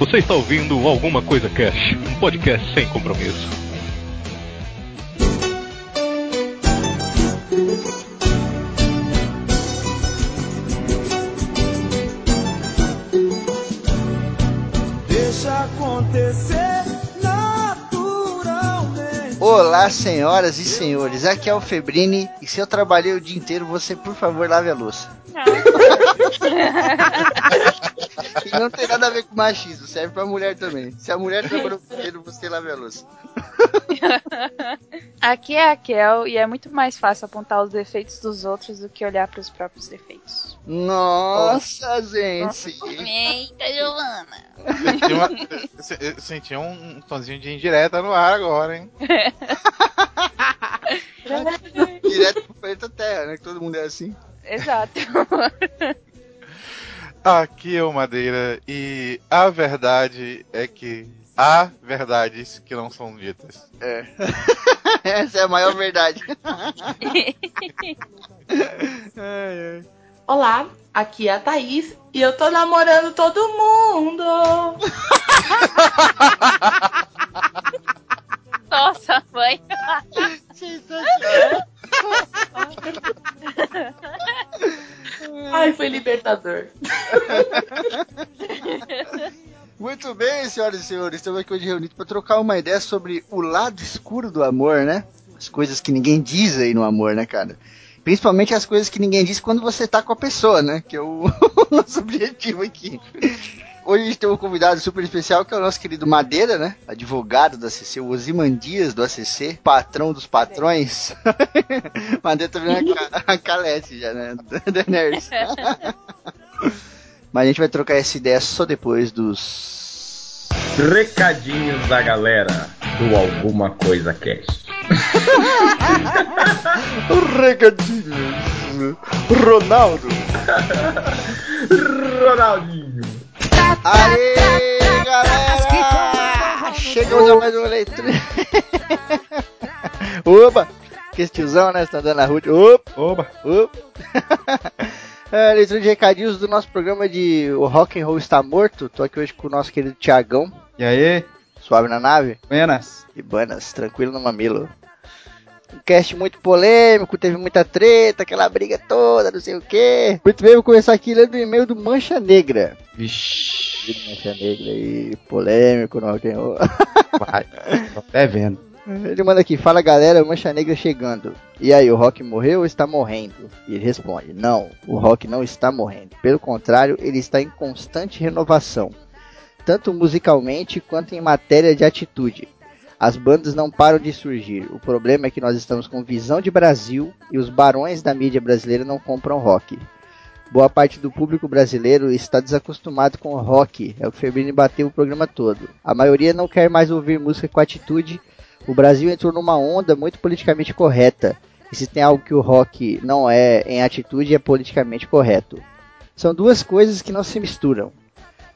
Você está ouvindo Alguma Coisa Cash, um podcast sem compromisso. Deixa acontecer naturalmente. Olá, senhoras e senhores. Aqui é o Febrini e se eu trabalhei o dia inteiro, você, por favor, lave a louça. E não tem nada a ver com machismo, serve pra mulher também. Se a mulher trabalhou primeiro, você lave a louça. Aqui é a Kel e é muito mais fácil apontar os defeitos dos outros do que olhar para os próprios defeitos. Nossa, gente. Eita, Giovana. Senti, uma- se- senti um tonzinho de indireta no ar agora, hein? Direto pro planeta Terra, né? Que todo mundo é assim. Exato. Aqui é o Madeira e a verdade é que há verdades que não são ditas. É. Essa é a maior verdade. Ai, ai. Olá, aqui é a Thaís e eu tô namorando todo mundo. Nossa, mãe. Ai, foi libertador. Muito bem, senhoras e senhores. Estamos aqui hoje reunidos para trocar uma ideia sobre o lado escuro do amor, né? As coisas que ninguém diz aí no amor, né, cara? Principalmente as coisas que ninguém diz quando você tá com a pessoa, né? Que é o nosso objetivo aqui. Hoje a gente tem um convidado super especial que é o nosso querido Madeira, né? Advogado do ACC, o Osimandias do ACC, patrão dos patrões. Madeira tá virando a, a calete já, né? Da Nerds. Mas a gente vai trocar essa ideia só depois dos. Recadinhos da galera do Alguma Coisa Cast. Recadinhos. Ronaldo. Ronaldinho. Aê, galera! Chegamos a mais uma leitura. Opa! Que esse tiozão, né? Você tá andando na rua. Opa! Oba. Opa! É, leitura de recadinhos do nosso programa de O Rock and Roll Está Morto. Tô aqui hoje com o nosso querido Tiagão. E aí, Suave na nave. buenas? E banas, tranquilo no mamilo. Um cast muito polêmico, teve muita treta, aquela briga toda, não sei o que. Muito bem, vou começar aqui lendo o e-mail do Mancha Negra. Querido Mancha Negra aí, polêmico no rock and roll. vai, tô até vendo. Ele manda aqui, fala galera, Mancha Negra chegando. E aí, o Rock morreu ou está morrendo? E ele responde, não, o Rock não está morrendo. Pelo contrário, ele está em constante renovação. Tanto musicalmente quanto em matéria de atitude. As bandas não param de surgir. O problema é que nós estamos com visão de Brasil e os barões da mídia brasileira não compram rock. Boa parte do público brasileiro está desacostumado com rock, é o que o Febrini bateu o programa todo. A maioria não quer mais ouvir música com atitude o Brasil entrou numa onda muito politicamente correta. E se tem algo que o rock não é em atitude, é politicamente correto. São duas coisas que não se misturam.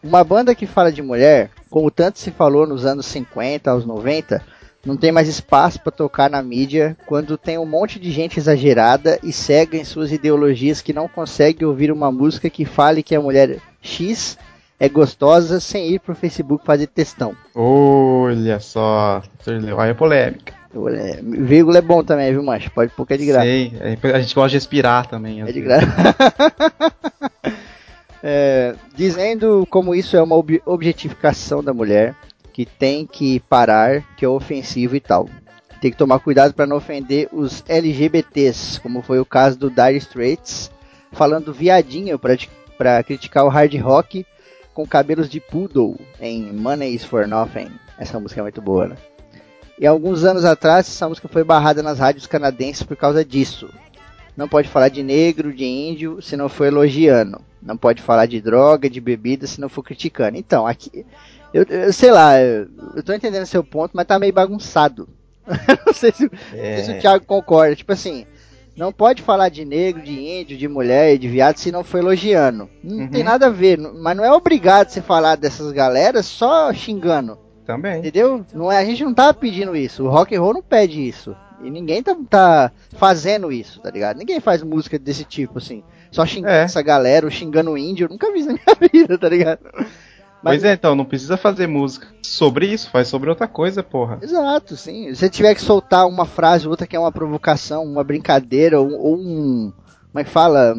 Uma banda que fala de mulher, como tanto se falou nos anos 50 aos 90, não tem mais espaço para tocar na mídia quando tem um monte de gente exagerada e cega em suas ideologias que não consegue ouvir uma música que fale que a mulher X é gostosa sem ir pro Facebook fazer textão. Olha só, olha a polêmica. É, vírgula é bom também, viu, macho? Pode pôr que é de graça. Sei, é, a gente gosta de respirar também. É de graça. É, dizendo como isso é uma ob- objetificação da mulher, que tem que parar, que é ofensivo e tal. Tem que tomar cuidado para não ofender os LGBTs, como foi o caso do Dire Straits, falando viadinho para criticar o hard rock com cabelos de poodle em Money is for Nothing. Essa música é muito boa, né? E alguns anos atrás, essa música foi barrada nas rádios canadenses por causa disso. Não pode falar de negro, de índio, se não for elogiando. Não pode falar de droga, de bebida, se não for criticando. Então, aqui, eu, eu sei lá, eu, eu tô entendendo seu ponto, mas tá meio bagunçado. não sei se, não sei se o Thiago concorda. Tipo assim, não pode falar de negro, de índio, de mulher, de viado, se não for elogiando. Não Uhum. tem nada a ver, mas não é obrigado você falar dessas galeras só xingando. Também. Entendeu? Não é, a gente não tá pedindo isso. O rock and roll não pede isso. E ninguém tá, tá fazendo isso, tá ligado? Ninguém faz música desse tipo, assim. Só xingando É. essa galera, ou xingando o índio. Eu nunca vi isso na minha vida, tá ligado? Pois é, então, não precisa fazer música sobre isso, faz sobre outra coisa, porra. Exato, sim. Se você tiver que soltar uma frase, outra que é uma provocação, uma brincadeira, ou, ou um. Como é que fala?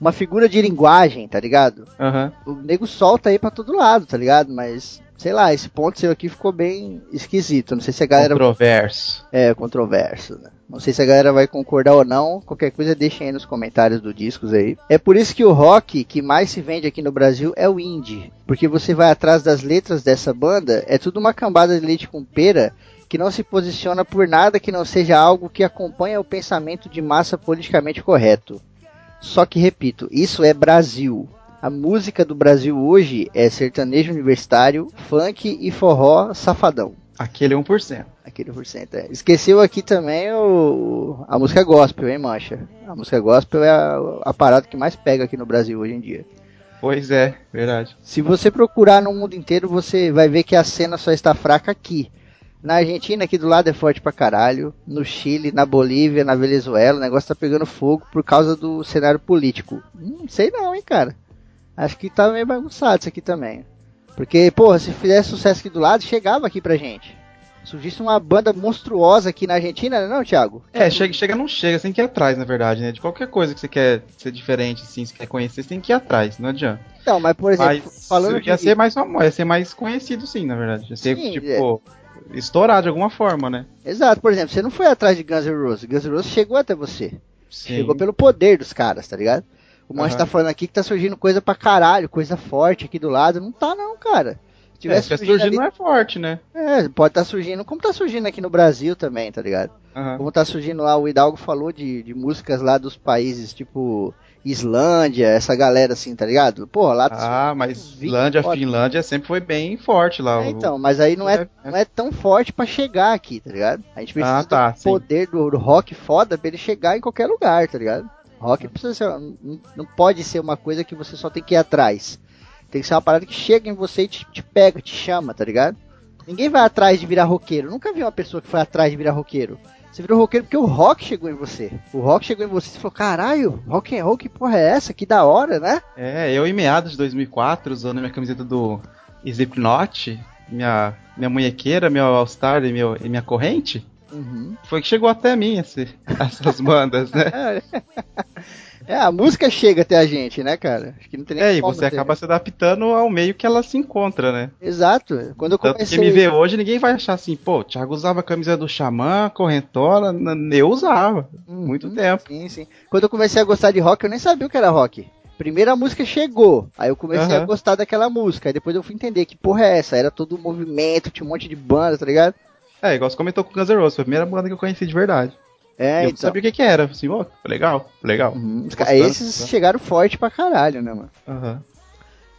Uma figura de linguagem, tá ligado? Aham. O nego solta aí pra todo lado, tá ligado? Mas, sei lá, esse ponto seu aqui ficou bem esquisito. Não sei se a galera. Controverso. É, controverso, né? Não sei se a galera vai concordar ou não. Qualquer coisa deixem aí nos comentários do discos aí. É por isso que o rock que mais se vende aqui no Brasil é o indie. Porque você vai atrás das letras dessa banda, é tudo uma cambada de leite com pera que não se posiciona por nada que não seja algo que acompanha o pensamento de massa politicamente correto. Só que repito, isso é Brasil. A música do Brasil hoje é sertanejo universitário, funk e forró safadão. Aquele 1%. Aquele por cento, é. Esqueceu aqui também o, a música gospel, hein, mancha? A música gospel é a, a parada que mais pega aqui no Brasil hoje em dia. Pois é, verdade. Se você procurar no mundo inteiro, você vai ver que a cena só está fraca aqui. Na Argentina, aqui do lado é forte pra caralho. No Chile, na Bolívia, na Venezuela, o negócio tá pegando fogo por causa do cenário político. Não sei não, hein, cara. Acho que tá meio bagunçado isso aqui também. Porque, porra, se fizesse sucesso aqui do lado, chegava aqui pra gente. Surgisse uma banda monstruosa aqui na Argentina, não, Thiago? É, chega, chega não chega, você tem que ir atrás, na verdade, né? De qualquer coisa que você quer ser diferente, assim, você quer conhecer, você tem que ir atrás, não adianta. Não, mas por exemplo, Mas falando ia de... ser mais famoso, ia ser mais conhecido, sim, na verdade. Ia ser, Sim, tipo, estourado de alguma forma, né? Exato, por exemplo, você não foi atrás de Guns N' Roses. Guns N' Roses chegou até você. Sim. Chegou pelo poder dos caras, tá ligado? O Monte Aham. tá falando aqui que tá surgindo coisa pra caralho, coisa forte aqui do lado. Não tá não, cara. Se É, tivesse se surgindo surgindo ali- não é forte, né? É, pode estar surgindo, como tá surgindo aqui no Brasil também, tá ligado? Aham. Como tá surgindo lá, o Hidalgo falou de, de músicas lá dos países tipo Islândia, essa galera assim, tá ligado? Pô, lá Ah, mas Islândia. Finlândia sempre foi bem forte lá. É, então, mas aí não é, É. não é tão forte pra chegar aqui, tá ligado? A gente precisa Ah, tá, do sim. poder do, do rock foda pra ele chegar em qualquer lugar, tá ligado? Rock precisa ser, não, pode ser uma coisa que você só tem que ir atrás. Tem que ser uma parada que chega em você e te, te pega, te chama, tá ligado? Ninguém vai atrás de virar roqueiro. Nunca vi uma pessoa que foi atrás de virar roqueiro. Você virou roqueiro porque o rock chegou em você. O rock chegou em você e falou: caralho, rock and roll, que porra é essa? Que da hora, né? É, eu em meados de 2004, usando minha camiseta do Slipknot, minha, minha munhequeira, meu All-Star e, e minha corrente, Uhum. foi que chegou até mim esse- essas bandas, né? É, a música chega até a gente, né, cara? Acho que não tem nem É, e você acaba se adaptando ao meio que ela se encontra, né? Exato. Quando eu Tanto comecei. que me vê hoje, ninguém vai achar assim, pô, o Thiago usava a camisa do Xamã, correntola, eu usava, Uhum. muito tempo. Sim, sim. Quando eu comecei a gostar de rock, eu nem sabia o que era rock. Primeiro a música chegou, aí eu comecei Aham. a gostar daquela música, aí depois eu fui entender que porra é essa, era todo um movimento, tinha um monte de banda, tá ligado? É, igual você comentou com o Guns N' Roses, foi a primeira banda que eu conheci de verdade. É, eu não então. sabia o que que era, assim, ó, legal, legal. Uhum. Esses gostando. chegaram forte pra caralho, né, mano? Aham.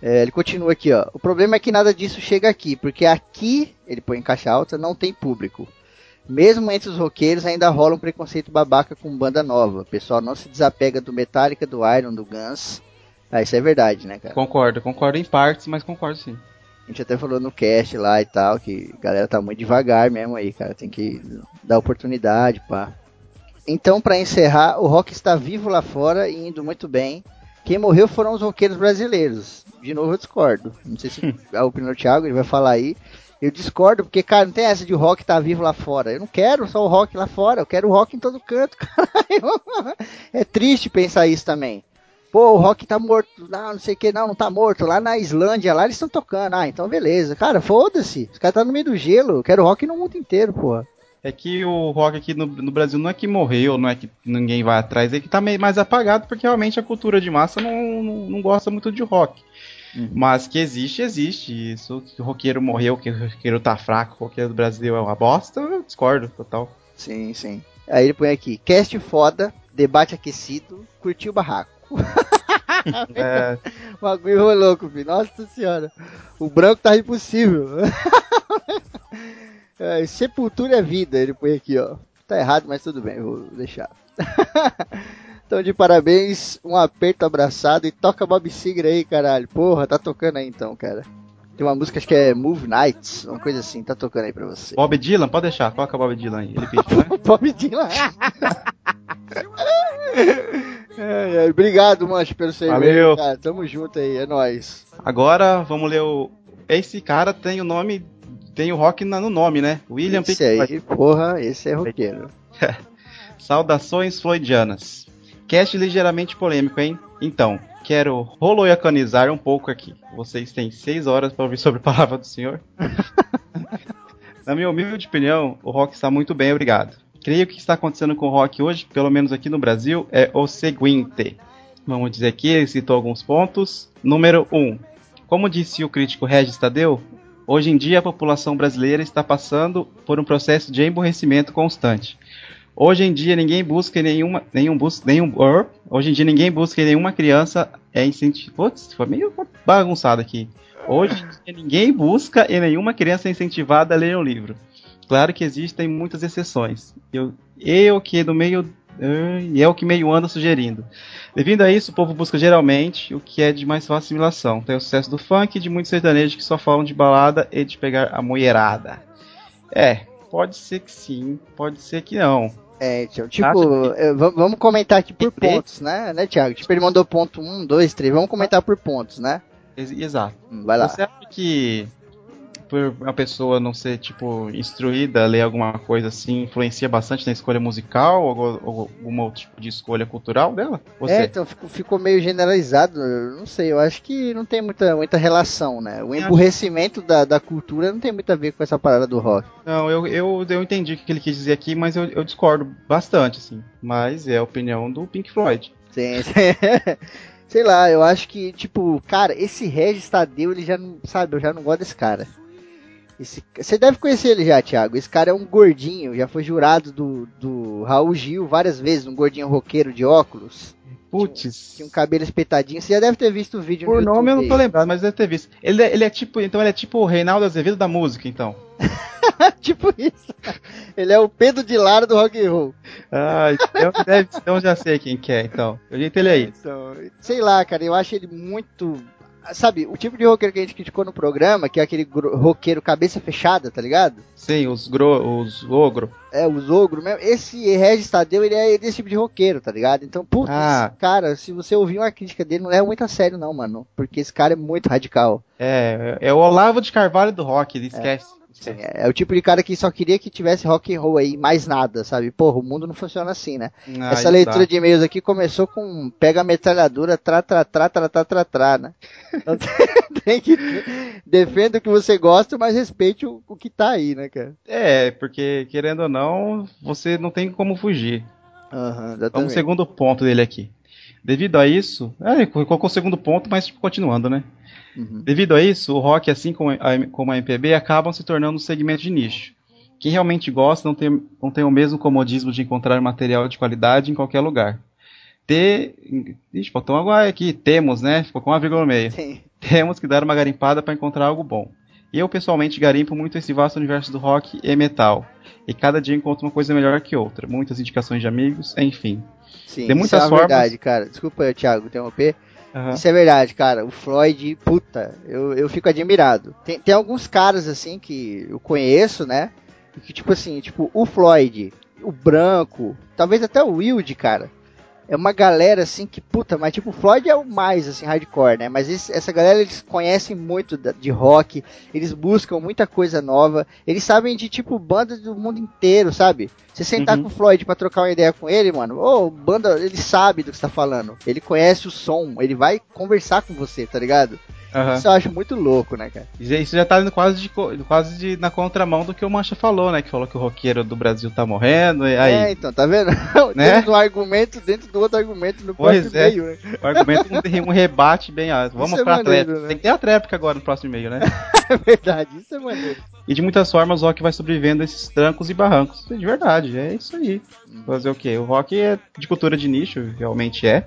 É, ele continua aqui, ó. O problema é que nada disso chega aqui, porque aqui, ele põe em caixa alta, não tem público. Mesmo entre os roqueiros ainda rola um preconceito babaca com banda nova. O pessoal não se desapega do Metallica, do Iron, do Guns. Ah, isso é verdade, né, cara? Concordo, concordo em partes, mas concordo sim. A gente até falou no cast lá e tal, que a galera tá muito devagar mesmo aí, cara. Tem que dar oportunidade, pá. Então, pra encerrar, o rock está vivo lá fora e indo muito bem. Quem morreu foram os roqueiros brasileiros. De novo eu discordo. Não sei se é a opinião do Thiago, ele vai falar aí. Eu discordo, porque, cara, não tem essa de rock tá vivo lá fora. Eu não quero só o rock lá fora, eu quero o rock em todo canto, caralho. É triste pensar isso também. Pô, o rock tá morto. Não, não sei o que, não, não tá morto. Lá na Islândia, lá eles estão tocando. Ah, então beleza. Cara, foda-se. Os caras tá no meio do gelo. Eu quero rock no mundo inteiro, porra. É que o rock aqui no, no Brasil não é que morreu, não é que ninguém vai atrás, é que tá meio mais apagado, porque realmente a cultura de massa não, não, não gosta muito de rock. Uhum. Mas que existe, existe. Isso que o roqueiro morreu, que o roqueiro tá fraco, o roqueiro do Brasil é uma bosta, eu discordo, total. Sim, sim. Aí ele põe aqui: cast foda, debate aquecido, curtiu o barraco. É, O bagulho rolou, louco, filho. Nossa senhora. O branco tá impossível. é, sepultura é vida, ele põe aqui, ó. Tá errado, mas tudo bem, vou deixar. então, de parabéns, um aperto abraçado e toca Bob Seger aí, caralho. Porra, tá tocando aí então, cara. Tem uma música, acho que é Move Nights, uma coisa assim, tá tocando aí pra você. Bob Dylan, pode deixar, coloca Bob Dylan aí. Ele pediu, né? Bob Dylan. É, é, obrigado, Mancho, pelo serviço. Valeu. Tamo junto aí, é nóis. Agora vamos ler o esse cara tem o nome. Tem o rock no nome, né? William Esse Floyd. aí, porra, esse é roqueiro. Saudações floydianas. Cast ligeiramente polêmico, hein? Então, quero roloiacanizar um pouco aqui. Vocês têm seis horas para ouvir sobre a palavra do Senhor. Na minha humilde opinião, o rock está muito bem, obrigado. Creio que está acontecendo com o rock hoje, pelo menos aqui no Brasil, é o seguinte. Vamos dizer aqui, ele citou alguns pontos. Número 1. Um, como disse o crítico Regis Tadeu, hoje em dia a população brasileira está passando por um processo de emburrecimento constante. Hoje em dia ninguém busca nenhuma, nenhum bus, nenhum, or, hoje em dia ninguém busca nenhuma criança é incentivo. Putz, foi meio bagunçado aqui. Hoje em dia ninguém busca e nenhuma criança é incentivada a ler um livro. Claro que existem muitas exceções. Eu, eu que do meio eh, e é o que meio anda sugerindo. Devido a isso, o povo busca geralmente o que é de mais fácil assimilação. Tem o sucesso do funk e de muitos sertanejos que só falam de balada e de pegar a mulherada. É, pode ser que sim, pode ser que não. É, tipo, é, va- vamos comentar aqui por pontos, né, né, Thiago? Tipo, ele mandou ponto 1, 2, 3, vamos comentar por pontos, né? Ex- Exato. Hum, Vai lá. Você acha que por uma pessoa não ser, tipo, instruída a ler alguma coisa assim, influencia bastante na escolha musical ou, ou algum outro tipo de escolha cultural dela? Você? É, então ficou, ficou meio generalizado, não sei, eu acho que não tem muita, muita relação, né? O acho- emburrecimento da, da cultura não tem muito a ver com essa parada do rock. Não, eu, eu, eu entendi o que ele quis dizer aqui, mas eu, eu discordo bastante, assim. Mas é a opinião do Pink Floyd. Sim, sei lá, eu acho que, tipo, cara, esse Regis Tadeu, ele já não, sabe, eu já não gosto desse cara. Esse- você deve conhecer ele já, Thiago. Esse cara é um gordinho, já foi jurado do, do Raul Gil várias vezes, um gordinho roqueiro de óculos. Putz. Tinha um cabelo espetadinho. Você já deve ter visto o vídeo Por no nome eu não tô lembrado, mas deve ter visto. Ele, é- ele é tipo, então ele é tipo o Reinaldo Azevedo da música, então. tipo isso. Ele é o Pedro de Lara do rock and roll. Ah, então, deve, então já sei quem que é, então. Eu jeito ele aí. Então, sei lá, cara, eu acho ele muito. Sabe, o tipo de roqueiro que a gente criticou no programa, que é aquele roqueiro cabeça fechada, tá ligado? Sim, os gro, os ogro. É, os ogro mesmo. Esse Regis Tadeu, ele é desse tipo de roqueiro, tá ligado? Então, putz, Ah. cara, se você ouvir uma crítica dele, não leva muito a sério, não, mano. Porque esse cara é muito radical. É, é o Olavo de Carvalho do rock, ele esquece. É, é o tipo de cara que só queria que tivesse rock and roll aí, mais nada, sabe? Porra, o mundo não funciona assim, né? Ah, Essa leitura tá. de e-mails aqui começou com pega a metralhadora, tra, tra, tra, tra, tra, tra, tra, né? Então, tem que defenda o que você gosta, mas respeite o, o que tá aí, né, cara? É, porque querendo ou não, você não tem como fugir. Vamos ao exatamente. segundo ponto dele aqui. Devido a isso, é, colocou o segundo ponto, mas continuando, né? Uhum. Devido a isso, o rock, assim como a, como a MPB, acabam se tornando um segmento de nicho. Quem realmente gosta não tem, não tem o mesmo comodismo de encontrar material de qualidade em qualquer lugar. Ter. Ixi, faltou uma agora aqui. Temos, né? Ficou com uma vírgula meia. Sim. Temos que dar uma garimpada para encontrar algo bom. Eu pessoalmente garimpo muito esse vasto universo do rock e metal. E cada dia encontro uma coisa melhor que outra. Muitas indicações de amigos, enfim. Sim, Tem isso muitas é uma formas- verdade, cara. Desculpa, Thiago, interromper. Aham. Isso é verdade, cara. O Floyd, puta, eu, eu fico admirado. Tem, tem alguns caras, assim, que eu conheço, né? Que, tipo assim, tipo, o Floyd, o Branco, talvez até o Wilde, cara. É uma galera, assim, que, puta, mas tipo, o Floyd é o mais, assim, hardcore, né? Mas esse- essa galera, eles conhecem muito de rock, eles buscam muita coisa nova, eles sabem de, tipo, bandas do mundo inteiro, sabe? Você sentar Uhum. com o Floyd pra trocar uma ideia com ele, mano, ô, banda, ele sabe do que você tá falando. Ele conhece o som, ele vai conversar com você, tá ligado? Aham. Isso eu acho muito louco, né, cara? Isso já tá indo quase, de, quase de- na contramão do que o Mancha falou, né? Que falou que o roqueiro do Brasil tá morrendo. E aí, É, então, tá vendo? Né? Temos um argumento dentro do outro argumento no Pois próximo é. meio, né? o argumento não tem um rebate bem alto. Vamos Isso é pra maneiro, atlética. né? Tem que ter a tréplica agora no próximo e-mail, né? É verdade, isso é maneiro. E de muitas formas o rock vai sobrevivendo a esses trancos e barrancos. De verdade, é isso aí. Fazer o quê? O rock é de cultura de nicho, realmente é.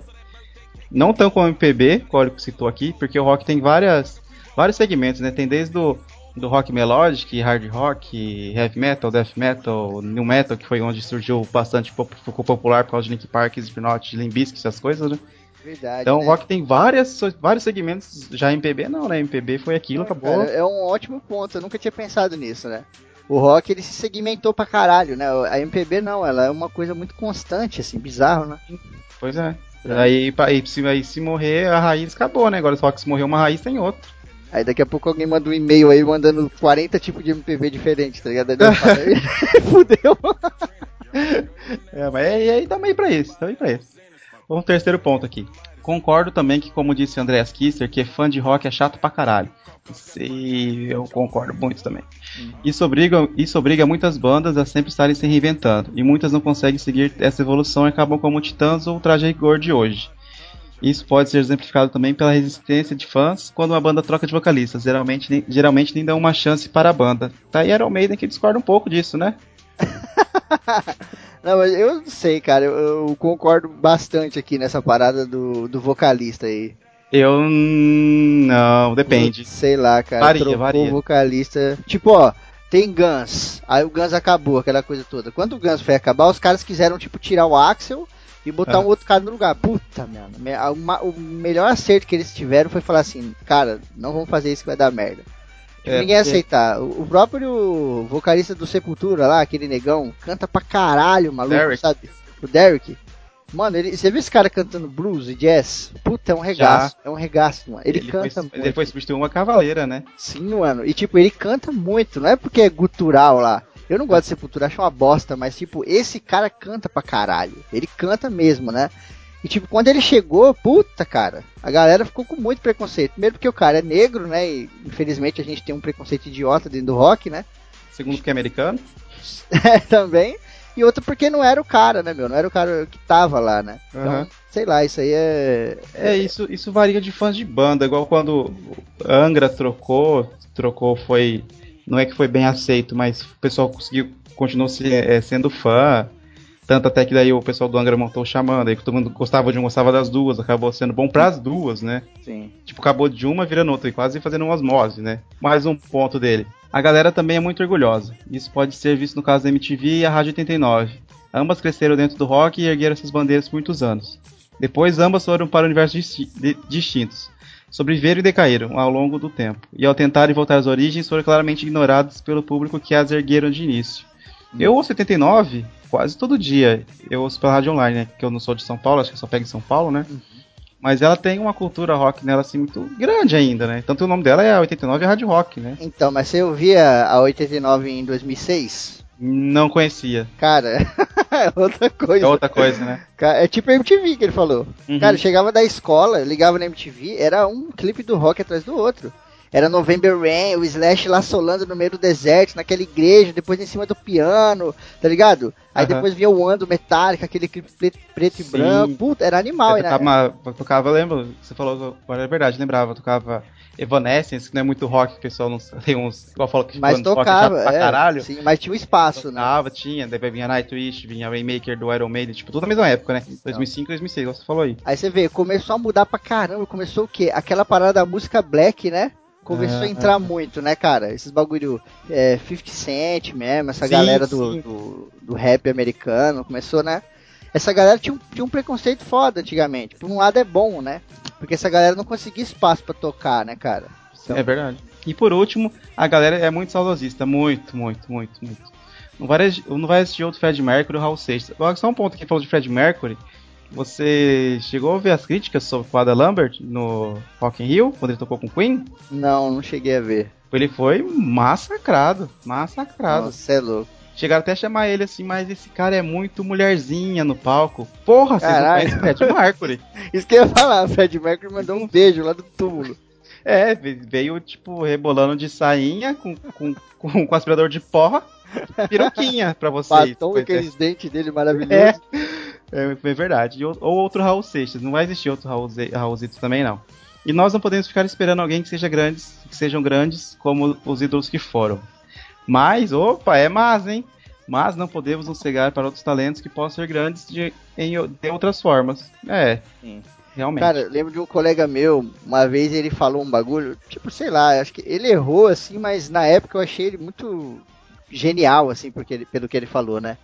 Não tão como o MPB, que o Órico citou aqui, porque o rock tem várias, vários segmentos, né? Tem desde o do rock melodic, hard rock, heavy metal, death metal, new metal, que foi onde surgiu bastante, ficou popular por causa de Link Park, Slipknot, Limp Bizkit, essas coisas, né? Verdade. Então né? o rock tem várias, vários segmentos, já MPB não, né? MPB foi aquilo, acabou. Cara, é um ótimo ponto, eu nunca tinha pensado nisso, né? O rock ele se segmentou pra caralho, né? A MPB não, ela é uma coisa muito constante, assim, bizarro, né? Pois é. Aí, pa- aí, se, aí se morrer a raiz, acabou, né? Agora o rock se morrer uma raiz, tem outro. Aí daqui a pouco alguém manda um e-mail aí mandando 40 tipos de MPV diferentes, tá ligado? Aí Deus fala, "Ih, Fudeu. É, mas é, é, também pra isso, também pra isso. Um terceiro ponto aqui. Concordo também que, como disse o Andreas Kisser, que fã de rock é chato pra caralho. Isso eu concordo muito também. Isso obriga, isso obriga muitas bandas a sempre estarem se reinventando, e muitas não conseguem seguir essa evolução e acabam como Titãs ou o Traje Rigor de hoje. Isso pode ser exemplificado também pela resistência de fãs quando uma banda troca de vocalista. Geralmente, nem- geralmente nem dão uma chance para a banda. Tá aí Iron Maiden que discorda um pouco disso, né? Não, mas eu não sei, cara. Eu, eu concordo bastante aqui nessa parada do, do vocalista aí. Eu não, depende. Sei lá, cara. Varia, trocou varia. o vocalista. Tipo, ó, tem Guns. Aí o Guns acabou, aquela coisa toda. Quando o Guns foi acabar, os caras quiseram, tipo, tirar o Axel e botar Ah. um outro cara no lugar. Puta, mano. Me- a- uma- o melhor acerto que eles tiveram foi falar assim, cara, não vamos fazer isso que vai dar merda. É, ninguém ia porque- aceitar. O próprio vocalista do Sepultura lá, aquele negão, canta pra caralho, maluco, Derek. sabe? O Derek. Mano, ele, você viu esse cara cantando blues e jazz? Puta, é um regaço. É um regaço, mano. Ele, canta foi, muito. ele foi substituir uma cavaleira, né? Sim, mano. E tipo, ele canta muito. Não é porque é gutural lá. Eu não gosto de Sepultura, acho uma bosta, mas tipo, esse cara canta pra caralho. Ele canta mesmo, né? E tipo, quando ele chegou, puta, cara, a galera ficou com muito preconceito. Primeiro porque o cara é negro, né? E infelizmente a gente tem um preconceito idiota dentro do rock, né? Segundo que é americano. É, também. E outro porque não era o cara, né, meu? Não era o cara que tava lá, né? Então, Aham. sei lá, isso aí é. É, isso, isso varia de fãs de banda, igual quando Angra trocou, trocou foi. Não é que foi bem aceito, mas o pessoal conseguiu, continuou se, é, sendo fã. Tanto até que daí o pessoal do Angra montou o Xamã, daí que todo mundo gostava de um, gostava das duas, acabou sendo bom pras duas, né? Sim. Tipo, acabou de uma virando outra, e quase fazendo uma osmose, né? Mais um ponto dele. A galera também é muito orgulhosa. Isso pode ser visto no caso da MTV e a Rádio 89. Ambas cresceram dentro do rock e ergueram essas bandeiras por muitos anos. Depois, ambas foram para universos disti- di- distintos. Sobreviveram e decaíram ao longo do tempo. E ao tentarem voltar às origens, foram claramente ignoradas pelo público que as ergueram de início. Eu ouço 89 quase todo dia. Eu ouço pela rádio online, né? Que eu não sou de São Paulo, acho que eu só pego em São Paulo, né? Mas ela tem uma cultura rock nela assim muito grande ainda, né? Tanto o nome dela é 89 Rádio Rock, né? Então, mas você ouvia a 89 em 2006? Não conhecia. Cara, é outra coisa. É outra coisa, né? É tipo a MTV que ele falou. Uhum. Cara, chegava da escola, ligava na MTV, era um clipe do rock atrás do outro. Era November Rain, o Slash lá solando no meio do deserto, naquela igreja, depois em cima do piano, tá ligado? Aí Aham. depois vinha o Ando Metallica, aquele clipe preto, preto e branco. Puta, era animal, eu né? tocava, uma- eu tocava, eu lembro, você falou, agora é verdade, lembrava, eu tocava Evanescence, que não é muito rock, o pessoal não tem uns, igual fala que Mas rock tocava, chato pra é, caralho. sim, mas tinha um espaço, né? Tocava, tinha, daí vinha Nightwish, vinha Rainmaker do Iron Maiden, tipo, tudo na mesma época, né? Então. 2005, 2006, igual você falou aí. Aí você vê, começou a mudar pra caramba, começou o quê? Aquela parada da música black, né? Começou a Ah, entrar muito, né, cara? Esses bagulho é, 50 Cent mesmo, essa Sim, galera do, do, do rap americano, começou, né? Essa galera tinha um, tinha um preconceito foda antigamente. Por um lado é bom, né? Porque essa galera não conseguia espaço pra tocar, né, cara? Então, É verdade. E por último, a galera é muito saudosista, muito, muito, muito, muito. Não vai, não vai assistir outro Fred Mercury ou Raul Seixas. Agora, só um ponto que falou de Fred Mercury. Você chegou a ver as críticas sobre o Adam Lambert no Rock in Rio, quando ele tocou com Queen? Não, não cheguei a ver. Ele foi massacrado, massacrado. Nossa, é louco. Chegaram até a chamar ele assim, mas esse cara é muito mulherzinha no palco. Porra, vocês não Caralho. conhecem o Fred Mercury. Isso que eu ia falar, o Fred Mercury mandou um beijo lá do túmulo. É, ve- veio tipo rebolando de sainha com, com, com, com aspirador de pó, piroquinha pra vocês. Batom é. aqueles dentes dele maravilhosos. É, é, é verdade. Ou, ou outro Raul Seixas. Não vai existir outro Raul, Raulzitos também, não. E nós não podemos ficar esperando alguém que seja grandes, que sejam grandes como os ídolos que foram. Mas, opa, é mas, hein? Mas não podemos nos cegar para outros talentos que possam ser grandes de, em, de outras formas. É, Sim. realmente. Cara, eu lembro de um colega meu, uma vez ele falou um bagulho, tipo, sei lá, acho que ele errou assim, mas na época eu achei ele muito genial, assim, porque ele- pelo que ele falou, né?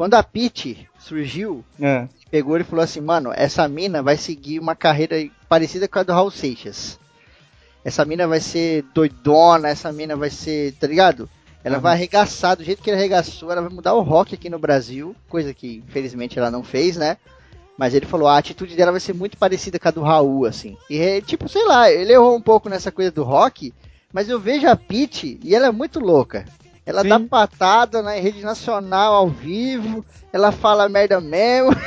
Quando a Peach surgiu, É. pegou ele e falou assim, mano, essa mina vai seguir uma carreira parecida com a do Raul Seixas. Essa mina vai ser doidona, essa mina vai ser, tá ligado? Ela Uhum. vai arregaçar do jeito que ele arregaçou, ela vai mudar o rock aqui no Brasil, coisa que infelizmente ela não fez, né? Mas ele falou, a atitude dela vai ser muito parecida com a do Raul, assim. E é, tipo, sei lá, ele errou um pouco nessa coisa do rock, mas eu vejo a Pete e ela é muito louca. Ela Sim. dá patada na rede nacional ao vivo, ela fala merda mesmo.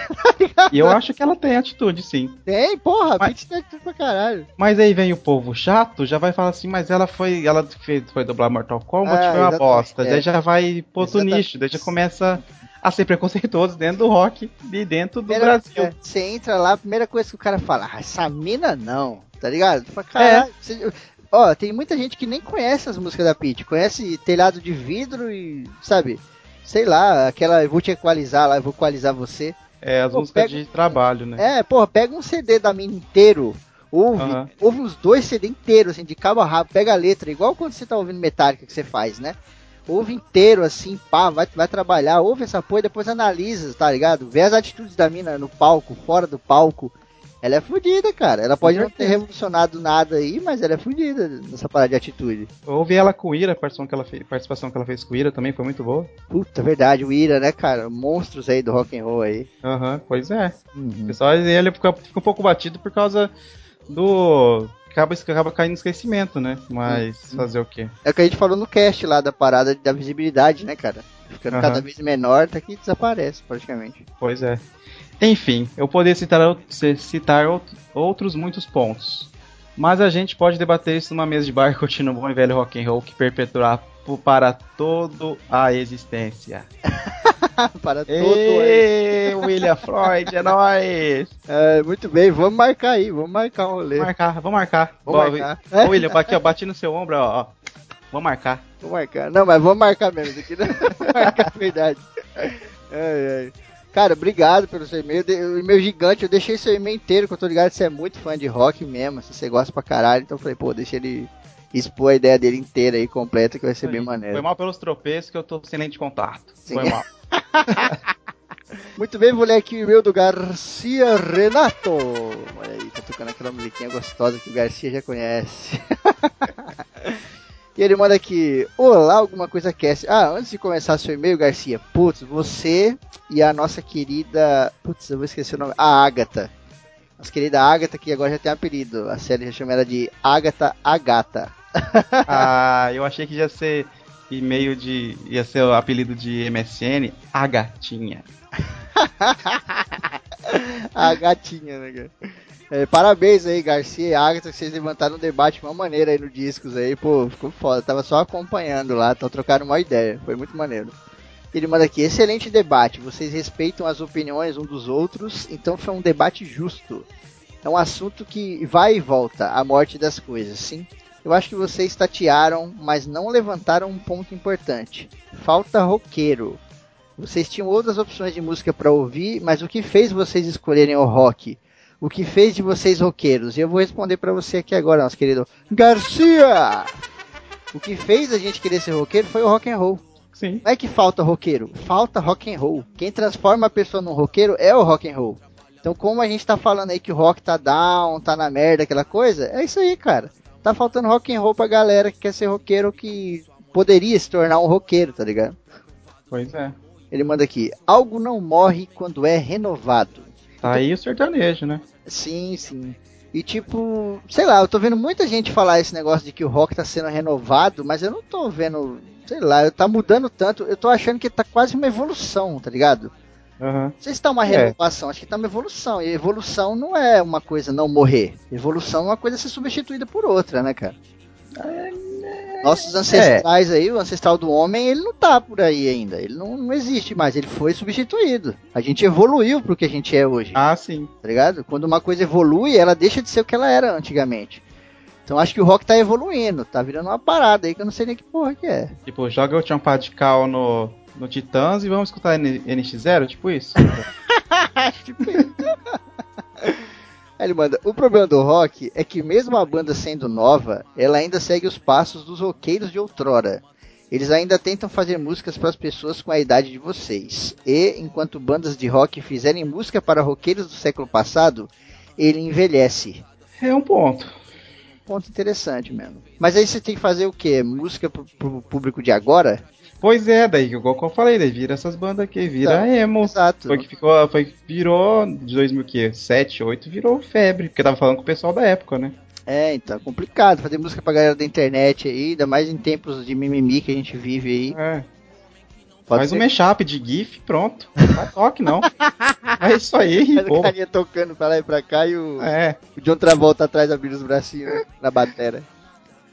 E eu acho que ela tem atitude, sim. Tem, porra, a Mas- Pete tem atitude pra caralho. Mas aí vem o povo chato, já vai falar assim, mas ela foi. Ela fez, foi dublar Mortal Kombat, Ah, foi uma bosta. é. Daí já vai pro outro nicho, daí já começa a ser preconceituoso dentro do rock e dentro do Primeira- Brasil. Você entra lá, a primeira coisa que o cara fala, ah, essa mina não, tá ligado? Fala, caralho, É. você- Ó, tem muita gente que nem conhece as músicas da Pete, conhece telhado de vidro e, sabe, sei lá, aquela eu vou te equalizar lá, eu vou equalizar você. É, as Pô, músicas pega- de trabalho, né? É, porra, pega um CD da mina inteiro, ouve, Aham. ouve uns dois CD inteiros, assim, de cabo a rabo, pega a letra, igual quando você tá ouvindo Metallica que você faz, né? Ouve inteiro, assim, pá, vai, vai trabalhar, ouve essa porra e depois analisa, tá ligado? Vê as atitudes da mina no palco, fora do palco. Ela é fodida, cara. Ela pode não ter revolucionado nada aí, mas ela é fodida nessa parada de atitude. Eu ouvi ela com o Ira, a participação que ela fez, participação que ela fez com o Ira também foi muito boa. Puta, verdade, o Ira, né, cara? Monstros aí do rock and roll aí. Aham, pois é. O Uhum. pessoal ele fica, fica um pouco batido por causa do. Acaba, acaba caindo no esquecimento, né? Mas Uhum. fazer o quê? É o que a gente falou no cast lá da parada da visibilidade, né, cara? Ficando Aham. cada vez menor, tá que desaparece praticamente. Pois é. Enfim, eu poderia citar, citar out- outros muitos pontos. Mas a gente pode debater isso numa mesa de bar um bom e velho rock and roll que perpetuará po- para toda a existência. Para todo. Ê, William Freud, é nóis! É, muito bem, vamos marcar aí, vamos marcar um rolê. Vamos marcar, vamos marcar. Vamos marcar. Ô, William, aqui, ó, bati no seu ombro, ó. ó. Vamos marcar. Vamos marcar. Não, mas vamos marcar mesmo. Aqui não vamos marcar a verdade. Ai, ai. Cara, obrigado pelo seu e-mail. O e-mail gigante, eu deixei seu e-mail inteiro, que eu tô ligado que você é muito fã de rock mesmo, se você gosta pra caralho. Então eu falei, pô, deixa ele expor a ideia dele inteira aí, completa, que vai ser bem maneiro. Foi mal pelos tropeços que eu tô sem lente de contato. Sim. Foi mal. Muito bem, vou ler aqui o e-mail do Garcia Renato. Olha aí, tá tocando aquela musiquinha gostosa que o Garcia já conhece. e ele manda aqui, olá, alguma coisa cast. Ah, antes de começar seu e-mail, Garcia, putz, você e a nossa querida, putz, eu vou esquecer o nome, a Agatha. Nossa querida Agatha, que agora já tem apelido. A série já chama ela de Agatha Agata. Ah, eu achei que ia ser e-mail de. ia ser o apelido de MSN, a gatinha. a gatinha, né, cara? É, parabéns aí, Garcia e Agatha, que vocês levantaram um debate de uma maneira aí no Discos aí, pô, ficou foda. Tava só acompanhando lá, então trocaram uma ideia, foi muito maneiro. Ele manda aqui, excelente debate, vocês respeitam as opiniões um dos outros, então foi um debate justo. É um assunto que vai e volta, a morte das coisas, sim. Eu acho que vocês tatearam, mas não levantaram um ponto importante. Falta roqueiro. Vocês tinham outras opções de música para ouvir, mas o que fez vocês escolherem o rock? O que fez de vocês roqueiros? E eu vou responder para você aqui agora, nosso querido Garcia! O que fez a gente querer ser roqueiro foi o rock and roll. Sim. Não é que falta roqueiro, falta rock and roll. Quem transforma a pessoa num roqueiro é o rock and roll. Então, como a gente tá falando aí que o rock tá down, tá na merda, aquela coisa, é isso aí, cara. Tá faltando rock and roll pra galera que quer ser roqueiro que poderia se tornar um roqueiro, tá ligado? Pois é. Ele manda aqui: algo não morre quando é renovado. Tá aí o sertanejo, né? Sim, sim. E tipo, sei lá, eu tô vendo muita gente falar esse negócio de que o rock tá sendo renovado, mas eu não tô vendo, sei lá, tá mudando tanto. Eu tô achando que tá quase uma evolução, tá ligado? Aham. Não sei se tá uma É. renovação, acho que tá uma evolução. E evolução não é uma coisa não morrer. Evolução é uma coisa ser substituída por outra, né, cara? Nossos ancestrais aí, o ancestral do homem, ele não tá por aí ainda. Ele não, não existe mais, ele foi substituído. A gente evoluiu pro que a gente é hoje Ah, sim. tá ligado? Quando uma coisa evolui, ela deixa de ser o que ela era antigamente. Então acho que o rock tá evoluindo, tá virando uma parada aí que eu não sei nem que porra que é. Tipo, joga o Champa de Cal no, no Titãs e vamos escutar N- NX0, tipo isso? Tipo isso. Aí ele manda, o problema do rock é que mesmo a banda sendo nova, ela ainda segue os passos dos roqueiros de outrora. Eles ainda tentam fazer músicas para as pessoas com a idade de vocês. E, enquanto bandas de rock fizerem música para roqueiros do século passado, ele envelhece. é um ponto. ponto interessante mesmo. Mas aí você tem que fazer o quê? Música pro, pro público de agora? Pois é, daí igual que eu falei, daí vira essas bandas aqui, vira Tá. emo. Exato. Foi que ficou, foi que virou de 2007, 2008, virou febre, porque eu tava falando com o pessoal da época, né? É, então, é complicado fazer música pra galera da internet aí, ainda mais em tempos de mimimi que a gente vive aí. É. Pode Faz ser um mashup de GIF, pronto. Não toque, não. é isso aí, Faz o pô. carinha tocando pra lá e pra cá e o, É. o John Travolta atrás abrindo os bracinhos na batera.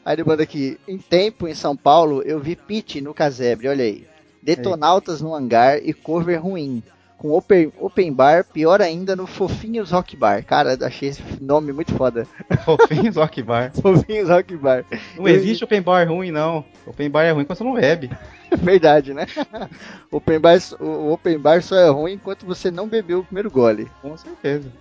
Aí ele manda aqui, em tempo em São Paulo eu vi Pete no casebre, olha aí. Detonautas no hangar e cover ruim. Com open, open bar, pior ainda no Fofinhos Rock Bar. Cara, achei esse nome muito foda. Fofinhos Rock Bar. Fofinhos Rock Bar. Não existe open bar ruim, não. Open bar é ruim quando você não bebe. Verdade, né? open bar, o open bar só é ruim enquanto você não bebeu o primeiro gole. Com certeza.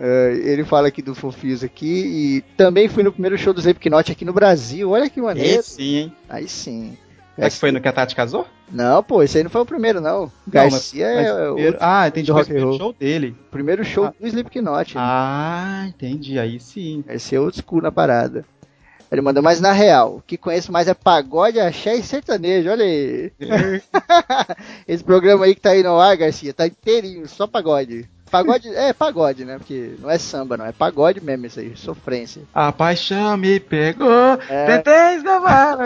É, ele fala aqui do Fofinhos aqui e também fui no primeiro show do Slipknot aqui no Brasil. Olha que maneiro. Esse sim, hein? Aí sim. É que foi no que a Tati casou? Não, pô, esse aí não foi o primeiro, não. Garcia Mas é o primeiro- Ah, entendi. o rock roll. show dele. primeiro show Ah. do Slipknot. né? Ah, entendi. Aí sim. Esse é old school na parada. Ele manda, mas na real, o que conheço mais é pagode, axé e sertanejo. Olha aí. Esse programa aí que tá aí no ar, Garcia, tá inteirinho, só pagode. Pagode, é pagode, né? Porque não é samba, não. É pagode mesmo isso aí, sofrência. A paixão me pegou. É. Tentei escavar.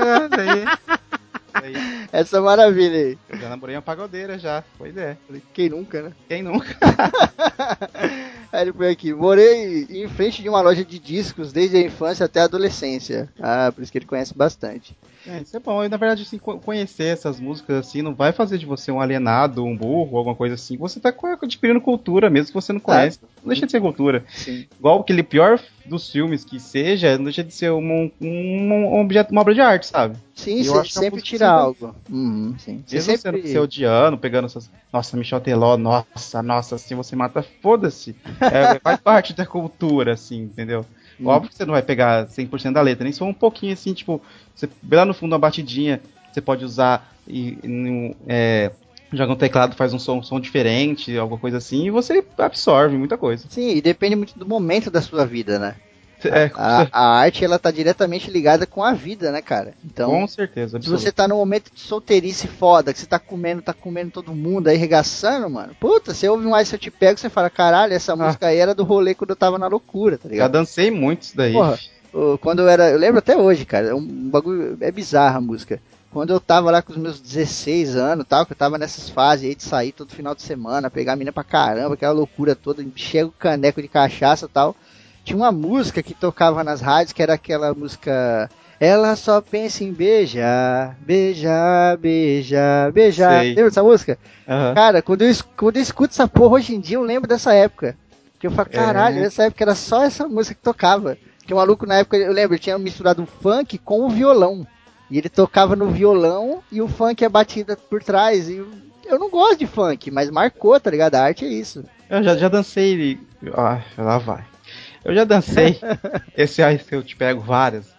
Essa maravilha aí. Já namorei uma pagodeira já. Pois é. Quem nunca, né? Quem nunca? Aí ele foi aqui. Morei em frente de uma loja de discos desde a infância até a adolescência. Ah, por isso que ele conhece bastante. É, isso é bom. E, na verdade, assim, co- conhecer essas músicas assim não vai fazer de você um alienado, um burro, alguma coisa assim. Você tá adquirindo cultura, mesmo que você não conhece. Não deixa de ser cultura. Sim. Igual aquele pior dos filmes que seja, não deixa de ser um, um, um objeto, uma obra de arte, sabe? Sim, Eu você acho que a sempre tira algo. Uhum, sim. Mesmo sempre... sendo você odiando, pegando essas. Nossa, Michel Teló, nossa, nossa, assim você mata, foda-se. É, faz parte da cultura, assim, entendeu? Hum. Óbvio que você não vai pegar 100% da letra, nem só um pouquinho assim, tipo, você vê lá no fundo uma batidinha, você pode usar e, e é, joga um teclado, faz um som, um som diferente, alguma coisa assim, e você absorve muita coisa. Sim, e depende muito do momento da sua vida, né? É, A, a arte, ela tá diretamente ligada com a vida, né, cara? Então, com certeza, se absoluto. você tá num momento de solteirice foda, que você tá comendo, tá comendo todo mundo aí, regaçando, mano. Puta, você ouve um Ai Se Eu Te Pego, você fala, caralho, essa música aí era do rolê quando eu tava na loucura, tá Já ligado? dancei muito isso daí. Porra. Quando eu era, eu lembro até hoje, cara, é um bagulho, é bizarra a música. Quando eu tava lá com os meus 16 anos, tal, que eu tava nessas fases aí de sair todo final de semana, pegar a mina pra caramba, aquela loucura toda, encher o caneco de cachaça, tal. Tinha uma música que tocava nas rádios, que era aquela música ela só pensa em beijar, beijar, beijar, beijar. Sei. Lembra dessa música? Aham. Cara, quando eu, quando eu escuto essa porra hoje em dia, eu lembro dessa época. Que eu falo, É. caralho, nessa época era só essa música que tocava. Que o maluco na época, eu lembro, ele tinha misturado o funk com o violão. E ele tocava no violão e o funk é batida por trás. E eu, não gosto de funk, mas marcou, tá ligado? A arte é isso. Eu já, já dancei. Ah, lá vai. Eu já dancei. esse aí que eu te pego várias,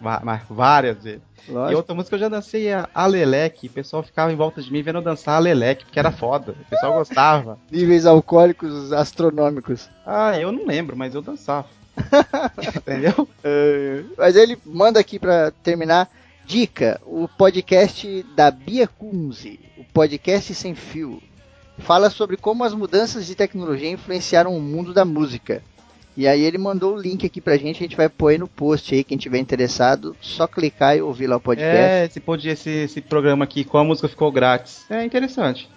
várias vezes. E Lógico. outra música eu já dancei a Aleleque. O pessoal ficava em volta de mim vendo eu dançar Aleleque, porque era foda. O pessoal gostava. Níveis alcoólicos astronômicos. Ah, eu não lembro, mas eu dançava. Entendeu? É, mas ele manda aqui pra terminar. Dica: o podcast da Bia Kunze, o podcast sem fio, fala sobre como as mudanças de tecnologia influenciaram o mundo da música. E aí ele mandou o link aqui pra gente, a gente vai pôr aí no post aí, quem tiver interessado, só clicar e ouvir lá o podcast. É, esse, esse, esse programa aqui, com a música ficou grátis. É interessante.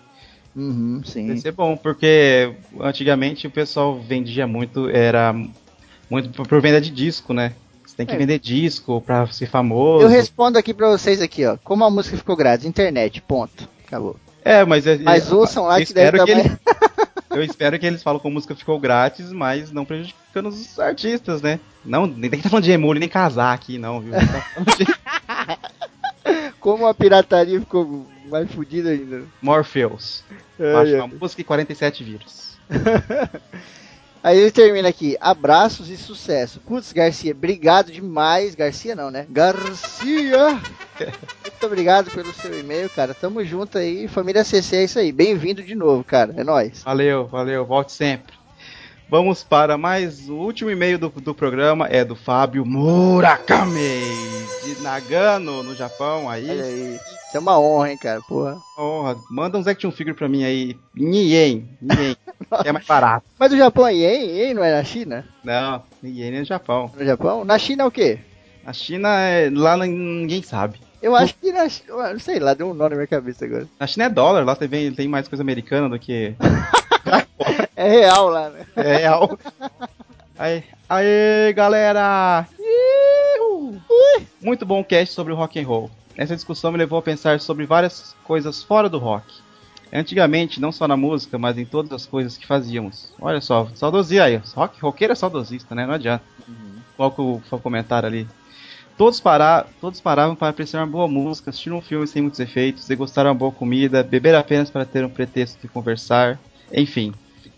Uhum, sim. Vai ser bom, porque antigamente o pessoal vendia muito, era muito por venda de disco, né? Tem que É. vender disco pra ser famoso. Eu respondo aqui pra vocês aqui, ó. Como a música ficou grátis? Internet, ponto. Acabou. É, mas, é- Mas é- ouçam lá que deve dar que mais... ele- Eu espero que eles falam que a música ficou grátis, mas não prejudicando os artistas, né? Não, nem tem que tá falando de emule, nem casar aqui, não, viu? Tá de Como a pirataria ficou mais fodida ainda. Morpheus. Ai, Baixa ai. uma música e 47 vírus. Aí ele termina aqui, abraços e sucesso. Putz, Garcia, obrigado demais. Garcia não, né? Garcia! Muito obrigado pelo seu e-mail, cara. Tamo junto aí. Família CC é isso aí. Bem-vindo de novo, cara. É nóis. Valeu, valeu, volte sempre. Vamos para mais o último e-mail do, do programa, é do Fábio Murakami, de Nagano, no Japão, aí. Olha aí. Isso é uma honra, hein, cara, porra. Porra, manda uns action figure pra mim aí, em ien, ien, que é mais barato. Mas o Japão é ien, ien não é na China? Não, ien é no Japão. No Japão? Na China é o quê? A China, é, lá ninguém sabe. Eu acho que na China, não sei lá, deu um nó na minha cabeça agora. Na China é dólar, lá tem, tem mais coisa americana do que... É real lá, né? É real. Aí, aí galera! Muito bom cast sobre o rock and roll. Essa discussão me levou a pensar sobre várias coisas fora do rock. Antigamente, não só na música, mas em todas as coisas que fazíamos. Olha só, saudosista aí. Rock, roqueiro é saudosista, né? Não adianta. Qual que o, o comentário ali? Todos, para, todos paravam para apreciar uma boa música, assistir um filme sem muitos efeitos, degustar uma boa comida, beber apenas para ter um pretexto de conversar, enfim,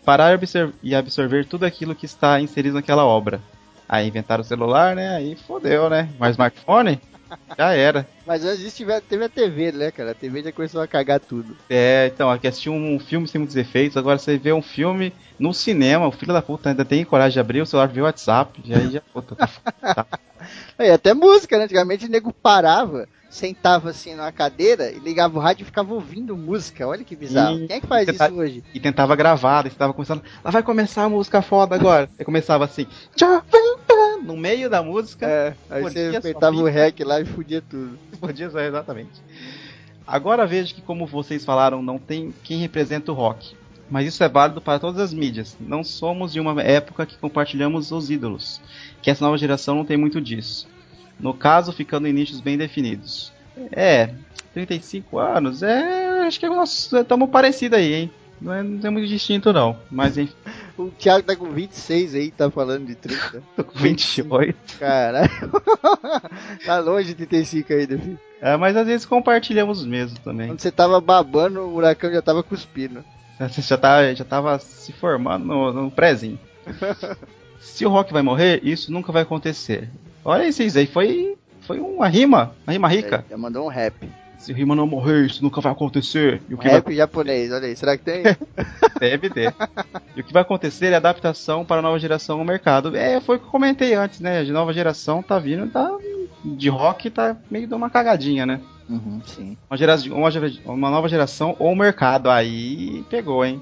parar e absor- absorver tudo aquilo que está inserido naquela obra. Aí inventaram o celular, né? Aí fodeu, né? Mas smartphone? Já era. Mas antes disso tiver- teve a TV, né, cara? A TV já começou a cagar tudo. É, então, aqui assistiu um filme sem muitos efeitos, agora você vê um filme no cinema, o filho da puta ainda tem coragem de abrir o celular, ver o WhatsApp, e aí já, puta, tá f- E até música, né? Antigamente o nego parava, sentava assim numa cadeira e ligava o rádio e ficava ouvindo música. Olha que bizarro. Sim. Quem é que faz isso hoje? e tentava gravar, tava começando, lá vai começar a música foda agora. Aí começava assim, no meio da música, É, aí você só apertava o rec lá e fudia tudo. podia ser exatamente. Agora vejo que, como vocês falaram, não tem quem representa o rock. Mas isso é válido para todas as mídias. Não somos de uma época que compartilhamos os ídolos, que essa nova geração não tem muito disso. No caso, ficando em nichos bem definidos. É, 35 anos, é. Acho que nós estamos parecidos aí, hein? Não é, não é muito distinto, não. Mas enfim, O Thiago tá com 26 aí, tá falando de 30. tô com 28. Caralho. tá longe de 35 ainda, filho. É, mas às vezes compartilhamos mesmo também. Quando você tava babando, o huracão já tava cuspindo. Você já, tá, já tava se formando no, no prézinho. Se o Rock vai morrer, isso nunca vai acontecer. Olha isso aí, foi, foi uma rima, uma rima rica. Já mandou um rap. Se o rima não morrer, isso nunca vai acontecer. E o que rap japonês, olha aí. Será que tem? vai... Deve ter. e o que vai acontecer é adaptação para a nova geração no mercado. É, foi o que eu comentei antes, né? A nova geração tá vindo, tá de rock tá meio de uma cagadinha, né? uhum, sim. Uma, gera... uma, gera- uma nova geração ou mercado. Aí pegou, hein?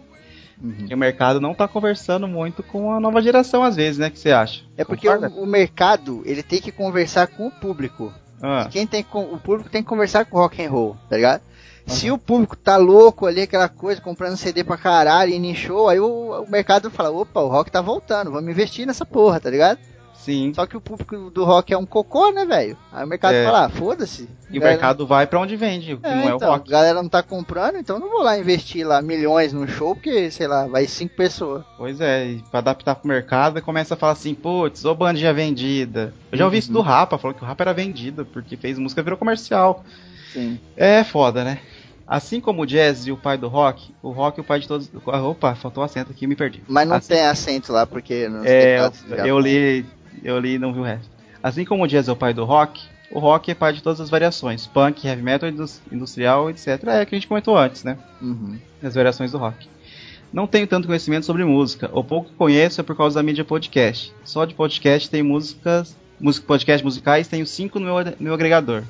Uhum. Porque o mercado não tá conversando muito com a nova geração às vezes, né? O que você acha? É porque o, o mercado, ele tem que conversar com o público. Ah, Quem tem com, o público tem que conversar com rock and roll, tá ligado? Se o público tá louco ali, aquela coisa, comprando CD pra caralho, indo em show, aí o, o mercado fala, opa, o rock tá voltando, vamos investir nessa porra, tá ligado? Sim. Só que o público do rock é um cocô, né, velho? Aí o mercado É. fala, ah, foda-se. E o Galera- mercado vai pra onde vende, É, não é então, o rock. a galera não tá comprando, então não vou lá investir lá milhões num show, porque, sei lá, vai cinco pessoas. Pois é, e pra adaptar pro mercado, começa a falar assim, putz, ô bandinha vendida. Eu já ouvi Uhum. isso do Rapa, falou que o Rapa era vendido, porque fez música virou comercial. Sim. É foda, né? Assim como o jazz e o pai do rock, o rock é o pai de todos. Opa, faltou um acento aqui, me perdi. Mas não Assim- tem acento lá, porque não É, eu li, eu li e não vi o resto. Assim como o jazz é o pai do rock, o rock é pai de todas as variações, punk, heavy metal, indus- industrial, etc. É que a gente comentou antes, né? Uhum. As variações do rock. Não tenho tanto conhecimento sobre música, o pouco que conheço é por causa da mídia podcast. Só de podcast tem músicas, música, podcast musicais, tenho cinco no meu, no meu agregador.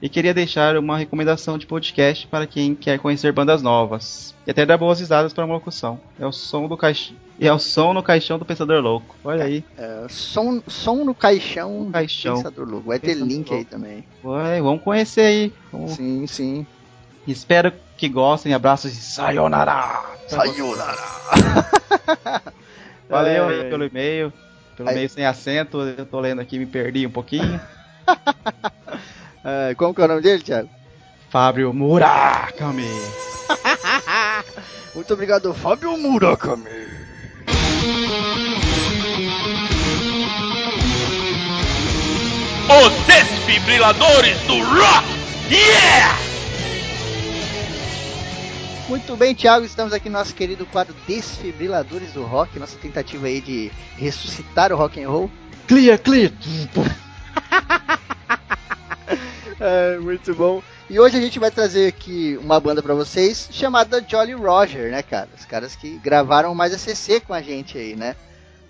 E queria deixar uma recomendação de podcast para quem quer conhecer bandas novas. E até dar boas risadas para uma locução. É o som do caixão. E é o som no caixão do Pensador Louco. Olha aí. É, som, som no caixão, Caixão. Pensador Louco. Vai ter Pensador link aí Louco. também. Ué, vamos conhecer aí. Vamos- Sim, sim. Espero que gostem. Abraços e sayonara. Sayonara. Valeu É, aí pelo e-mail. Pelo Aí- e-mail sem acento. Eu tô lendo aqui, me perdi um pouquinho. É, como que é o nome dele, Thiago? Fábio Murakami. Muito obrigado, Fábio Murakami. Os desfibriladores do rock! Yeah! Muito bem, Thiago, estamos aqui no nosso querido quadro Desfibriladores do Rock, nossa tentativa aí de ressuscitar o rock and roll. Clear, clear. É, muito bom. E hoje a gente vai trazer aqui uma banda pra vocês chamada Jolly Roger, né, cara? Os caras que gravaram mais a CC com a gente aí, né?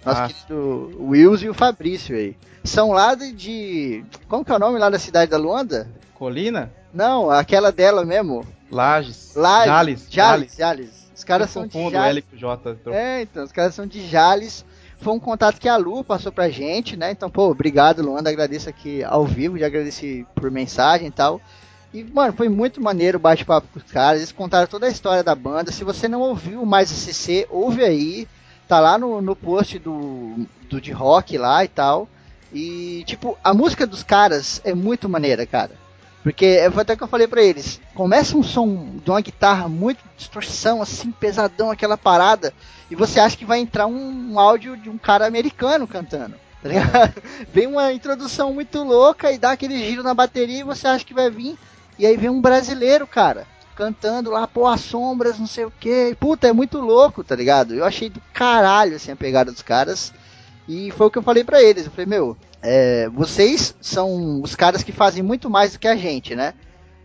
Nosso Ah. querido Wills e o Fabrício aí. São lá de-. Como que é o nome lá da cidade da Luanda? Colina? Não, aquela dela mesmo. Lages. Lá, Jales. Jales, Jales. Os caras Eu são de Jales. L com J. Tô- É, então, os caras são de Jales. Foi um contato que a Lu passou pra gente, né? Então, pô, obrigado, Luanda. Agradeço aqui ao vivo, já agradeci por mensagem e tal. E, mano, foi muito maneiro o bate-papo com os caras. Eles contaram toda a história da banda. Se você não ouviu mais CC, ouve aí. Tá lá no, no post do, do de rock lá e tal. E, tipo, a música dos caras é muito maneira, cara. Porque foi até que eu falei pra eles. Começa um som de uma guitarra muito distorção, assim, pesadão, aquela parada. E você acha que vai entrar um, um áudio de um cara americano cantando. Tá ligado? Vem uma introdução muito louca e dá aquele giro na bateria e você acha que vai vir. E aí vem um brasileiro, cara, cantando lá, pô, as sombras, não sei o que. Puta, é muito louco, tá ligado? Eu achei do caralho assim, a pegada dos caras. E foi o que eu falei pra eles. Eu falei, meu, é, vocês são os caras que fazem muito mais do que a gente, né?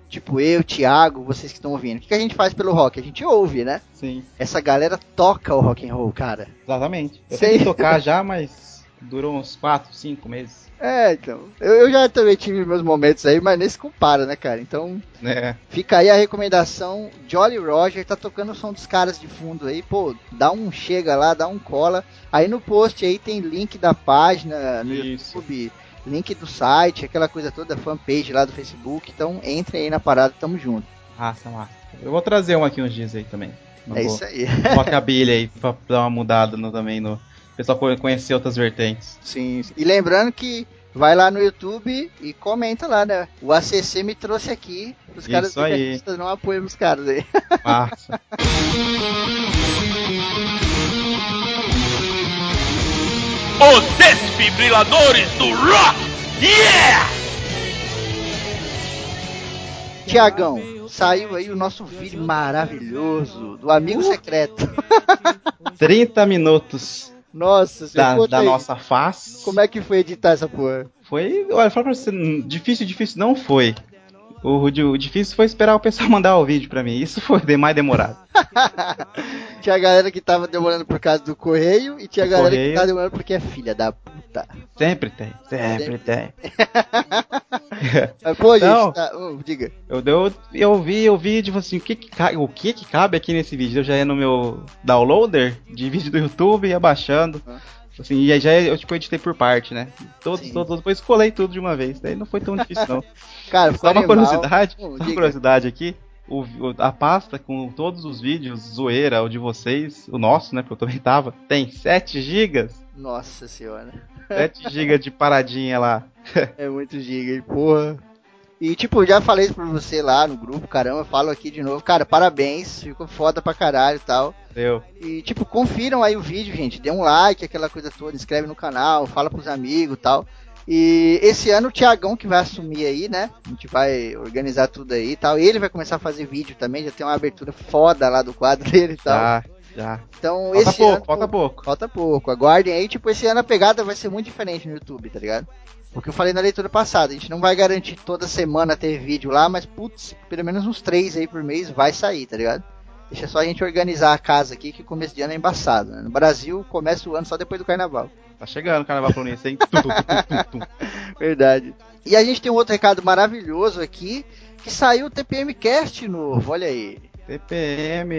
Tipo, eu, Thiago, vocês que estão ouvindo. O que, que a gente faz pelo rock? A gente ouve, né? Sim, Essa galera toca o rock and roll, cara. exatamente. Eu Sei. tocar já, mas durou uns 4, 5 meses. É, então. Eu, eu já também tive meus momentos aí, mas nem se compara, né, cara? Então, É, fica aí a recomendação. Jolly Roger tá tocando o som dos caras de fundo aí. Pô, dá um chega lá, dá um cola. Aí no post aí tem link da página no Isso. YouTube, link do site, aquela coisa toda, fanpage lá do Facebook. Então, entrem aí na parada, tamo junto. massa, massa. Eu vou trazer um aqui uns dias aí também. Não é vou- isso aí. rockabilly aí, pra dar uma mudada no, também no. Pessoal co- conhecer outras vertentes. Sim. E lembrando que vai lá no YouTube e comenta lá, né? O ACC me trouxe aqui. Os caras Isso aí. brigadistas não apoiam os caras aí. Massa. Os desfibriladores do rock. Yeah! Tiagão, saiu aí o nosso vídeo maravilhoso do Amigo Secreto. 30 minutos Nossa, você da, da nossa face. Como é que foi editar essa porra? Foi. Olha, fala pra você, difícil, difícil não foi. O, o difícil foi esperar o pessoal mandar o vídeo pra mim. Isso foi mais demorado. Tinha a galera que tava demorando por causa do correio e tinha a galera que correio. tava demorando porque é filha da puta. Sempre tem, sempre tem. Mas, pô, gente, Não. tá- diga. Eu, eu, eu vi o vídeo, assim, o que que, ca- o que que cabe aqui nesse vídeo? Eu já ia no meu downloader de vídeo do YouTube, ia baixando. Uhum. Assim, e aí já eu tipo, editei por parte, né? Todos, Sim. todos, depois colei tudo de uma vez. Daí não foi tão difícil, não. Cara, Só uma curiosidade, Ô, uma curiosidade aqui. O, a pasta com todos os vídeos, zoeira, o de vocês, o nosso, né? Porque eu também tava, tem 7 GB. Nossa senhora. 7 GB de paradinha lá. É muito giga, porra. E tipo, já falei isso pra você lá no grupo, caramba, falo aqui de novo. Cara, parabéns, ficou foda pra caralho e tal. Deu. E tipo, confiram aí o vídeo, gente. Dê um like, aquela coisa toda, inscreve no canal, fala pros amigos e tal. E esse ano o Tiagão que vai assumir aí, né? A gente vai organizar tudo aí e tal. Ele vai começar a fazer vídeo também, já tem uma abertura foda lá do quadro dele e tal. Já, já. Então Falta esse pouco, ano. falta pouco. Falta pouco. Aguardem aí, tipo, esse ano a pegada vai ser muito diferente no YouTube, tá ligado? Porque eu falei na leitura passada, a gente não vai garantir toda semana ter vídeo lá, mas putz, pelo menos uns três aí por mês vai sair, tá ligado? Deixa só a gente organizar a casa aqui, que o começo de ano é embaçado, né? No Brasil, começa o ano só depois do carnaval. Tá chegando o carnaval fluminense, hein? Tum, tum, tum, tum, tum. Verdade. E a gente tem um outro recado maravilhoso aqui, que saiu o TPM Cast novo, olha aí. TPM.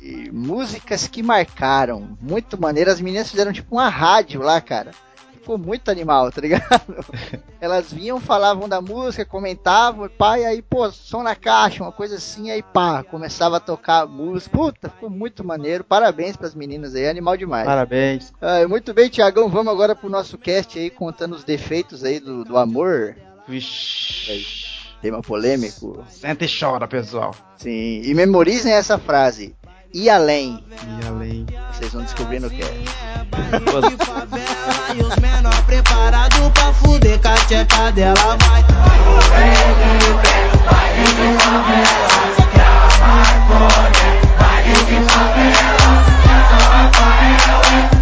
E músicas que marcaram. Muito maneiro. As meninas fizeram tipo uma rádio lá, cara. Ficou muito animal, tá ligado? Elas vinham, falavam da música, comentavam, pá, e aí, pô, som na caixa, uma coisa assim, aí pá, começava a tocar a música. Puta, ficou muito maneiro. Parabéns pras meninas aí, animal demais. Parabéns. Ah, muito bem, Tiagão, vamos agora pro nosso cast aí, contando os defeitos aí do, do amor. Vixe. Tema polêmico. Senta e chora, pessoal. Sim, e memorizem essa frase. E além, E além. vocês vão descobrir no. De favela e os menor preparado pra fuder com a tcheca dela vai. quis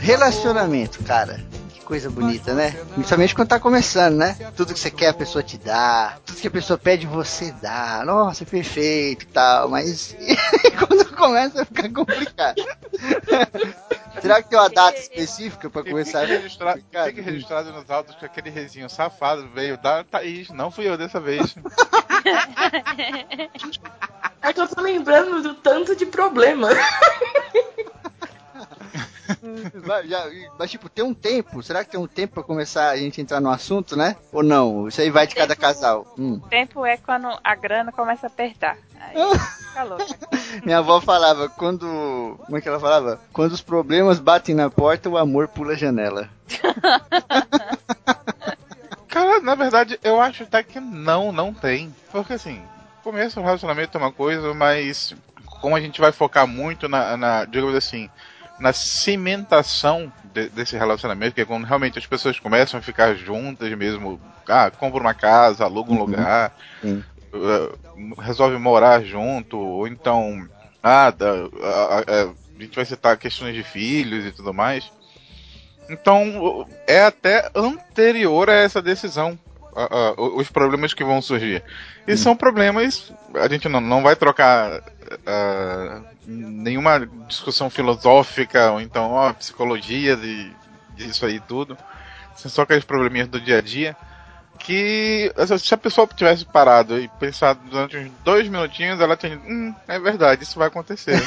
Relacionamento, cara. Que coisa bonita, né? Principalmente quando tá começando, né? Tudo que você quer a pessoa te dá. Tudo que a pessoa pede você dá. Nossa, perfeito e tal. Mas quando começa a ficar complicado. Será que tem uma data específica pra começar fique, a registra- fique registrado nos autos que aquele rezinho safado veio da Thaís. Não fui eu dessa vez. É que eu tô lembrando do tanto de problema. Vai, já- mas, tipo, tem um tempo? Será que tem um tempo pra começar a gente entrar no assunto, né? Ou não? Isso aí vai de cada casal. Hum. O tempo é quando a grana começa a apertar. Aí fica. Minha avó falava, quando. Como é que ela falava? Quando os problemas batem na porta, o amor pula a janela. Cara, na verdade, eu acho até que não, não tem. Porque assim, começo do relacionamento é uma coisa, mas como a gente vai focar muito na, na digamos assim, na cimentação de- desse relacionamento, que é quando realmente as pessoas começam a ficar juntas mesmo, ah, compra uma casa, aluga um lugar, Sim. eh, resolve morar junto, ou então, ah, da- a, a- a gente vai citar questões de filhos e tudo mais. Então, é até anterior a essa decisão. A- a- os problemas que vão surgir. E são problemas. A gente não, não vai trocar nenhuma discussão filosófica ou então ó, psicologia de, disso aí tudo. São só aqueles probleminhas do dia a dia. Que se a pessoa tivesse parado e pensado durante uns dois minutinhos, ela tinha. Hum, é verdade, isso vai acontecer.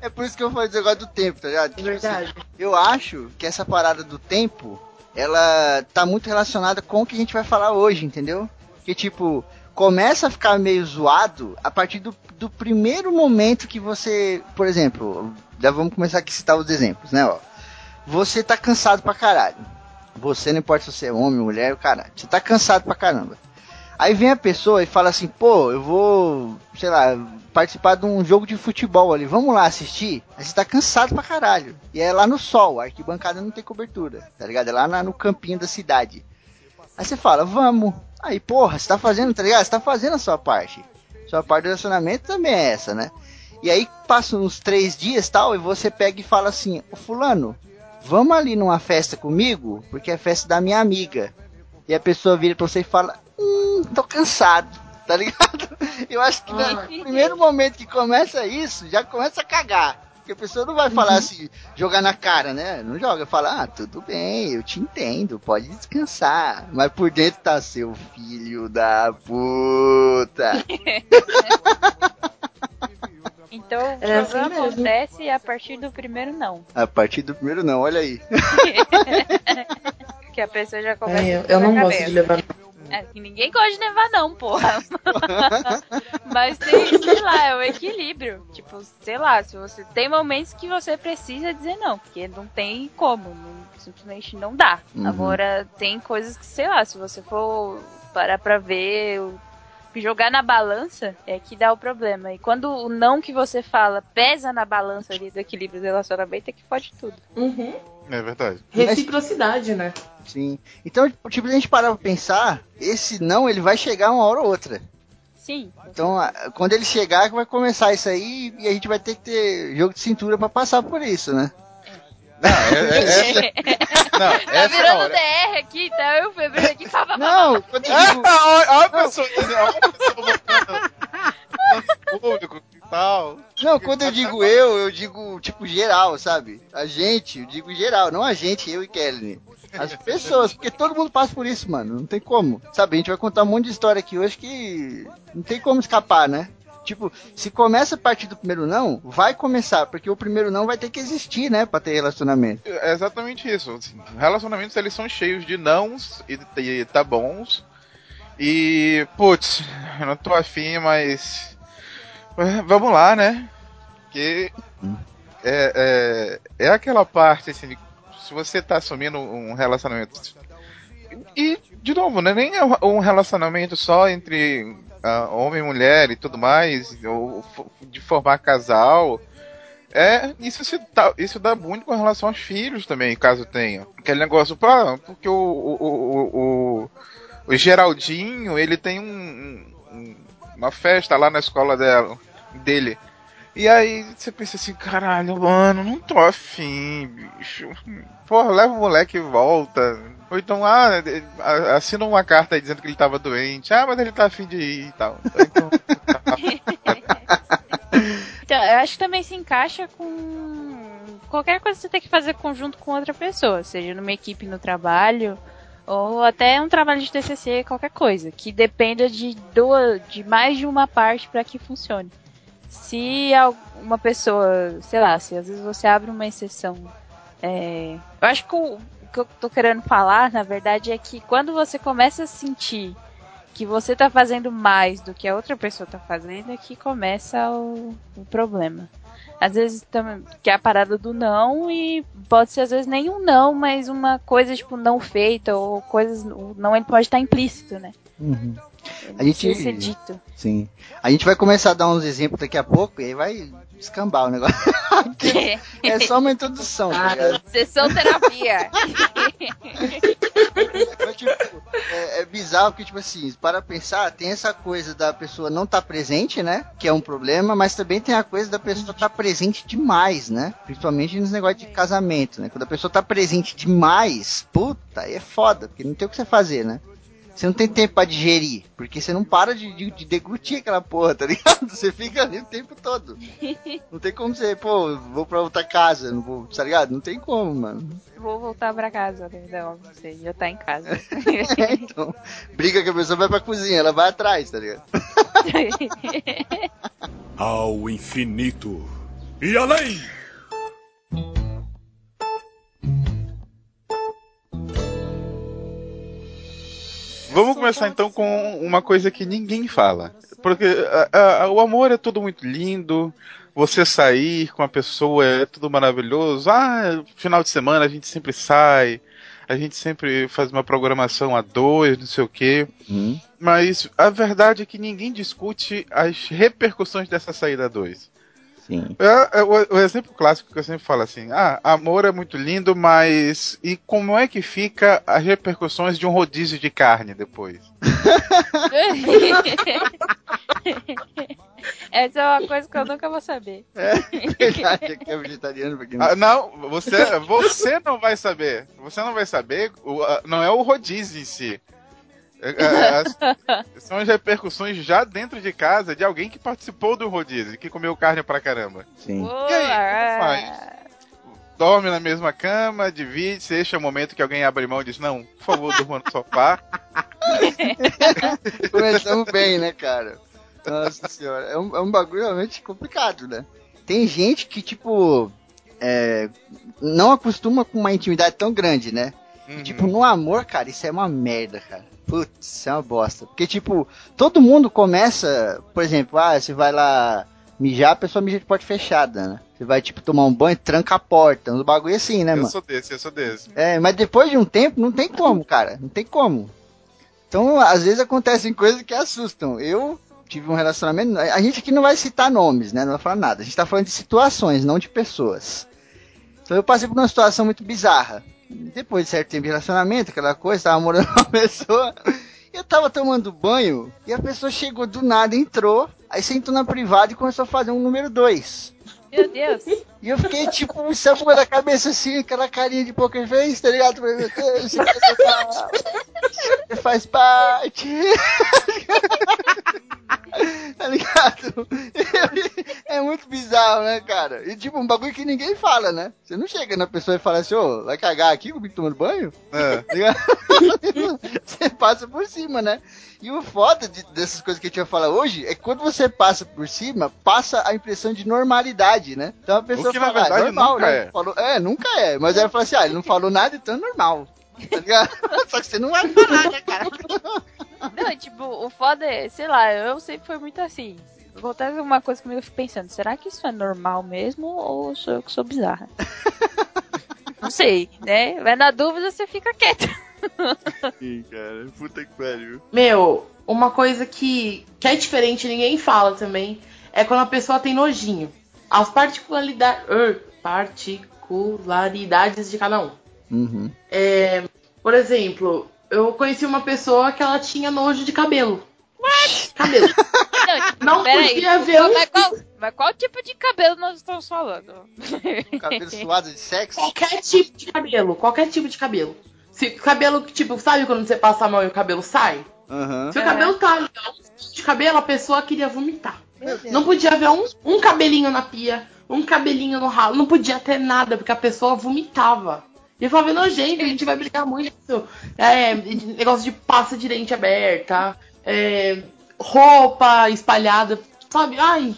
É por isso que eu falei do negócio do tempo, tá ligado? Tipo Verdade. assim, eu acho que essa parada do tempo, ela tá muito relacionada com o que a gente vai falar hoje, entendeu? Que tipo, começa a ficar meio zoado a partir do, do primeiro momento que você, por exemplo, já vamos começar aqui a citar os exemplos, né, ó. Você tá cansado pra caralho. Você, não importa se você é homem, mulher, o caralho. Você tá cansado pra caramba. Aí vem a pessoa e fala assim, pô, eu vou, sei lá, participar de um jogo de futebol ali, vamos lá assistir? Aí você tá cansado pra caralho. E é lá no sol, a arquibancada não tem cobertura, tá ligado? É lá na- no campinho da cidade. Aí você fala, vamos. Aí, porra, você tá fazendo, tá ligado? Você tá fazendo a sua parte. Sua parte do relacionamento também é essa, né? E aí passam uns três dias tal, e você pega e fala assim, ô fulano, vamos ali numa festa comigo, porque é festa da minha amiga. E a pessoa vira pra você e fala, hum, tô cansado, tá ligado? Eu acho que Ah. no primeiro momento que começa isso, já começa a cagar. Porque a pessoa não vai falar assim, jogar na cara, né? Não joga, fala, ah, tudo bem, eu te entendo, pode descansar. Mas por dentro tá seu filho da puta. Então o É assim problema acontece a partir do primeiro não. A partir do primeiro não, olha aí. Que a pessoa já começa Ai, a eu, eu não gosto de levar. É, que ninguém gosta de nevar não, porra. Mas tem, sei lá, é o equilíbrio. Tipo, sei lá, se você tem momentos que você precisa dizer não, porque não tem como, não- simplesmente não dá. Uhum. Agora tem coisas que, sei lá, se você for parar pra ver, o- jogar na balança é que dá o problema. E quando o não que você fala pesa na balança ali do equilíbrio do relacionamento, é que pode tudo. Uhum. é verdade. Reciprocidade, né? Sim. Então, tipo, a gente parar pra pensar, esse não, ele vai chegar uma hora ou outra. Sim. Então, quando ele chegar, que vai começar isso aí e a gente vai ter que ter jogo de cintura pra passar por isso, né? Não, é, é, essa, não, Tá é virando hora. DR aqui, tá eu febril aqui, pá, pá, Não, quando eu Ah, digo, olha, a pessoa, olha a pessoa público e tal. não, quando eu digo eu, eu digo tipo geral, sabe? A gente, eu digo geral, não a gente, eu e Kelly. As pessoas, porque todo mundo passa por isso, mano. Não tem como. Sabe, a gente vai contar um monte de história aqui hoje que não tem como escapar, né? Tipo, se começa a partir do primeiro não, vai começar, porque o primeiro não vai ter que existir, né, pra ter relacionamento. É exatamente isso. assim, relacionamentos eles são cheios de nãos e, e tá bons. E, putz, eu não tô afim, mas. eh, Vamos lá, né? Que é, é, é aquela parte, assim, se você tá assumindo um relacionamento. E, de novo, não é nem um relacionamento só entre ah, homem mulher e tudo mais, ou de formar casal. É, isso, se dá, isso dá muito com relação aos filhos também, caso tenha. Aquele negócio, pá, porque o, o, o, o, o Geraldinho, ele tem um, um- uma festa lá na escola dela, dele. E aí você pensa assim, caralho, mano, não tô afim, bicho. Porra, leva o moleque e volta. Ou então, ah, assina uma carta aí dizendo que ele tava doente. Ah, mas ele tá afim de ir e tal. Então, Então, eu acho que também se encaixa com qualquer coisa que você tem que fazer conjunto com outra pessoa, seja numa equipe no trabalho ou até um trabalho de TCC, qualquer coisa, que dependa de duas, de mais de uma parte para que funcione. Se uma pessoa, sei lá, se às vezes você abre uma exceção, é, eu acho que o, o que eu tô querendo falar, na verdade, é que quando você começa a sentir que você tá fazendo mais do que a outra pessoa tá fazendo, é que começa o, o problema. Às vezes também, que é a parada do não, e pode ser às vezes nem um não, mas uma coisa tipo não feita, ou coisas. O não ele pode estar implícito, né? Uhum. A gente- ser dito. Sim. A gente vai começar a dar uns exemplos daqui a pouco e aí vai escambar o negócio. é só uma introdução, tá ligado? Sessão terapia. Mas, tipo, é, é bizarro porque, tipo assim, para pensar, tem essa coisa da pessoa não estar presente, né? Que é um problema, mas também tem a coisa da pessoa estar presente demais, né? Principalmente nos negócios de casamento, né? Quando a pessoa tá presente demais, puta, aí é foda, porque não tem o que você fazer, né? Você não tem tempo pra digerir, porque você não para de, de, de deglutir aquela porra, tá ligado? Você fica ali o tempo todo. Não tem como você, pô, vou pra outra casa, não vou, tá ligado? Não tem como, mano. Vou voltar pra casa, né? Não, você já tá em casa. É, então, briga que a pessoa vai pra cozinha, ela vai atrás, tá ligado? Ao infinito e além! Vamos começar então com uma coisa que ninguém fala. Porque a- a- o amor é tudo muito lindo. Você sair com a pessoa é tudo maravilhoso. Ah, final de semana a gente sempre sai. A gente sempre faz uma programação a dois, não sei o quê. Mas a verdade é que ninguém discute as repercussões dessa saída a dois. Sim. É, é o, o exemplo clássico que eu sempre falo assim: ah, amor é muito lindo, mas e como é que fica as repercussões de um rodízio de carne depois? Essa é uma coisa que eu nunca vou saber. É verdade, que é vegetariano, porque Ah, não, você, você não vai saber. Você não vai saber. não é o rodízio em si. É, é, as- são as repercussões já dentro de casa de alguém que participou do rodízio, que comeu carne pra caramba. Sim. E aí, como faz? Dorme na mesma cama, divide, você deixa o momento que alguém abre mão e diz, não, por favor, durma no sofá. Começamos bem, né, cara? Nossa senhora, é um, é um bagulho realmente complicado, né? Tem gente que, tipo, é, não acostuma com uma intimidade tão grande, né? Uhum. Tipo, no amor, cara, isso é uma merda, cara. Putz, isso é uma bosta. Porque, tipo, todo mundo começa, por exemplo, ah, você vai lá mijar, a pessoa mija de porta fechada, né? Você vai, tipo, tomar um banho, tranca a porta, uns bagulho assim, né, eu mano? sou desse, eu sou desse. É, mas depois de um tempo, não tem como, cara. Não tem como. Então, às vezes acontecem coisas que assustam. Eu tive um relacionamento. A gente aqui não vai citar nomes, né? Não vai falar nada. A gente tá falando de situações, não de pessoas. Então eu passei por uma situação muito bizarra. Depois de certo tempo de relacionamento, aquela coisa, tava morando com uma pessoa. Eu tava tomando banho e a pessoa chegou do nada, entrou, aí sentou na privada e começou a fazer um número 2. Meu Deus. E eu fiquei tipo um samba da cabeça assim, aquela carinha de poker face, tá ligado? Meu Deus, você você faz parte. tá ligado? É muito bizarro, né, cara? E tipo, um bagulho que ninguém fala, né? Você não chega na pessoa e fala assim, ô, vai cagar aqui comigo tomando banho? É. Tá você passa por cima, né? E o foda de- dessas coisas que a gente vai falar hoje é que quando você passa por cima, passa a impressão de normalidade, né? Então a pessoa O que, na fala, ah, verdade, normal, nunca né? é. Falou, é, nunca é. Mas aí ela fala assim, ah, ele não falou nada, então é normal. Tá ligado? Só que você não vai falar, né, cara? Não, tipo, o foda é, sei lá, eu sempre fui muito assim. Acontece uma coisa comigo, eu fico pensando, será que isso é normal mesmo ou sou eu que sou bizarra? Não sei, né? Mas na dúvida você fica quieto. Sim, cara, puta que pariu. Meu, uma coisa que, que é diferente, ninguém fala também, é quando a pessoa tem nojinho. As particularidades, particularidades de cada um. Uhum. É, por exemplo, eu conheci uma pessoa que ela tinha nojo de cabelo. cabelo. Não, Não podia ver um- mas, qual, mas qual tipo de cabelo nós estamos falando? Cabelo suado de sexo? Qualquer tipo de cabelo, qualquer tipo de cabelo. Se cabelo que, tipo, sabe quando você passa a mão e o cabelo sai? Aham. Se o É. cabelo tá um fio de cabelo, a pessoa queria vomitar. Não podia ver um, um cabelinho na pia, um cabelinho no ralo, não podia ter nada, porque a pessoa vomitava. E eu falava, nojento, a gente vai brigar muito. É, negócio de pasta de dente aberta, é, roupa espalhada, sabe? Ai,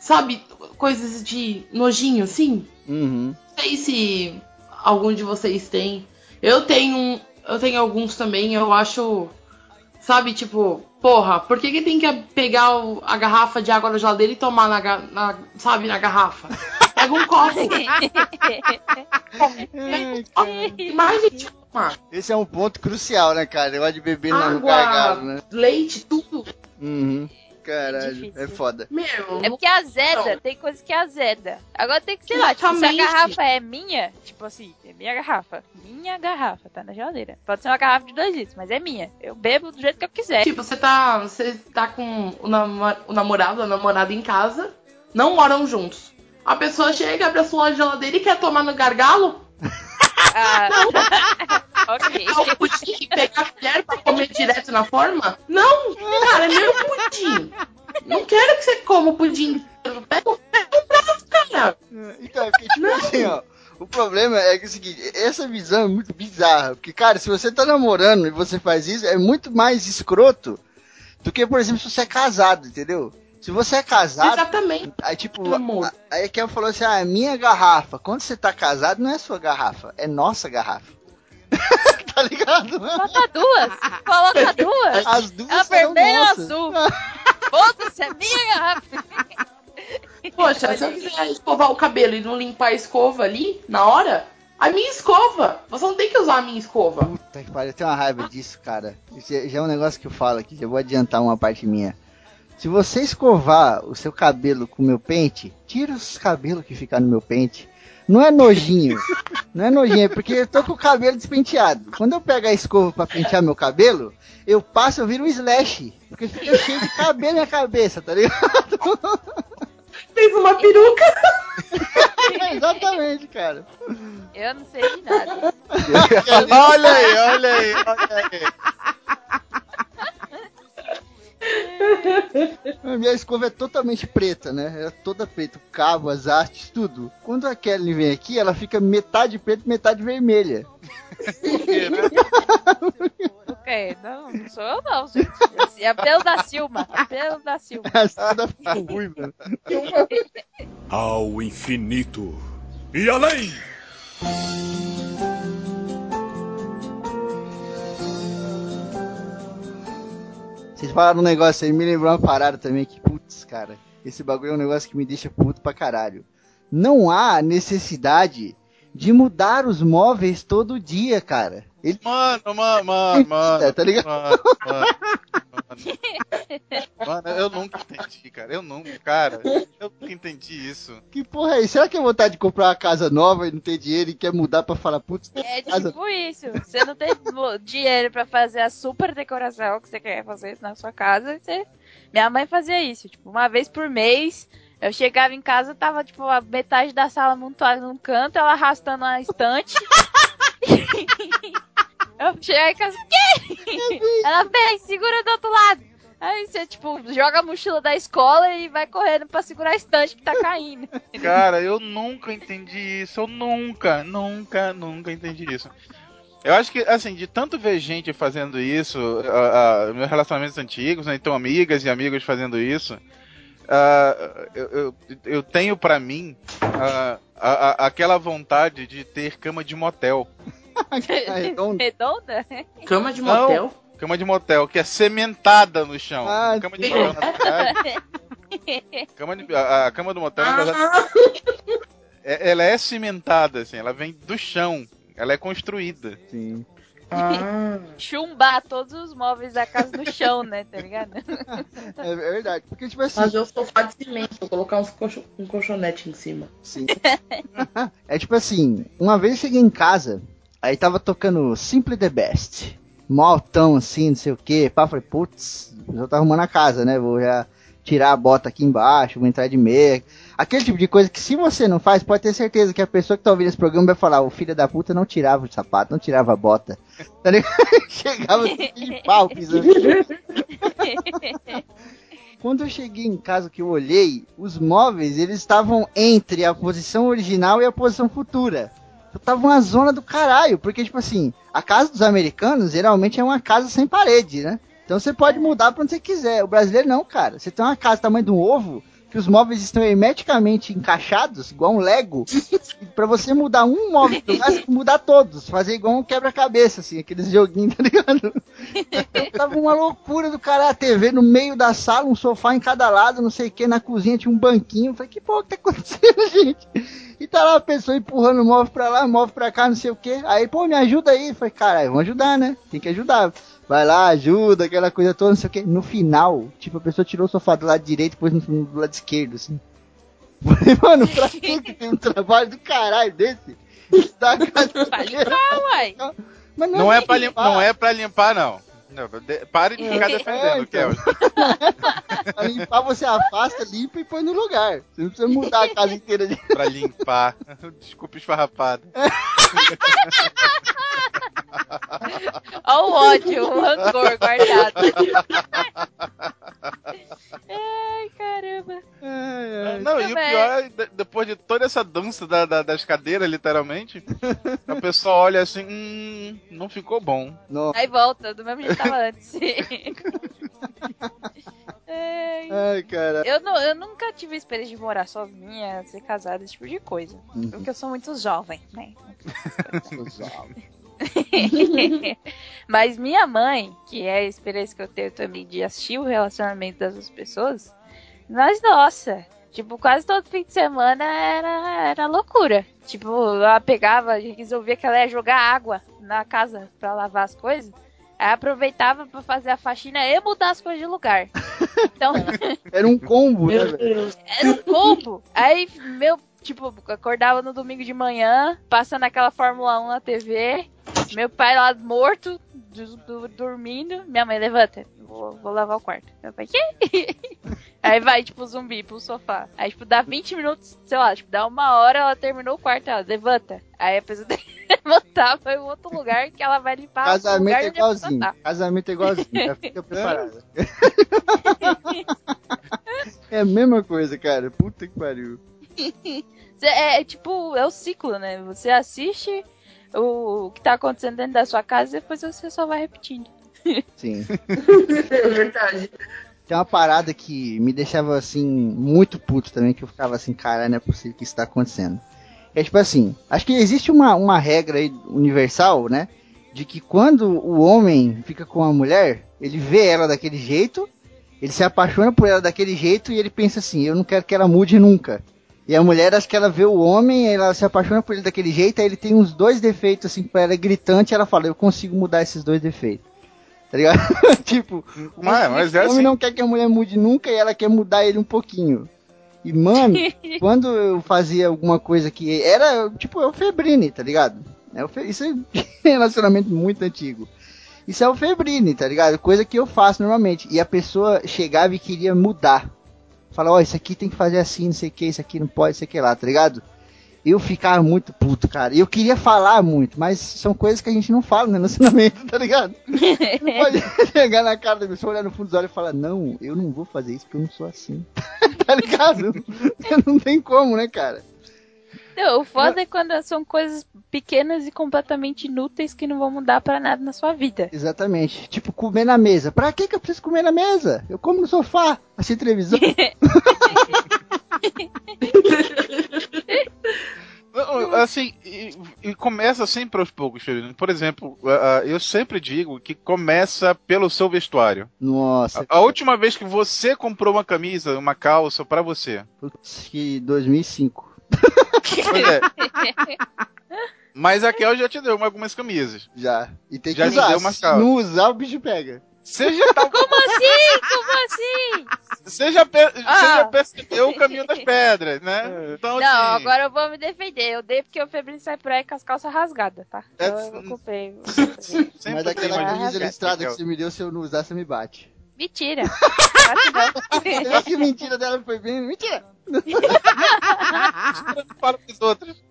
sabe, coisas de nojinho, assim. Uhum. Não sei se algum de vocês tem. Eu tenho, eu tenho alguns também, eu acho, sabe, tipo, porra, por que, que tem que pegar o- a garrafa de água na geladeira e tomar na, na- sabe, na garrafa? Pega um copo. Mais gente tomar. Esse é um ponto crucial, né, cara? Negócio de beber no Água, gargalo, né? leite, tudo. Uhum. Caralho, Difícil. é foda. Meu, É porque azeda, tem coisa que azeda. Agora tem que, sei lá, tipo, se a garrafa é minha, tipo assim, é minha garrafa. Minha garrafa, tá na geladeira. Pode ser uma garrafa de 2 litros, mas é minha. Eu bebo do jeito que eu quiser. Tipo, você tá, você tá com o, namo- o namorado, a namorada em casa, não moram juntos. A pessoa chega, abre a sua geladeira e quer tomar no gargalo? Ah, ok. Ah, o pudim e pegar a colher pra comer direto na forma? Não, cara, é meu pudim. Não quero que você coma o pudim. Pega, um braço, cara. Então, é porque, tipo assim, ó. O problema é que é o seguinte, essa visão é muito bizarra. Porque, cara, se você tá namorando e você faz isso, é muito mais escroto do que, por exemplo, se você é casado, entendeu? Se você é casado, Exatamente. aí tipo, amor. a- aí a Kel falou assim, ah, é minha garrafa. Quando você tá casado, não é sua garrafa, é nossa garrafa. tá ligado? Coloca duas. Coloca duas. As duas A vermelha ou nossas. azul. Foda-se, é minha garrafa. Poxa, se eu quiser escovar o cabelo e não limpar a escova ali, na hora, a minha escova. Você não tem que usar a minha escova. Puta que pariu, eu tenho uma raiva disso, cara. Isso já já é um negócio que eu falo aqui, já vou adiantar uma parte minha. Se você escovar o seu cabelo com o meu pente, tira os cabelos que ficam no meu pente. Não é nojinho. Não é nojinho, é porque eu tô com o cabelo despenteado. Quando eu pego a escova pra pentear meu cabelo, eu passo, eu viro um slash. Porque fica cheio de cabelo na minha cabeça, tá ligado? Fez uma peruca. Exatamente, cara. Eu não sei de nada. olha aí, olha aí, olha aí. A minha escova é totalmente preta, né? É toda preta, o cabo, as hastes, tudo. Quando a Kelly vem aqui, ela fica metade preta e metade vermelha. Ok, não, não sou eu não, gente. Esse É pelo da Silma. É pelo da toda fica ruiva. Ao infinito e além! Vocês falaram um negócio aí, me lembrou uma parada também que, putz, cara, esse bagulho é um negócio que me deixa puto pra caralho. Não há necessidade de mudar os móveis todo dia, cara. Ele Mano, mano, mano, mano. tá ligado? Mano, mano, mano. Mano, eu nunca entendi, cara. Eu nunca, cara. Eu nunca entendi isso. Que porra é isso? Será que é vontade de comprar uma casa nova e não ter dinheiro e quer mudar pra falar, putz, É casa tipo isso. Você não tem dinheiro pra fazer a super decoração que você quer fazer na sua casa. Você... Minha mãe fazia isso. Tipo, uma vez por mês, eu chegava em casa, tava, tipo, a metade da sala montada num canto, ela arrastando a estante. eu cheguei em casa, quê? Ela vem, segura do outro lado. Aí você, tipo, joga a mochila da escola e vai correndo pra segurar a estante que tá caindo. Cara, eu nunca entendi isso. Eu nunca, nunca, nunca entendi isso. Eu acho que, assim, de tanto ver gente fazendo isso, a, a, meus relacionamentos antigos, né, então amigas e amigos fazendo isso, ah, eu, eu, eu tenho pra mim ah, a, a- aquela vontade de ter cama de motel. Redonda? Cama de Não. motel. Cama de motel, que é cementada no chão. Ah, cama de motel, na verdade. Cama de- a, a cama do motel, na verdade, Ah, é- ela é cimentada, assim, ela vem do chão. Ela é construída. Sim. Ah. Chumbar todos os móveis da casa no chão, né? Tá ligado? É, é verdade. Porque, tipo assim, Fazer o sofá de cimento, vou colocar uns colcho- um colchonete em cima. Sim. é tipo assim, uma vez eu cheguei em casa, aí tava tocando Simple the Best. Mó altão assim, não sei o que. Pá, falei, putz, pessoa tá arrumando a casa, né? Vou já tirar a bota aqui embaixo, vou entrar de meia. Aquele tipo de coisa que se você não faz, pode ter certeza que a pessoa que tá ouvindo esse programa vai falar, o filho da puta não tirava o sapato, não tirava a bota. Tá ligado? Chegava assim de pau pisando. Quando eu cheguei em casa que eu olhei, os móveis eles estavam entre a posição original e a posição futura. Eu tava uma zona do caralho, porque tipo assim, a casa dos americanos geralmente é uma casa sem parede, né? Então você pode mudar pra onde você quiser. O brasileiro não, cara. Você tem uma casa do tamanho de um ovo, que os móveis estão hermeticamente encaixados, igual um Lego. pra você mudar um móvel que mudar todos. Fazer igual um quebra-cabeça, assim, aqueles joguinhos, tá ligado? Então, tava uma loucura do cara, a TV no meio da sala, um sofá em cada lado, não sei o que, na cozinha tinha um banquinho. Falei, que porra que tá acontecendo, gente? E tá lá a pessoa empurrando o móvel pra lá, móvel pra cá, não sei o que. Aí, pô, me ajuda aí. Falei, caralho, vamos ajudar, né? Tem que ajudar. Vai lá, ajuda, aquela coisa toda, não sei o que. No final, tipo, a pessoa tirou o sofá do lado direito e pôs no, do lado esquerdo, assim. Falei, mano, pra que que tem um trabalho do caralho desse? Tá Pra limpar, uai. Mas Não é, pra limpar, não é pra limpar, não. Não, de- Pare de ficar É, defendendo, então. Kel. Pra limpar, você afasta, limpa e põe no lugar. Você não precisa mudar a casa inteira de. Pra limpar. Desculpa esfarrapado. Olha o ódio, o rancor guardado. Ai, caramba. Não, e o Também. pior é, de- depois de toda essa dança da- da- das cadeiras, literalmente, a pessoa olha assim, hum, não ficou bom. Aí volta, do mesmo jeito que tava antes. Ai. Ai, cara. Eu, não, eu nunca tive a experiência de morar sozinha, ser casada, esse tipo de coisa. Uhum. Porque eu sou muito jovem, né? Mas minha mãe, que é a experiência que eu tenho também de assistir o relacionamento das duas pessoas, mas nossa, tipo, quase todo fim de semana era, era loucura. Tipo, ela pegava, resolvia que ela ia jogar água na casa pra lavar as coisas. Aí aproveitava pra fazer a faxina e mudar as coisas de lugar. Então, Era um combo, né, velho? era um combo. Aí, meu, tipo, acordava no domingo de manhã, passando aquela Fórmula 1 na TV. Meu pai lá morto, du- du- dormindo. Minha mãe levanta, vou, vou lavar o quarto. Meu pai, quê? Aí vai, tipo, zumbi pro sofá. Aí, tipo, dá 20 minutos, sei lá, tipo, dá uma hora, ela terminou o quarto, ela levanta. Aí a pessoa tem que levantar pra ir em outro lugar que ela vai limpar Casamento é onde a pessoa igualzinho. tá. Casamento é igualzinho. Já fica preparado. é a mesma coisa, cara. Puta que pariu. É, é tipo, é o ciclo, né? Você assiste o, o que tá acontecendo dentro da sua casa e depois você só vai repetindo. Sim. É verdade. Tem uma parada que me deixava assim, muito puto também, que eu ficava assim, cara, não é possível que isso tá acontecendo. É tipo assim, acho que existe uma, uma regra aí universal, né? De que quando o homem fica com a mulher, ele vê ela daquele jeito, ele se apaixona por ela daquele jeito e ele pensa assim, eu não quero que ela mude nunca. E a mulher, acho que ela vê o homem, ela se apaixona por ele daquele jeito, aí ele tem uns dois defeitos assim pra ela, é gritante, ela fala, eu consigo mudar esses dois defeitos. Tá ligado? tipo, Mas, mas é o homem assim. não quer que a mulher mude nunca e ela quer mudar ele um pouquinho. E, mano, quando eu fazia alguma coisa que era, tipo, é o Febrine, tá ligado? É o fe... Isso é relacionamento muito antigo. Isso é o Febrine, tá ligado? Coisa que eu faço normalmente. E a pessoa chegava e queria mudar. Falar, ó, isso aqui tem que fazer assim, não sei o que, isso aqui não pode, isso aqui lá, tá ligado? Eu ficava muito puto, cara. Eu queria falar muito, mas são coisas que a gente não fala no relacionamento, tá ligado? Não pode chegar na cara da pessoa, olhar no fundo dos olhos e falar, não, eu não vou fazer isso porque eu não sou assim. tá ligado? Não tem como, né, cara? Não, o foda é quando são coisas pequenas e completamente inúteis que não vão mudar pra nada na sua vida. Exatamente. Tipo, comer na mesa. Pra que que eu preciso comer na mesa? Eu como no sofá, assistir televisão. Assim, e, e começa sempre aos poucos, Felipe. Por exemplo, eu sempre digo que começa pelo seu vestuário. Nossa, A, a última vez que você comprou uma camisa, uma calça pra você. putz, que 2005. É. Mas a Kel já te deu algumas camisas. Já. E tem que Já te usar. deu uma Se calça. não usar, o bicho pega. Você já, tá, Como assim? Como assim? você já, pe- você Ah. já percebeu o caminho das pedras, né? Então, Não, assim, agora eu vou me defender. Eu dei porque o Febril sai por aí com as calças rasgadas, tá? É, Eu, eu culpei. sempre Mas tem aquela camisa listrada que você me deu, se eu não usar, você me bate. Mentira. Não. Será que mentira dela foi bem? Mentira! Fala pros outros.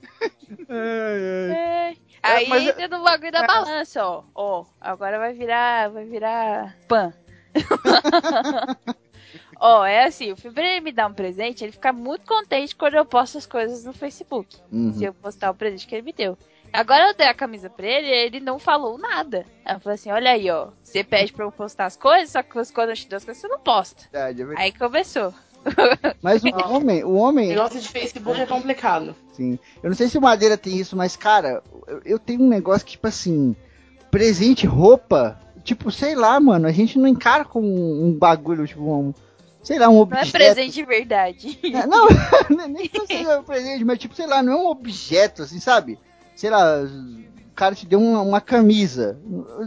É. Aí mas- entra no bagulho da balança, ó. Ó, agora vai virar. Vai virar pan. Ó, é assim, o Fibra me dá um presente, ele fica muito contente quando eu posto as coisas no Facebook. Uhum. Se eu postar o presente que ele me deu. Agora eu dei a camisa pra ele e ele não falou nada. Ela falou assim: olha aí, ó. Você pede pra eu postar as coisas, só que quando eu te dou as coisas, você não posta. É verdade. Aí começou. Mas o homem, o homem, Negócio de Facebook é complicado. Sim. Eu não sei se o Madeira tem isso, mas, cara, eu, eu tenho um negócio que, tipo assim, presente, roupa, tipo, sei lá, mano, a gente não encara como um, um bagulho, tipo, um, sei lá, um Não é objeto. presente de verdade. É, não, nem que seja um presente, mas, tipo, sei lá, não é um objeto, assim, sabe? Sei lá, o cara te deu uma, uma camisa.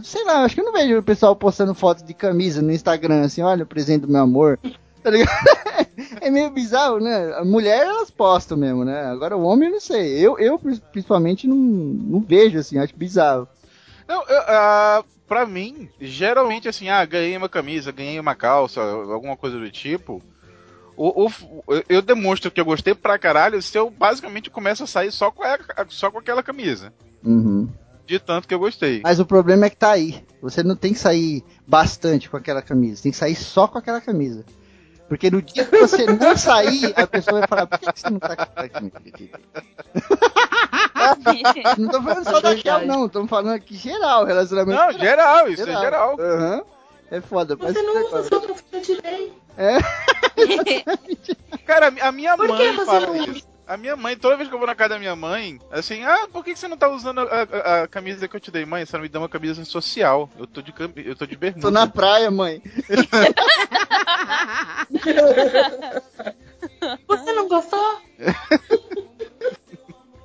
Sei lá, acho que eu não vejo o pessoal postando foto de camisa no Instagram, assim, olha o presente do meu amor. Tá ligado? É meio bizarro, né? A mulher, elas postam mesmo, né? Agora o homem, eu não sei. Eu, eu principalmente, não, não vejo, assim, acho bizarro. Não, eu, ah, pra mim, geralmente assim, ah, ganhei uma camisa, ganhei uma calça, alguma coisa do tipo. O, o- eu- demonstro que eu gostei pra caralho se eu basicamente começo a sair só com, a- só com aquela camisa. Uhum. De tanto que eu gostei. Mas o problema é que tá aí. Você não tem que sair bastante com aquela camisa. Tem que sair só com aquela camisa. Porque no dia que você não sair, a pessoa vai falar, por que que você não tá com aquela camisa? Não tô falando só daquela, não. Tô falando aqui geral, relacionamento. Não, geral, isso é geral. Aham. É foda. Você não usa só pra de bem. É. Cara, a minha Por que mãe você fala não- isso. A minha mãe, toda vez que eu vou na casa da minha mãe, assim, ah, por que você não tá usando a, a- a camisa que eu te dei? Mãe, você não me deu uma camisa social. Eu tô de, cam- eu tô de bermuda. Tô na praia, mãe. Você não gostou?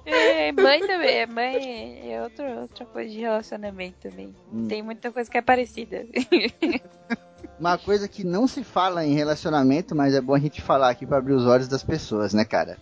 É, mãe também. é Mãe é outra, outra coisa de relacionamento também. Hum. Tem muita coisa que é parecida. Uma coisa que não se fala em relacionamento, mas é bom a gente falar aqui pra abrir os olhos das pessoas, né, cara?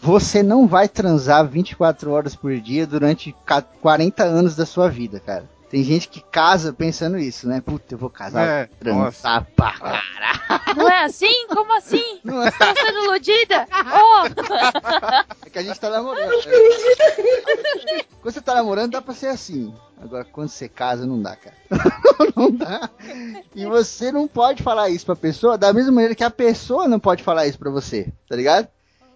Você não vai transar 24 horas por dia durante ca- 40 anos da sua vida, cara. Tem gente que casa pensando isso, né? Puta, eu vou casar, É, vou transar pra caralho. Não é assim? Como assim? Não é. Estou sendo iludida? Oh! É que a gente tá namorando. né? Quando você tá namorando, dá pra ser assim. Agora, quando você casa, não dá, cara. não dá. E você não pode falar isso pra pessoa da mesma maneira que a pessoa não pode falar isso pra você, tá ligado?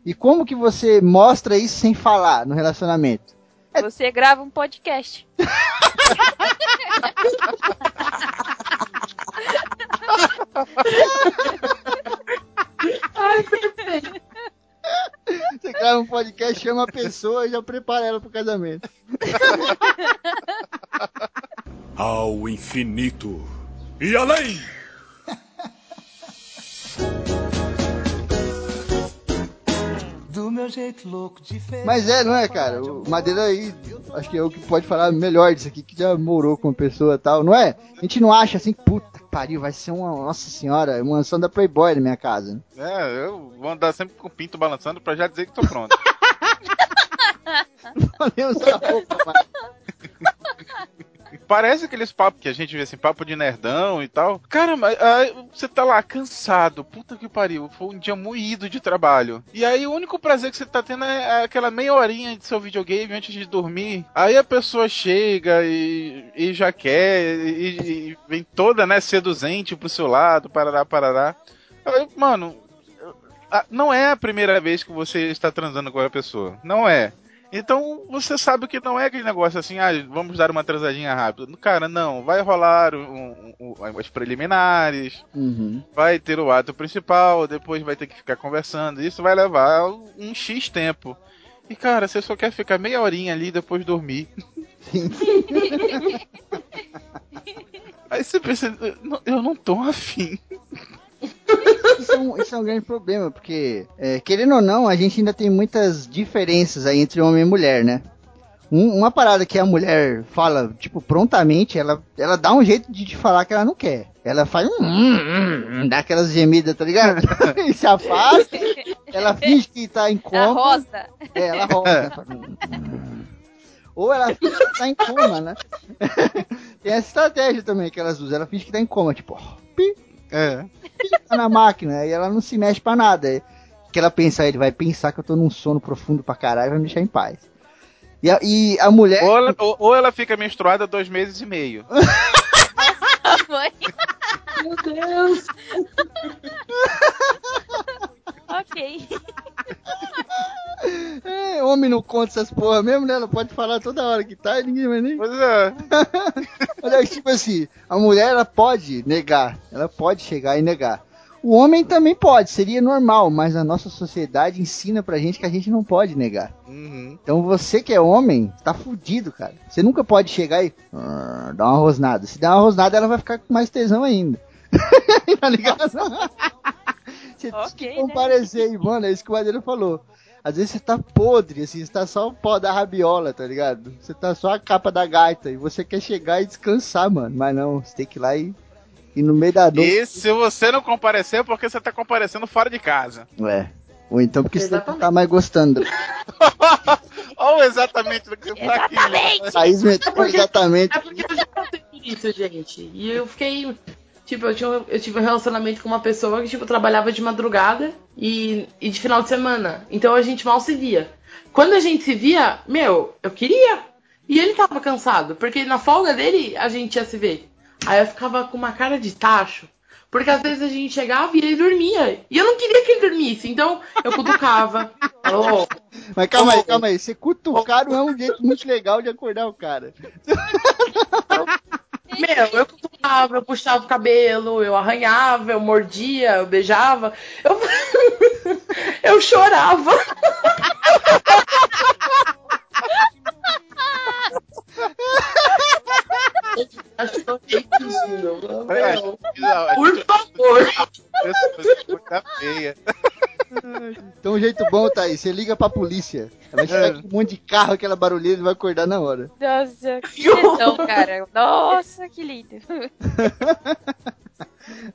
E como que você mostra isso sem falar no relacionamento? Você grava um podcast. Ai, perfeito. Você grava um podcast, chama a pessoa e já prepara ela pro casamento. Ao infinito e além! Jeito louco. Mas é, não é, cara? O Madeira aí, acho que é o que pode falar melhor disso aqui, que já morou com uma pessoa e tal, não é? A gente não acha assim, puta que pariu, vai ser uma, nossa senhora, uma mansão da Playboy na minha casa. né? É, eu vou andar sempre com o pinto balançando pra já dizer que tô pronto. Falei usar roupa, mas... Parece aqueles papos que a gente vê assim, papo de nerdão e tal. Cara, mas aí você tá lá cansado, puta que pariu, foi um dia moído de trabalho. E aí o único prazer que você tá tendo é aquela meia horinha de seu videogame antes de dormir. Aí a pessoa chega e, e já quer, e, e vem toda, né, seduzente pro seu lado, parará, parará. Aí, mano, a- não é a primeira vez que você está transando com a pessoa. Não é. Então você sabe que não é aquele negócio assim, ah, vamos dar uma transadinha rápida. Cara, não, vai rolar um, um, um, as preliminares, Uhum. vai ter o ato principal, depois vai ter que ficar conversando. Isso vai levar um X tempo. E cara, você só quer ficar meia horinha ali e depois dormir. Sim. Aí você pensa, eu não- eu não tô afim. Isso é, um, isso é um grande problema, porque, é, querendo ou não, a gente ainda tem muitas diferenças aí entre homem e mulher, né? Um- uma parada que a mulher fala, tipo, prontamente, ela, ela dá um jeito de te falar que ela não quer. Ela faz um. hum, hum, dá aquelas gemidas, tá ligado? e se afasta, ela finge que tá em A coma. rosa. É, ela rosa. Ou ela finge que tá em coma, né? Tem essa estratégia também que elas usam. Ela finge que tá em coma, tipo, ó, pi, É. tá na máquina, e ela não se mexe pra nada. Aí, que ela pensa, ele vai pensar que eu tô num sono profundo pra caralho e vai me deixar em paz. E a, e a mulher. Ou ela, ou, ou ela fica menstruada dois meses e meio. Mãe. Meu Deus. ok. É, homem não conta essas porra mesmo, né? Ela pode falar toda hora que tá e ninguém vai nem. Pois é. Olha, tipo assim, a mulher ela pode negar, ela pode chegar e negar. O homem também pode, seria normal, mas a nossa sociedade ensina pra gente que a gente não pode negar. Uhum. Então você que é homem, tá fudido, cara. Você nunca pode chegar e "Ah, dar uma rosnada. Se der uma rosnada, ela vai ficar com mais tesão ainda. tá ligado? Você tem Ok, que né? comparecer, e, mano, é isso que o Madeira falou. Às vezes você tá podre, assim, você tá só o pó da rabiola, tá ligado? Você tá só a capa da gaita e você quer chegar e descansar, mano. Mas não, você tem que ir lá e, e no meio da noite. E se você não comparecer, é porque você tá comparecendo fora de casa. É. Ou então porque você não Exatamente. tá mais gostando. Ou exatamente do que você tá aqui. Exatamente. Meteu porque- exatamente. É porque eu já isso, gente. E eu fiquei. Tipo, eu, tinha, eu tive um relacionamento com uma pessoa que, tipo, trabalhava de madrugada e, e de final de semana. Então a gente mal se via. Quando a gente se via, meu, eu queria. E ele tava cansado, porque na folga dele a gente ia se ver. Aí eu ficava com uma cara de tacho. Porque às vezes a gente chegava e ele dormia. E eu não queria que ele dormisse. Então eu cutucava. Falou, Mas calma aí, calma aí. Você cutucar não é um jeito muito legal de acordar o cara. Meu, eu cutucava, eu puxava o cabelo, eu arranhava, eu mordia, eu beijava, eu, eu chorava. Por favor. Tá feia. Jeito bom, Thaís, você liga pra polícia. Ela vai chegar com um monte de carro, aquela barulheira, ele vai acordar na hora. Nossa, que tesão, cara. Nossa, que lindo.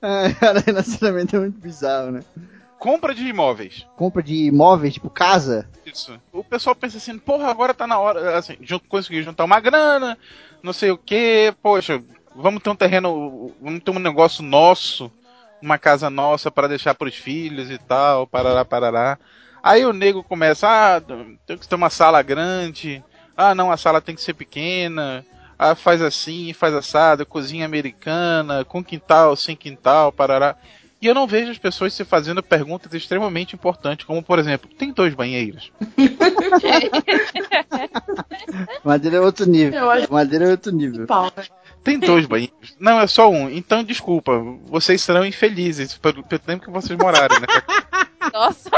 Ah, cara, relacionamento é muito bizarro, né? Compra de imóveis. Compra de imóveis, tipo casa. Isso. O pessoal pensa assim, porra, agora tá na hora, assim, conseguir juntar uma grana, não sei o que, poxa, vamos ter um terreno, vamos ter um negócio nosso, uma casa nossa para deixar pros filhos e tal, parará, parará. Aí o nego começa, ah, tem que ter uma sala grande, ah, não, a sala tem que ser pequena, ah, faz assim, faz assado, cozinha americana, com quintal, sem quintal, parará. E eu não vejo as pessoas se fazendo perguntas extremamente importantes, como por exemplo, tem dois banheiros? Madeira é outro nível. Madeira é outro nível. né? Tem dois banheiros? Não, é só um. Então, desculpa, vocês serão infelizes pelo, pelo tempo que vocês morarem, né? Nossa,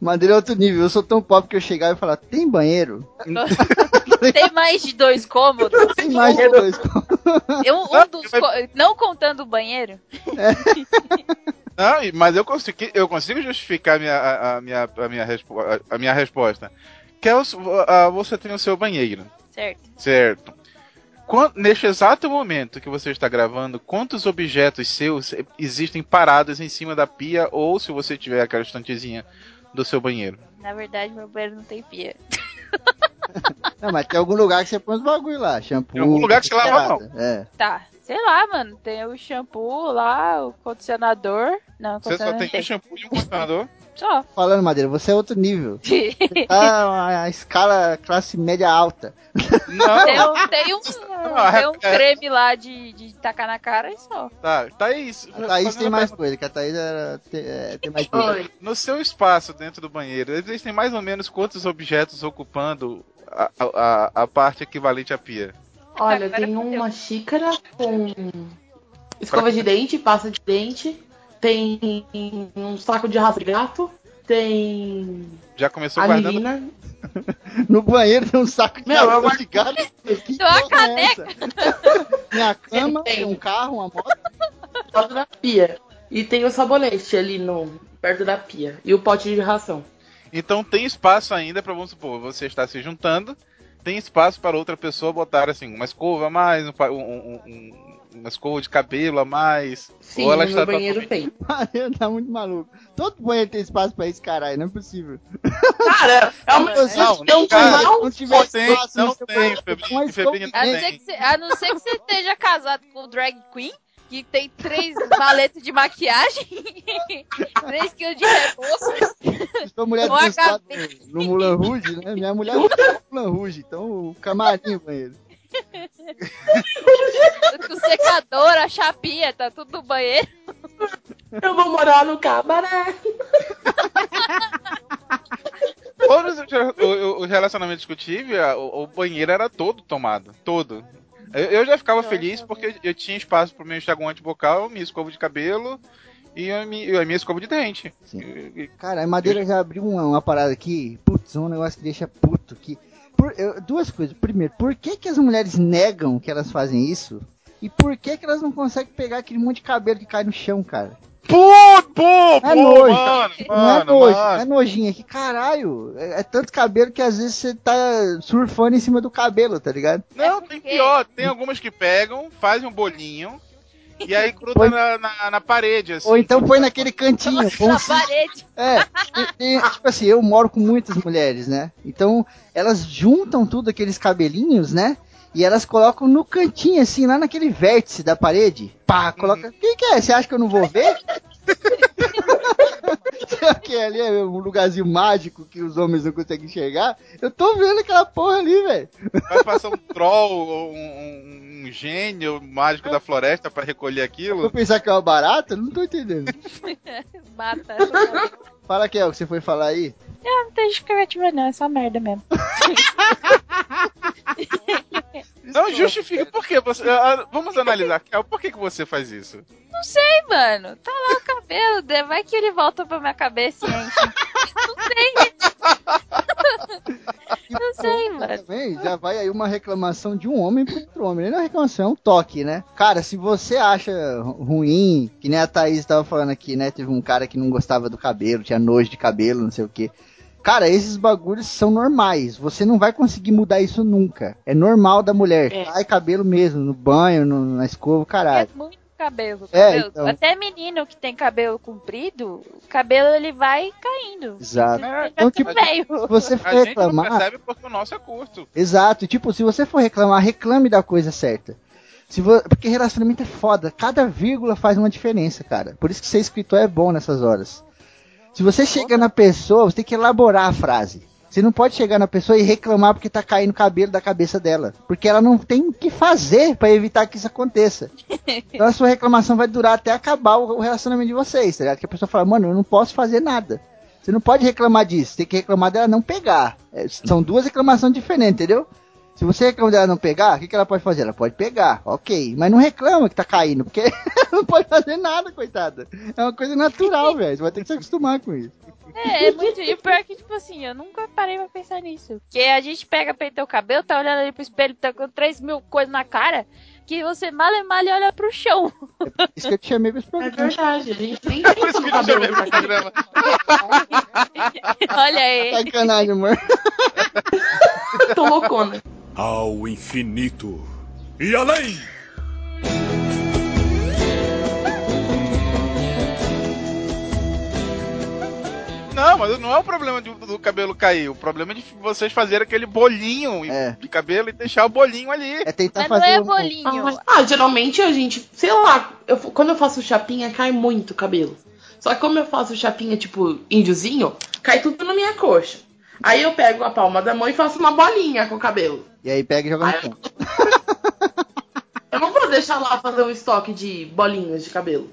Madeira é outro nível. Eu sou tão pobre que eu chegava e falar, tem banheiro? tem mais de dois cômodos? Tem mais de dois. Eu, um dos co- não contando o banheiro? Não, e- mas eu consigo, eu consigo justificar a minha, a, a minha, a, minha respo- a- a minha resposta. Que é o, a- você tem o seu banheiro, Certo. certo? Neste exato momento que você está gravando, quantos objetos seus existem parados em cima da pia ou se você tiver aquela estantezinha do seu banheiro? Na verdade, meu banheiro não tem pia. Não, mas tem algum lugar que você põe os bagulho lá. Shampoo. Tem algum lugar que você lava a mão. É. Tá, sei lá, mano. Tem o shampoo lá, o condicionador. Não, Você só condicionador tem não tem. um shampoo e um condicionador? Só. Falando, Madeira, você é outro nível. Tá a escala classe média alta. Não, Tem um, tem um, Ah, tem um é. creme lá de, de tacar na cara e só. tá, Thaís. A Thaís tem mais pergunta. coisa, que a Thaís era, tem, é, tem mais Oi. No seu espaço dentro do banheiro, existem mais ou menos quantos objetos ocupando a, a, a- a parte equivalente à pia? Olha, tem uma xícara com escova de dente, pasta de dente, tem um saco de raspa de gato, tem Já começou a guardando. Lilina. No banheiro tem um saco de Meu, guardo- de gato. Que Tem uma é essa? Tem a cama, Tem. um carro, uma moto. perto da pia. E tem o sabonete ali no perto da pia. E o pote de ração. Então tem espaço ainda para, vamos supor, você está se juntando, tem espaço para outra pessoa botar assim, uma escova a mais, um, um- um- um- uma escova de cabelo a mais. Sim, ou ela está banheiro tem. Madeira tá muito maluco. Todo banheiro tem espaço pra isso, caralho. Não é possível. Cara, é uma não, é um cara, não tiver Não tem, espaço não tem, banheiro, Febrinho, com uma Febrinho, escova A não não, tem. ser que você, a não ser que você esteja casado com o drag queen, que tem três maletas de maquiagem, três quilos de reboço. Sua mulher acabei. no, Mulan Rouge, né? Minha mulher dançava no Mulan Rouge, então o camarim, banheiro. O secador, a chapinha, tá tudo no banheiro. Eu vou morar no cabaré. Todos os, relacionamentos que eu tive, o, o banheiro era todo tomado. Todo. Eu, eu já ficava feliz porque eu tinha espaço pro meu enxaguante bucal, minha escova de cabelo e a minha, a minha escova de dente. Sim. Cara, a Madeira já abriu uma, uma parada aqui, putz, um negócio que deixa puto aqui. Por- eu- duas coisas. Primeiro, por que, que as mulheres negam que elas fazem isso? E por que, que elas não conseguem pegar aquele monte de cabelo que cai no chão, cara? Pô, pô, pô, É nojo. mano, não é nojo, mano. é nojinho aqui, caralho. É, é tanto cabelo que às vezes você tá surfando em cima do cabelo, tá ligado? Não, tem porque- pior. Tem algumas que pegam, fazem um bolinho e aí gruda Põe- na, na, na parede, assim. Ou então põe naquele cantinho. Na um parede. É, tem- tem- tipo assim, eu moro com muitas mulheres, né? Então, elas juntam tudo aqueles cabelinhos, né? E elas colocam no cantinho, assim, lá naquele vértice da parede. Pá, coloca. O que, que é? Você acha que eu não vou ver? Que ali é um lugarzinho mágico que os homens não conseguem enxergar? Eu tô vendo aquela porra ali, velho. Vai passar um troll ou um, um- um gênio mágico da floresta pra recolher Vou aquilo. pensar que é uma barata? Não tô entendendo. Mata. Fala que é o que você foi falar aí. Não tem justificativa não, é só merda mesmo. Não justifica. Por que você. Vamos analisar, Kel, por que, que você faz isso? Não sei, mano. Tá lá o cabelo, vai que ele volta pra minha cabeça e enche. Não sei. Não sei, mano. Também já vai aí uma reclamação de um homem pro outro homem. Não é reclamação, é um toque, né? Cara, se você acha ru- ruim, que nem a Thaís tava falando aqui, né? Teve um cara que não gostava do cabelo, tinha nojo de cabelo, não sei o que. Cara, esses bagulhos são normais. Você não vai conseguir mudar isso nunca. É normal da mulher. É. Cai cabelo mesmo, no banho, no- na escova, É caralho. muito cabelo. É, então. Até menino que tem cabelo comprido, o cabelo ele vai caindo. Exato. Já Então, tá tipo, velho. Se você for A gente não reclamar. percebe porque o nosso é curto. Exato, tipo, se você for reclamar, reclame da coisa certa. Se vo... Porque relacionamento é foda, cada vírgula faz uma diferença, cara. Por isso que ser escritor é bom nessas horas. Se você chega na pessoa, você tem que elaborar a frase. Você não pode chegar na pessoa e reclamar porque tá caindo cabelo da cabeça dela. Porque ela não tem o que fazer pra evitar que isso aconteça. Então a sua reclamação vai durar até acabar o relacionamento de vocês, tá ligado? Que a pessoa fala, mano, eu não posso fazer nada. Você não pode reclamar disso, tem que reclamar dela não pegar. É, são duas reclamações diferentes, entendeu? Se você reclama dela não pegar, o que, que ela pode fazer? Ela pode pegar, ok. Mas não reclama que tá caindo, porque ela não pode fazer nada, coitada. É uma coisa natural, velho. Você vai ter que se acostumar com isso. É, é muito. E o pior é que, tipo assim, eu nunca parei pra pensar nisso. Porque a gente pega, peita o cabelo, tá olhando ali pro espelho, tá com 3 mil coisas na cara, que você mal e mal olha pro chão. Isso que eu te chamei pra esse É programa. verdade, a gente nem Por pensa isso no que eu chamei cabelo. pro programa. Olha aí. Sacanagem, amor. Tô loucona. Ao infinito e além! Não, mas não é o problema de- do cabelo cair. O problema é de vocês fazerem aquele bolinho É. de cabelo e deixar o bolinho ali. É tentar Mas não fazer. é um- bolinho. Ah, geralmente a gente, sei lá, eu- quando eu faço chapinha cai muito o cabelo. Só que como eu faço chapinha tipo índiozinho, cai tudo na minha coxa. Aí eu pego a palma da mão e faço uma bolinha com o cabelo. E aí pega e joga no Ai, chão. Eu não vou deixar lá fazer um estoque de bolinhas de cabelo.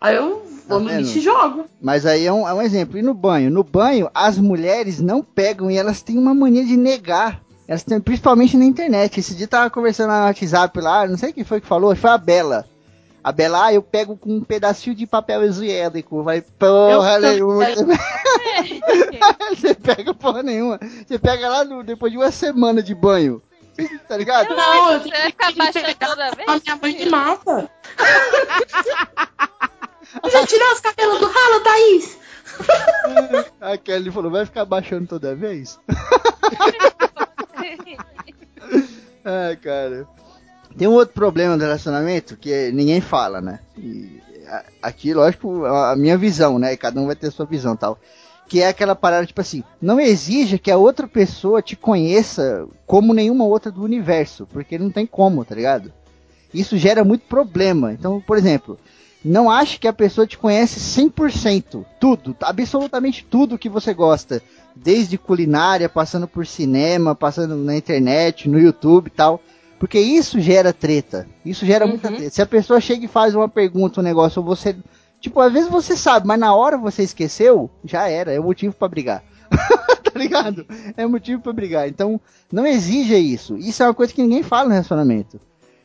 Aí eu vou Tá no lixo e jogo. Mas aí é um, é um exemplo. E no banho? No banho, as mulheres não pegam e elas têm uma mania de negar. Elas têm, principalmente na internet. Esse dia eu tava conversando lá no WhatsApp lá, não sei quem foi que falou, foi a Bela. A Bela, ah, eu pego com um pedacinho de papel higiênico. Vai, porra nenhuma. Você pega porra nenhuma. Você pega lá no- depois de uma semana de banho. Tá ligado? Não, eu Você tenho vai ficar que baixando toda a vez? minha mãe me mata. Já tirou os cabelos do ralo, Thaís? A Kelly falou, vai ficar baixando toda vez? Ai, cara. Tem um outro problema do relacionamento que ninguém fala, né? E aqui, lógico, a minha visão, né? E cada um vai ter a sua visão tal. Que é aquela parada, tipo assim, não exija que a outra pessoa te conheça como nenhuma outra do universo, porque não tem como, tá ligado? Isso gera muito problema. Então, por exemplo, não ache que a pessoa te conhece 100%, tudo, absolutamente tudo que você gosta, desde culinária, passando por cinema, passando na internet, no YouTube e tal. Porque isso gera treta. Isso gera muita treta. Se a pessoa chega e faz uma pergunta, um negócio, ou você. Tipo, às vezes você sabe, mas na hora você esqueceu, já era, é o motivo pra brigar. tá ligado? É motivo pra brigar. Então, não exija isso. Isso é uma coisa que ninguém fala no relacionamento.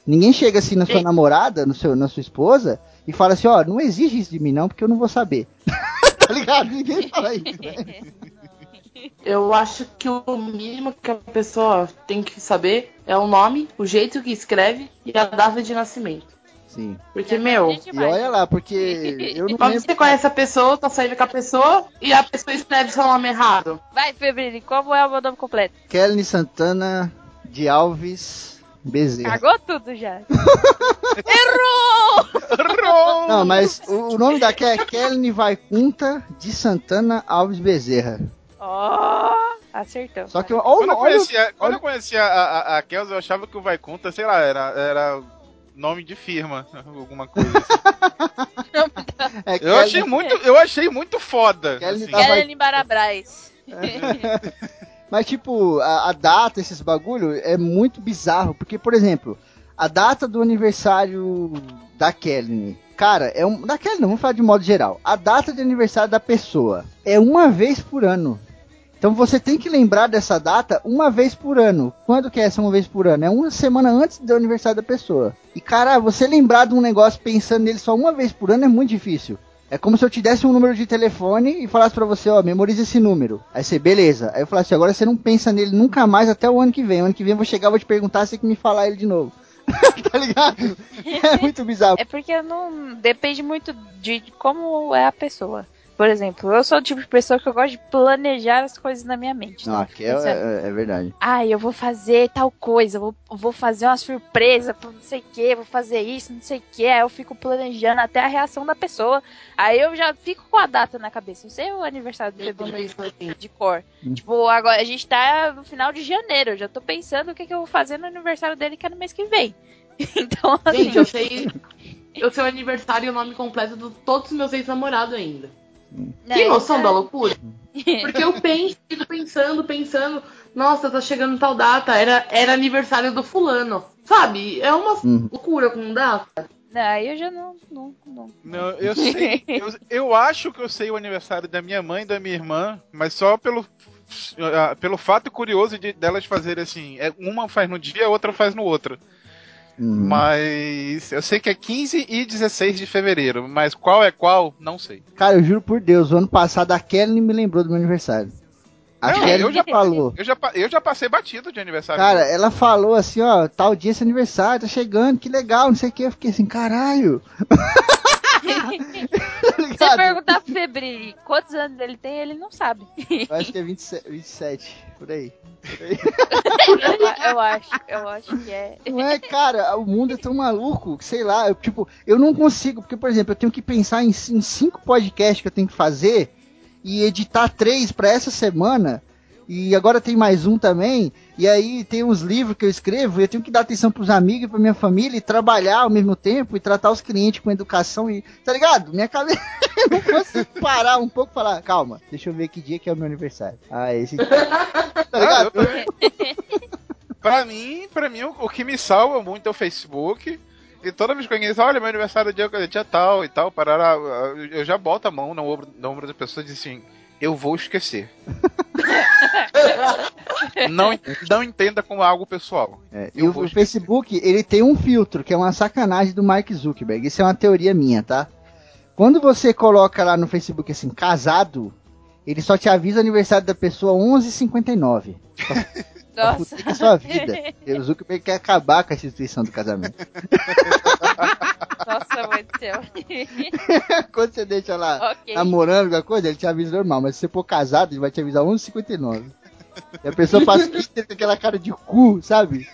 Ninguém chega assim na sua Sim. namorada, no seu, na sua esposa, e fala assim, ó, não exige isso de mim não, porque eu não vou saber. tá ligado? Ninguém fala isso, né? Eu acho que o mínimo que a pessoa tem que saber é o nome, o jeito que escreve e a data de nascimento. Sim. Porque, meu, E olha lá, porque eu não quando lembro. você conhece a pessoa, tá saindo com a pessoa e a pessoa escreve seu nome errado. Vai, Febrini, como é o meu nome completo? Kelly Santana de Alves Bezerra. Cagou tudo já. Não, mas o, o nome da Kelly é Kelly Vaikunta de Santana Alves Bezerra. Ó, acertou. Só que, Quando olha, eu olha, conhecia, quando eu conhecia a, a, a Kels, eu achava que o Vaikunta, sei lá, era, era nome de firma, alguma coisa assim. é Eu Kelly- achei muito, eu achei muito foda. Kelly assim. Barabrais. Mas, tipo, a, a data, esses bagulho, é muito bizarro. Porque, por exemplo, a data do aniversário da Kelly. Cara, é um. Da Kelly não, vamos falar de modo geral. A data de aniversário da pessoa é uma vez por ano. Então você tem que lembrar dessa data uma vez por ano. Quando que é essa uma vez por ano? É uma semana antes do aniversário da pessoa. E cara, você lembrar de um negócio pensando nele só uma vez por ano é muito difícil. É como se eu te desse um número de telefone e falasse pra você, ó, memoriza esse número. Aí você, beleza. Aí eu falasse, assim, agora você não pensa nele nunca mais até o ano que vem. O ano que vem eu vou chegar, vou te perguntar, você tem que me falar ele de novo. tá ligado? É muito bizarro. É porque não depende muito de como é a pessoa. Por exemplo, eu sou o tipo de pessoa que eu gosto de planejar as coisas na minha mente. Não, tá? aqui é, Isso é- é- é verdade. Ah, eu vou fazer tal coisa, vou, vou fazer uma surpresa pra não sei o que, vou fazer isso, não sei o que. Aí eu fico planejando até a reação da pessoa. Aí eu já fico com a data na cabeça. Eu sei o aniversário do Febrini de cor. Hum. Tipo, agora a gente tá no final de janeiro. Eu já tô pensando o que, que eu vou fazer no aniversário dele, que é no mês que vem. Então, assim. Gente, eu sei. Eu sei o aniversário e o nome completo de todos os meus ex-namorados ainda. Que noção então- da loucura? Porque eu penso, fico pensando, pensando, nossa, tá chegando tal data, era, era aniversário do fulano. Sabe? É uma Uhum. loucura com data. Não, aí eu já não. não, não. Não, eu sei. Eu, eu acho que eu sei o aniversário da minha mãe e da minha irmã, mas só pelo, ah, pelo fato curioso de delas fazerem assim. é, Uma faz no dia, a outra faz no outro. Uhum. Mas eu sei que é 15 e 16 de fevereiro, mas qual é qual, não sei. Cara, eu juro por Deus, o ano passado a Kelly me lembrou do meu aniversário. A Não, Kelly eu já falou. Eu já, eu já passei batido de aniversário. Cara, ela falou assim, ó, tal dia é seu aniversário, tá chegando, que legal, não sei o que. Eu fiquei assim, caralho. Se você perguntar pro Febrini quantos anos ele tem, ele não sabe. Eu acho que é 27, 27 por aí. eu, eu acho, eu acho que é. Não é, cara, o mundo é tão maluco que, sei lá, eu, tipo, eu não consigo, porque, por exemplo, eu tenho que pensar em, em cinco podcasts que eu tenho que fazer e editar três pra essa semana. E agora tem mais um também. E aí tem uns livros que eu escrevo. E eu tenho que dar atenção pros amigos e pra minha família e trabalhar ao mesmo tempo e tratar os clientes com educação e. Tá ligado? Minha cabeça. eu não consigo parar um pouco e falar, calma, deixa eu ver que dia que é o meu aniversário. Ah, esse. Tá Ah, ligado? pra mim, pra mim, o, que me salva muito é o Facebook. E toda vez que alguém diz, olha, meu aniversário é dia, dia tal e tal, parará, eu eu já boto a mão no ombro, no ombro da pessoa e diz assim, eu vou esquecer. não, não entenda como algo pessoal. É, e o, o Facebook, ele tem um filtro, que é uma sacanagem do Mark Zuckerberg. Isso é uma teoria minha, tá? Quando você coloca lá no Facebook assim, casado, ele só te avisa o aniversário da pessoa 11h59. Nossa. a sua vida. O Zuckerberg quer acabar com a instituição do casamento. Nossa, mãe do céu. Quando você deixa lá Ok. namorando alguma coisa, ele te avisa normal. Mas se você for casado, ele vai te avisar 11h59. E a pessoa passa com aquela cara de cu, sabe?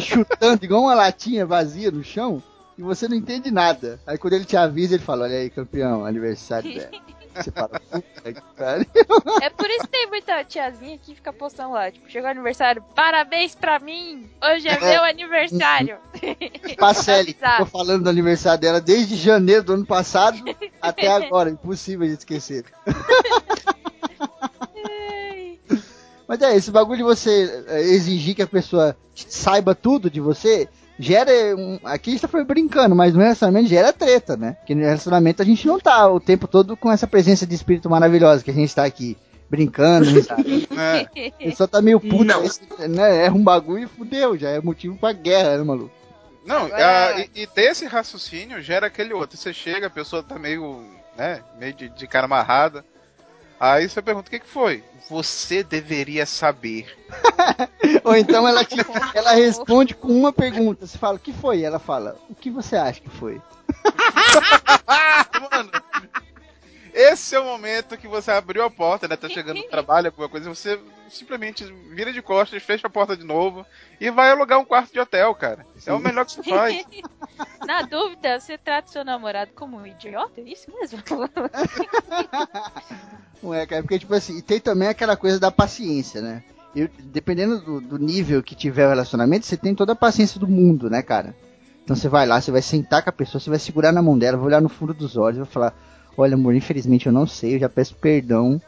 Chutando igual uma latinha vazia no chão. E você não entende nada. Aí quando ele te avisa, ele fala: Olha aí, campeão, aniversário dela. Você fala, puta que pariu. É por isso que tem muita tiazinha que fica postando lá, tipo, chegou aniversário, parabéns pra mim, hoje é, meu aniversário. Pacelli Pra ficou avisar. falando do aniversário dela desde janeiro do ano passado até agora. Impossível de esquecer. Mas é, esse bagulho de você é, exigir que a pessoa saiba tudo de você, gera um. Aqui a gente tá falando brincando, mas no relacionamento gera treta, né? Porque no relacionamento a gente não tá o tempo todo com essa presença de espírito maravilhosa que a gente tá aqui brincando, sabe? É. A pessoa tá meio puta, Não. esse, né? Erra um bagulho e fudeu, já é motivo pra guerra, né, maluco? Não, Agora- ah, e, e desse raciocínio gera aquele outro. Você chega, a pessoa tá meio, né, meio de, de cara amarrada. Aí você pergunta, o que, que foi? Você deveria saber. Ou então ela, te- ela responde com uma pergunta. Você fala, o que foi? Ela fala, o que você acha que foi? Mano, esse é o momento que você abriu a porta, né? Tá chegando no trabalho, alguma coisa, você simplesmente vira de costas, fecha a porta de novo e vai alugar um quarto de hotel, cara. É o melhor que você faz. Na dúvida, você trata seu namorado como um idiota? É isso mesmo? Não é, cara, porque tipo assim, e tem também aquela coisa da paciência, né? Eu, dependendo do, do nível que tiver o relacionamento, você tem toda a paciência do mundo, né, cara? Então você vai lá, você vai sentar com a pessoa, você vai segurar na mão dela, vai olhar no fundo dos olhos, vai falar, olha amor, infelizmente eu não sei, eu já peço perdão,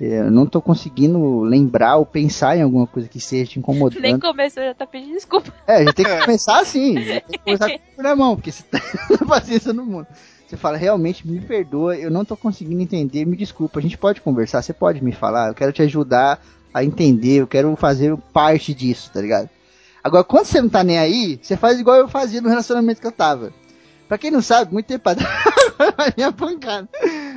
eh, eu não tô conseguindo lembrar ou pensar em alguma coisa que esteja te incomodando. Nem começou, já tá pedindo desculpa. É, já tem que começar assim. Já tem que começar com na mão, porque você tá tendo paciência no mundo. Você fala, realmente, me perdoa, eu não tô conseguindo entender, me desculpa, a gente pode conversar, você pode me falar, eu quero te ajudar a entender, eu quero fazer parte disso, tá ligado? Agora, quando você não tá nem aí, você faz igual eu fazia no relacionamento que eu tava. Pra quem não sabe, muito tempo atrás. Minha pancada.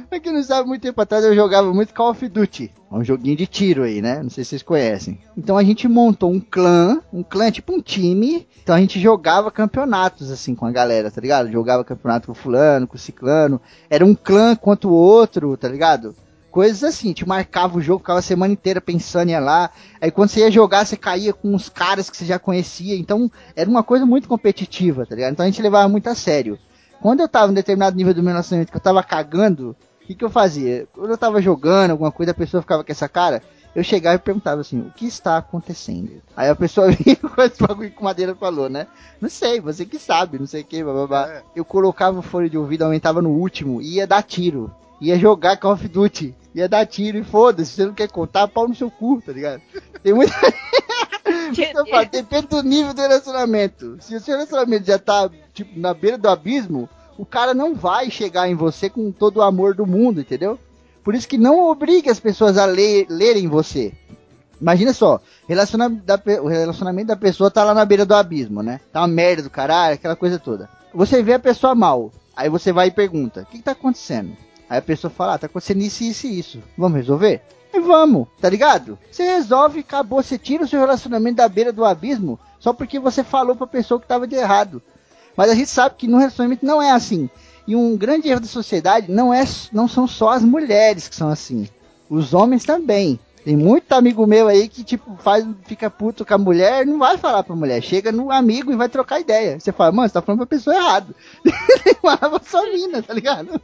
Pra quem não sabe, muito tempo atrás eu jogava muito Call of Duty. É um joguinho de tiro aí, né? Não sei se vocês conhecem. Então a gente montou um clã. Um clã tipo um time. Então a gente jogava campeonatos assim com a galera, tá ligado? Jogava campeonato com o fulano, com ciclano. Era um clã contra o outro, tá ligado? Coisas assim, te marcava o jogo, ficava a semana inteira pensando em ir lá. Aí quando você ia jogar, você caía com uns caras que você já conhecia. Então era uma coisa muito competitiva, tá ligado? Então a gente levava muito a sério. Quando eu tava em determinado nível do meu relacionamento que eu tava cagando, o que, que eu fazia? Quando eu tava jogando alguma coisa, a pessoa ficava com essa cara, eu chegava e perguntava assim, o que está acontecendo? Aí a pessoa vinha com esse bagulho que o Madeira falou, né? Não sei, você que sabe, não sei o que, blá, blá, blá. É. Eu colocava o fone de ouvido, aumentava no último, e ia dar tiro. Ia jogar Call of Duty. Ia dar tiro e foda-se, você não quer contar, pau no seu cu, tá ligado? Tem muita... Eu falo, Depende do nível do relacionamento. Se o seu relacionamento já tá, tipo, na beira do abismo, o cara não vai chegar em você com todo o amor do mundo, entendeu? Por isso que não obrigue as pessoas a ler, lerem você. Imagina só, relacionamento da, o relacionamento da pessoa tá lá na beira do abismo, né? Tá uma merda do caralho, aquela coisa toda. Você vê a pessoa mal, aí você vai e pergunta, o que, que tá acontecendo? Aí a pessoa fala, ah, tá acontecendo isso, isso e isso. Vamos resolver? E vamos, tá ligado? Você resolve, acabou, você tira o seu relacionamento da beira do abismo só porque você falou pra pessoa que tava de errado. Mas a gente sabe que no relacionamento não é assim. E um grande erro da sociedade não, é, não são só as mulheres que são assim. Os homens também. Tem muito amigo meu aí que, tipo, faz, fica puto com a mulher, não vai falar pra mulher. Chega no amigo e vai trocar ideia. Você fala, mano, você tá falando pra pessoa errada. Falar pra sua mina, tá ligado?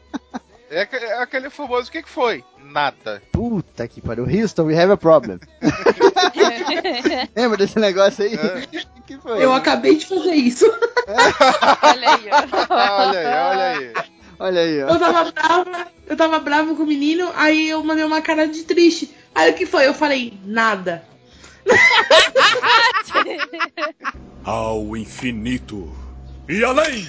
É, é aquele famoso, o que, que foi? Nada. Puta que pariu. Houston, we have a problem. Lembra desse negócio aí? É. que foi? Eu acabei de fazer isso. Olha aí, ó. olha aí, olha aí. Olha aí, ó. Eu tava brava, eu tava brava com o menino, aí eu mandei uma cara de triste. Aí o que foi? Eu falei, nada. Ao infinito e além!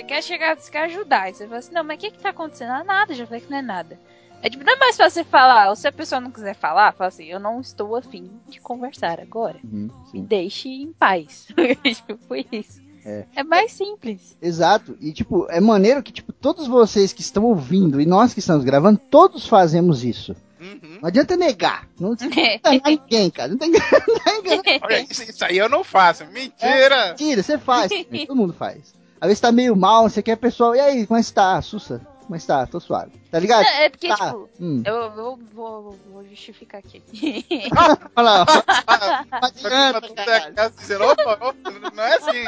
Você quer chegar, você quer ajudar. Aí você fala assim, não, mas o que que tá acontecendo? Ah, nada, já falei que não é nada. É tipo, não é mais fácil você falar, ou se a pessoa não quiser falar, fala assim, eu não estou afim de conversar agora. Uhum, Me deixe em paz. tipo, foi isso. É. É mais simples. Exato. E, tipo, é maneiro que, tipo, todos vocês que estão ouvindo e nós que estamos gravando, todos fazemos isso. Uhum. Não adianta negar. Não adianta enganar ninguém, cara. Não tem que Olha, isso, isso aí eu não faço. Mentira! Mentira, você faz. Todo mundo faz. Às vezes tá meio mal, você quer a pessoa. E aí, como é que tá? Sussa. mas tá, tô suave. Tá ligado? É, é porque, Tá. tipo, Hum. eu, eu vou, vou, vou justificar aqui. Olha lá. Tá tudo errado, dizendo, opa, opa, não é assim.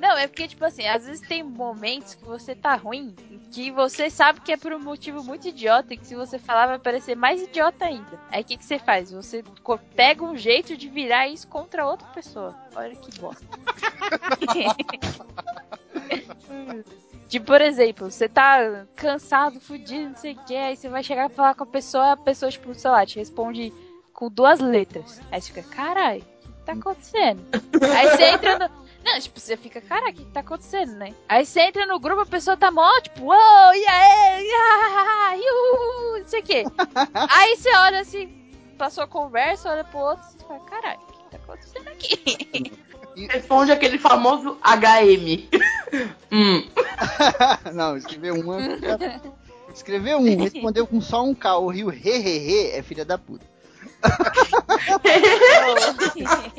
Não, é porque, tipo assim, às vezes tem momentos que você tá ruim, que você sabe que é por um motivo muito idiota, e que se você falar vai parecer mais idiota ainda. Aí o que, que você faz? Você pega um jeito de virar isso contra outra pessoa. Olha que bosta. Tipo, por exemplo, você tá cansado, fudido, não sei o que, aí você vai chegar e falar com a pessoa, a pessoa, tipo, sei lá, te responde com duas letras. Aí você fica, caralho, o que tá acontecendo? aí você entra no. Não, tipo, você fica, caralho, o que tá acontecendo, né? Aí você entra no grupo, a pessoa tá mó, tipo, uou, e aí, ah, iuhu, não sei o que. aí você olha assim, pra sua conversa, olha pro outro, e você fala, caralho, o que tá acontecendo aqui? Responde aquele famoso HM. hum. Não, escreveu um. é- Escreveu um, respondeu com só um K. O Rio re, re, re é filha da puta.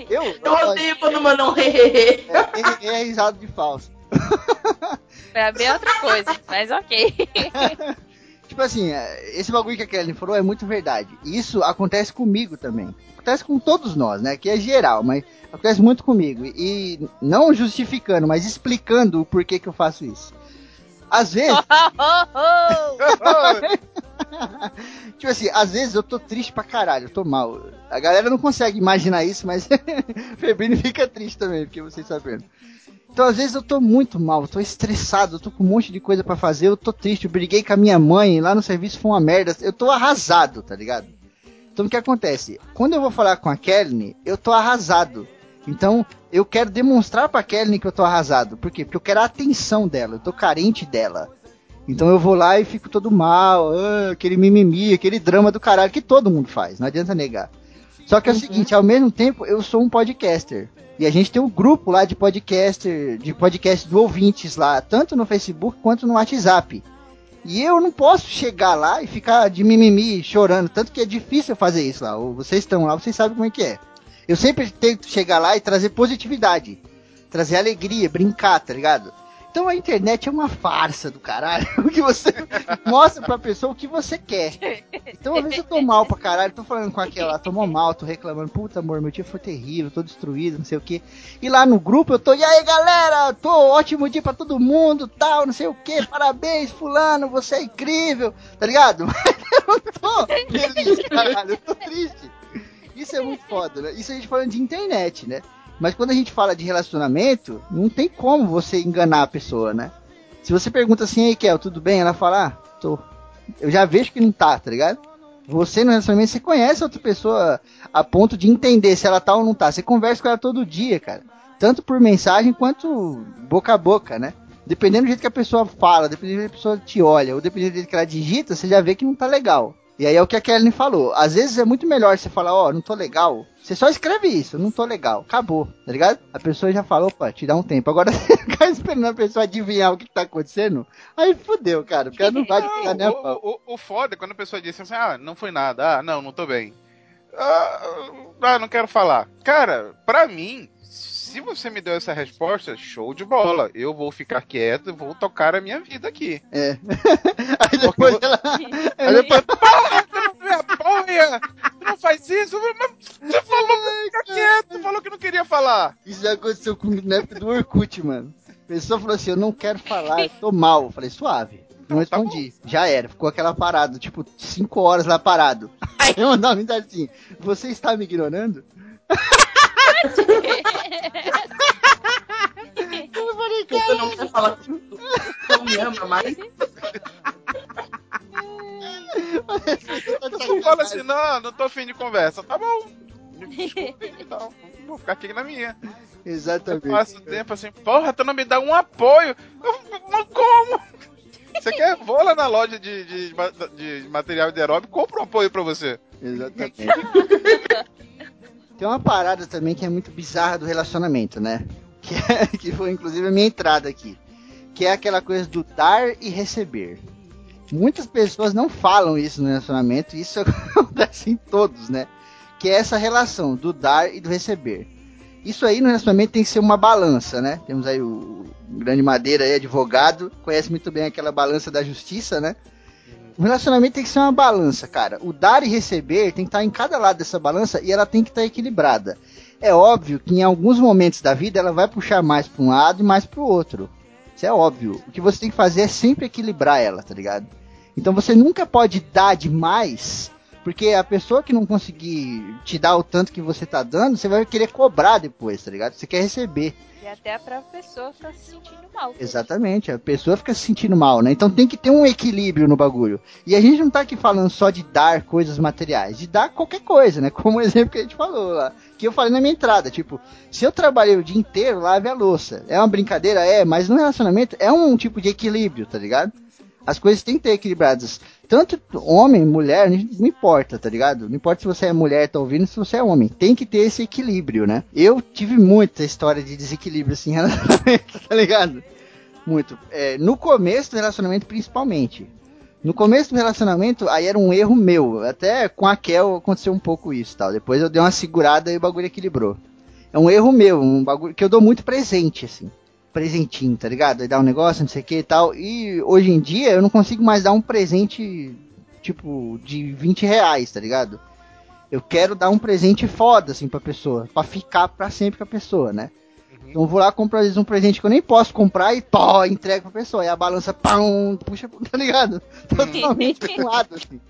Eu, Eu odeio quando mandam um hehehe. É, é, é risado de falso. Pra é outra coisa, mas ok. Tipo assim, é, esse bagulho que a Kelly falou é muito verdade. E Isso acontece comigo também. Acontece com todos nós, né? Que é geral, mas acontece muito comigo. E não justificando, mas explicando o porquê que eu faço isso. Às vezes, tipo assim, às vezes eu tô triste pra caralho, eu tô mal. A galera não consegue imaginar isso, mas Febrino fica triste também, porque vocês sabendo. Então, às vezes eu tô muito mal, eu tô estressado, eu tô com um monte de coisa pra fazer, eu tô triste, eu briguei com a minha mãe, lá no serviço foi uma merda, eu tô arrasado, tá ligado? Então o que acontece? Quando eu vou falar com a Kelly, eu tô arrasado. Então, eu quero demonstrar pra Kelly que eu tô arrasado. Por quê? Porque eu quero a atenção dela, eu tô carente dela. Então eu vou lá e fico todo mal, ah, aquele mimimi, aquele drama do caralho que todo mundo faz, não adianta negar. Só que é o seguinte, ao mesmo tempo eu sou um podcaster. E a gente tem um grupo lá de podcaster, de podcast do ouvintes lá, tanto no Facebook quanto no WhatsApp. E eu não posso chegar lá e ficar de mimimi chorando, tanto que é difícil fazer isso lá. Vocês estão lá, vocês sabem como é que é. Eu sempre tento chegar lá e trazer positividade, trazer alegria, brincar, tá ligado? Então a internet é uma farsa do caralho, que você mostra pra pessoa o que você quer. Então às vezes eu tô mal pra caralho, tô falando com aquela, tomou mal, tô reclamando, puta amor, meu dia foi terrível, tô destruído, não sei o que. E lá no grupo eu tô, e aí galera, tô ótimo dia pra todo mundo, tal, não sei o que, parabéns fulano, você é incrível, tá ligado? Mas eu não tô feliz, caralho, eu tô triste. Isso é muito foda, né? Isso a gente falando de internet, né? Mas quando a gente fala de relacionamento, não tem como você enganar a pessoa, né? Se você pergunta assim, ei, Kel, tudo bem? Ela fala, ah, tô. Eu já vejo que não tá, tá ligado? Você no relacionamento, você conhece a outra pessoa a ponto de entender se ela tá ou não tá. Você conversa com ela todo dia, cara. Tanto por mensagem quanto boca a boca, né? Dependendo do jeito que a pessoa fala, dependendo do jeito que a pessoa te olha, ou dependendo do jeito que ela digita, você já vê que não tá legal. E aí é o que a Kelly falou. Às vezes é muito melhor você falar, ó, não tô legal. Você só escreve isso, não tô legal. Acabou, tá ligado? A pessoa já falou, opa, te dá um tempo. Agora você ficar esperando a pessoa adivinhar o que tá acontecendo, aí fudeu, cara. Porque ela não vai adivinhar nem a pau. o, o, o foda é quando a pessoa diz assim, ah, não foi nada, ah, não, não tô bem. Ah, ah, não quero falar. Cara, pra mim, se você me deu essa resposta, show de bola. Eu vou ficar quieto e vou tocar a minha vida aqui. É. Aí depois Porque ela. Aí depois, porra, tu não me apoia! Tu não faz isso! Você falou que ficar quieto, falou que não queria falar. Isso já aconteceu comigo na época do Orkut, mano. A pessoa falou assim: Eu não quero falar, eu tô mal. Eu falei: Suave. Não tá respondi. Já era. Ficou aquela parada, tipo, 5 horas lá parado. Aí eu mandava mensagem assim: Você está me ignorando? Eu falei, Você não quer falar comigo? Não me ama mais? Tu fala assim, não, não tô afim de conversa. Tá bom. Desculpe, então, vou ficar aqui na minha. Eu Exatamente. passo o tempo assim, porra, tu não me dá um apoio. Eu, mas como? Você quer? Vou lá na loja de, de, de material de aeróbico, compra um apoio pra você. Exatamente. Tem uma parada também que é muito bizarra do relacionamento, né? Que, é- que foi inclusive a minha entrada aqui. Que é aquela coisa do dar e receber. Muitas pessoas não falam isso no relacionamento, e isso acontece em todos, né? Que é essa relação do dar e do receber. Isso aí no relacionamento tem que ser uma balança, né? Temos aí o, o grande Madeira aí, advogado, conhece muito bem aquela balança da justiça, né? O relacionamento tem que ser uma balança, cara. O dar e receber tem que estar em cada lado dessa balança e ela tem que estar equilibrada. É óbvio que em alguns momentos da vida ela vai puxar mais para um lado e mais para o outro. Isso é óbvio. O que você tem que fazer é sempre equilibrar ela, tá ligado? Então você nunca pode dar demais porque a pessoa que não conseguir te dar o tanto que você tá dando, você vai querer cobrar depois, tá ligado? Você quer receber. E até a própria pessoa fica se sentindo mal. Exatamente, a pessoa fica se sentindo mal, né? Então tem que ter um equilíbrio no bagulho. E a gente não tá aqui falando só de dar coisas materiais, de dar qualquer coisa, né? Como o exemplo que a gente falou lá. Que eu falei na minha entrada, tipo, se eu trabalhei o dia inteiro, lave a louça. É uma brincadeira? É, mas no relacionamento é um tipo de equilíbrio, tá ligado? As coisas têm que ter equilibradas tanto homem, mulher, não importa, tá ligado? Não importa se você é mulher, tá ouvindo, se você é homem. Tem que ter esse equilíbrio, né? Eu tive muita história de desequilíbrio, assim, em tá ligado? Muito. É, no começo do relacionamento, principalmente. No começo do relacionamento, aí era um erro meu. Até com a Kel aconteceu um pouco isso, tal. Depois eu dei uma segurada e o bagulho equilibrou. É um erro meu, um bagulho que eu dou muito presente, assim presentinho, tá ligado? Aí dá um negócio, não sei o que e tal. E hoje em dia eu não consigo mais dar um presente, tipo, de 20 reais, tá ligado? Eu quero dar um presente foda, assim, pra pessoa. pra ficar pra sempre com a pessoa, né? Uhum. Então eu vou lá comprar às vezes um presente que eu nem posso comprar e pó, entrega pra pessoa. Aí a balança, pão, puxa, tá ligado? Totalmente pro lado, assim.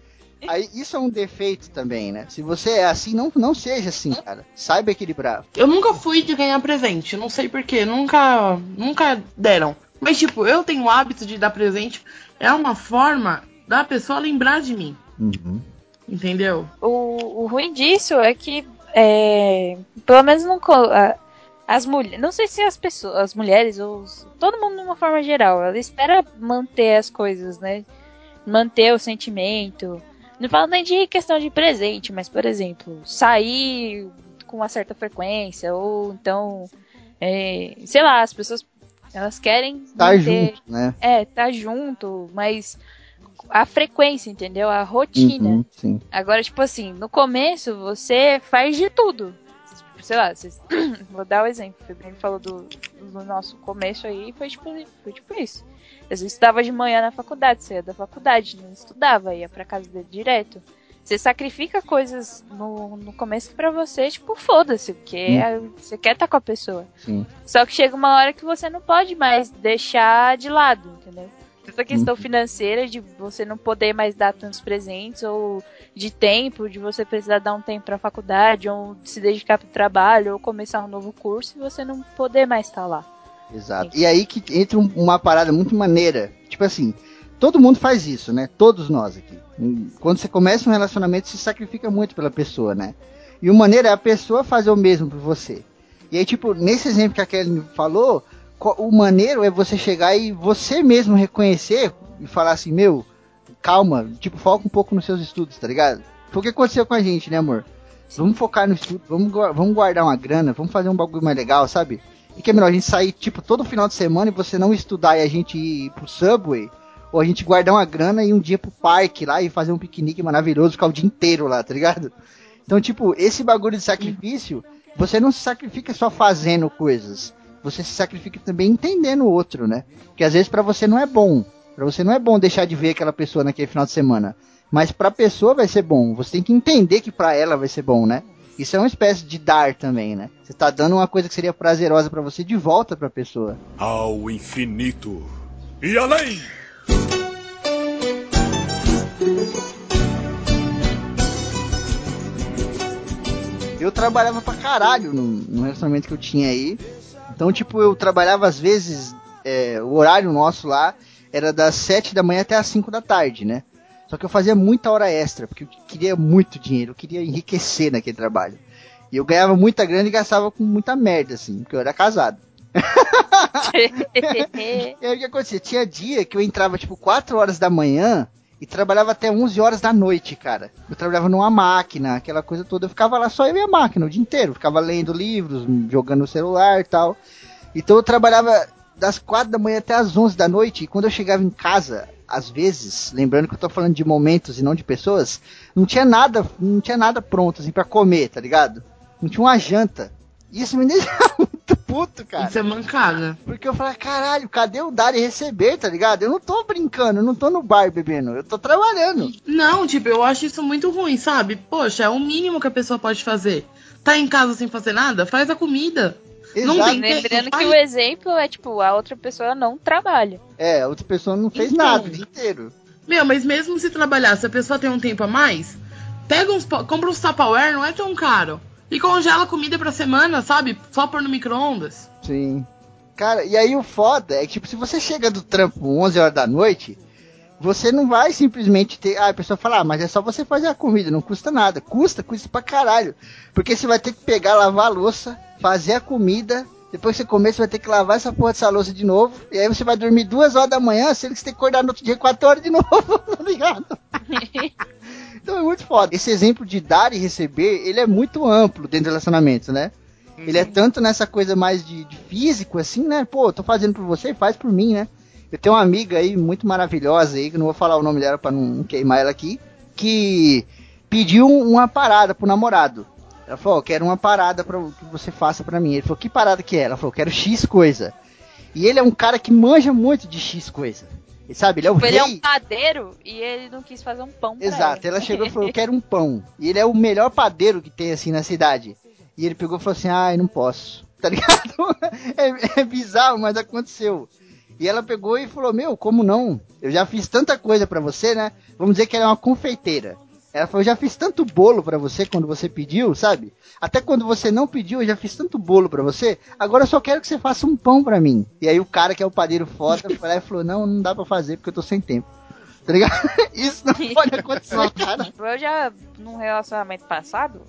Aí isso é um defeito também, né? Se você é assim, não, não seja assim, cara. Saiba equilibrar. Eu nunca fui de ganhar presente, não sei porquê, nunca, nunca deram. Mas tipo, eu tenho o hábito de dar presente, é uma forma da pessoa lembrar de mim. Uhum. Entendeu? O, o ruim disso é que, é, pelo menos não as mulheres, não sei se as pessoas, as mulheres ou os, todo mundo de uma forma geral, ela espera manter as coisas, né? Manter o sentimento, não falo nem de questão de presente, mas, por exemplo, sair com uma certa frequência, ou então, é, sei lá, as pessoas elas querem tá junto, né? É, tá junto, mas a frequência, entendeu? A rotina. Uhum, Agora, tipo assim, no começo você faz de tudo. Sei lá, vocês... vou dar o um exemplo. O Febrinho falou do, do nosso começo aí, foi tipo, foi tipo isso. Vezes estudava de manhã na faculdade, saía da faculdade, não estudava, ia pra casa dele direto. Você sacrifica coisas no, no começo para você, tipo, foda-se, porque hum. você quer estar tá com a pessoa. Sim. Só que chega uma hora que você não pode mais deixar de lado, entendeu? Essa questão uhum. financeira de você não poder mais dar tantos presentes, ou de tempo, de você precisar dar um tempo pra faculdade, ou se dedicar pro trabalho, ou começar um novo curso, e você não poder mais estar tá lá. Exato. E aí que entra uma parada muito maneira. Tipo assim, todo mundo faz isso, né? Todos nós aqui. Quando você começa um relacionamento, se sacrifica muito pela pessoa, né? E o maneira é a pessoa fazer o mesmo por você. E aí, tipo, nesse exemplo que a Kelly falou, o maneiro é você chegar e você mesmo reconhecer e falar assim, meu, calma, tipo, foca um pouco nos seus estudos, tá ligado? Foi o que aconteceu com a gente, né, amor? Vamos focar no estudo, vamos, vamos guardar uma grana, vamos fazer um bagulho mais legal, sabe? E que é melhor a gente sair, tipo, todo final de semana e você não estudar e a gente ir pro Subway, ou a gente guardar uma grana e um dia pro parque lá e fazer um piquenique maravilhoso, ficar o dia inteiro lá, tá ligado? Então, tipo, esse bagulho de sacrifício, você não se sacrifica só fazendo coisas. Você se sacrifica também entendendo o outro, né? Que às vezes para você não é bom. Para você não é bom deixar de ver aquela pessoa naquele final de semana. Mas pra pessoa vai ser bom. Você tem que entender que para ela vai ser bom, né? Isso é uma espécie de dar também, né? Você tá dando uma coisa que seria prazerosa para você de volta pra pessoa. Ao infinito e além! Eu trabalhava pra caralho no, no relacionamento que eu tinha aí. Então, tipo, eu trabalhava às vezes, é, o horário nosso lá era das 7 da manhã até as 5 da tarde, né? Só que eu fazia muita hora extra, porque eu queria muito dinheiro, eu queria enriquecer naquele trabalho. E eu ganhava muita grana e gastava com muita merda, assim, porque eu era casado. e aí o que acontecia? Tinha dia que eu entrava tipo 4 horas da manhã e trabalhava até 11 horas da noite, cara. Eu trabalhava numa máquina, aquela coisa toda. Eu ficava lá só eu e a máquina o dia inteiro. Eu ficava lendo livros, jogando no celular e tal. Então eu trabalhava das 4 da manhã até as 11 da noite. E quando eu chegava em casa, às vezes, lembrando que eu tô falando de momentos e não de pessoas, não tinha nada, não tinha nada pronto assim para comer, tá ligado? Não tinha uma janta. Isso me deixa muito puto, cara. Isso é mancada. Porque eu falo, caralho, cadê o dar e receber, tá ligado? Eu não tô brincando, eu não tô no bar bebendo, eu tô trabalhando. Não, tipo, eu acho isso muito ruim, sabe? Poxa, é o mínimo que a pessoa pode fazer. Tá em casa sem fazer nada? Faz a comida. Não Exato. tem Lembrando que o exemplo é tipo, a outra pessoa não trabalha. É, a outra pessoa não fez Então. nada o dia inteiro. Meu, mas mesmo se trabalhar, se a pessoa tem um tempo a mais, pega uns, compra uns Tupperware, não é tão caro. E congela comida pra semana, sabe? Só pôr no micro-ondas. Sim. Cara, e aí o foda é que, tipo, se você chega do trampo 11 horas da noite, você não vai simplesmente ter. Ah, a pessoa fala, ah, mas é só você fazer a comida, não custa nada. Custa, custa pra caralho. Porque você vai ter que pegar, lavar a louça, fazer a comida. Depois que você comer, você vai ter que lavar essa porra dessa louça de novo. E aí você vai dormir duas horas da manhã, sendo que você tem que acordar no outro dia 4 horas de novo, tá ligado? então é muito foda. Esse exemplo de dar e receber, ele é muito amplo dentro do relacionamento, né? Ele é tanto nessa coisa mais de, de físico, assim, né? Pô, tô fazendo por você, faz por mim, né? Eu tenho uma amiga aí muito maravilhosa aí, que não vou falar o nome dela pra não queimar ela aqui, que pediu uma parada pro namorado. Ela falou, ó, quero uma parada pra, que você faça pra mim. Ele falou, que parada que é? Ela falou, quero X coisa. E ele é um cara que manja muito de X coisa. Ele sabe, ele é o Tipo, ele rei. é um padeiro e ele não quis fazer um pão Exato, ela chegou e falou, eu quero um pão. E ele é o melhor padeiro que tem assim na cidade. E ele pegou e falou assim, ai, não posso. Tá ligado? É, é bizarro, mas aconteceu. E ela pegou e falou, meu, como não? Eu já fiz tanta coisa pra você, né? Vamos dizer que ela é uma confeiteira. Ela falou, eu já fiz tanto bolo pra você quando você pediu, sabe? Até quando você não pediu, eu já fiz tanto bolo pra você. Agora eu só quero que você faça um pão pra mim. E aí o cara que é o padeiro foda foi lá e falou, não, não dá pra fazer porque eu tô sem tempo. Tá ligado? Isso não pode acontecer, cara. Eu já, num relacionamento passado,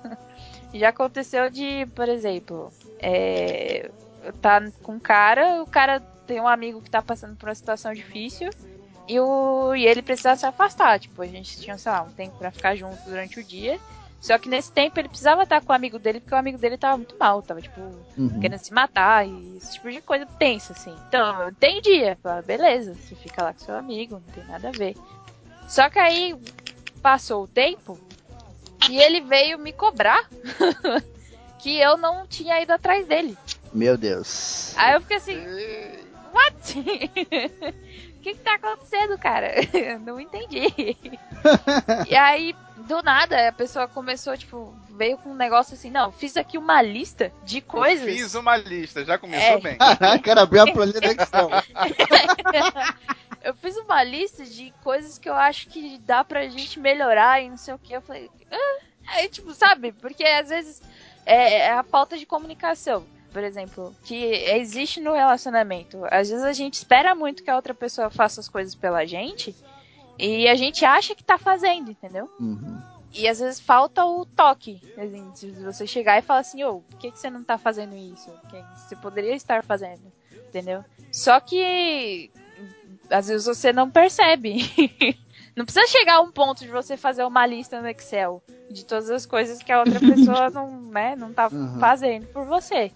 já aconteceu de, por exemplo, é, tá com um cara, o cara tem um amigo que tá passando por uma situação difícil e, o, e ele precisa se afastar. Tipo, a gente tinha, sei lá, um tempo pra ficar junto durante o dia. Só que nesse tempo ele precisava estar com o amigo dele, porque o amigo dele tava muito mal, tava, tipo, Uhum. querendo se matar e esse tipo de coisa tensa, assim. Então, eu entendi. Falei, beleza, você fica lá com seu amigo, não tem nada a ver. Só que aí passou o tempo e ele veio me cobrar que eu não tinha ido atrás dele. Meu Deus. Aí eu fiquei assim, what? O que, que tá acontecendo, cara? Eu não entendi. e aí, do nada, a pessoa começou, tipo, veio com um negócio assim, não, fiz aqui uma lista de coisas. Eu fiz uma lista, já começou É. bem. Caraca, cara, abriu a planilha do Excel. eu fiz uma lista de coisas que eu acho que dá pra gente melhorar e não sei o que. Eu falei, ah. aí, tipo, sabe? Porque às vezes é, é a falta de comunicação. Por exemplo, que existe no relacionamento. Às vezes a gente espera muito que a outra pessoa faça as coisas pela gente e a gente acha que tá fazendo, entendeu? Uhum. E às vezes falta o toque. Assim, se você chegar e falar assim, ô, por que, que você não tá fazendo isso? Que você poderia estar fazendo, entendeu? Só que às vezes você não percebe. não precisa chegar a um ponto de você fazer uma lista no Excel de todas as coisas que a outra pessoa não, né, não tá Uhum. fazendo por você.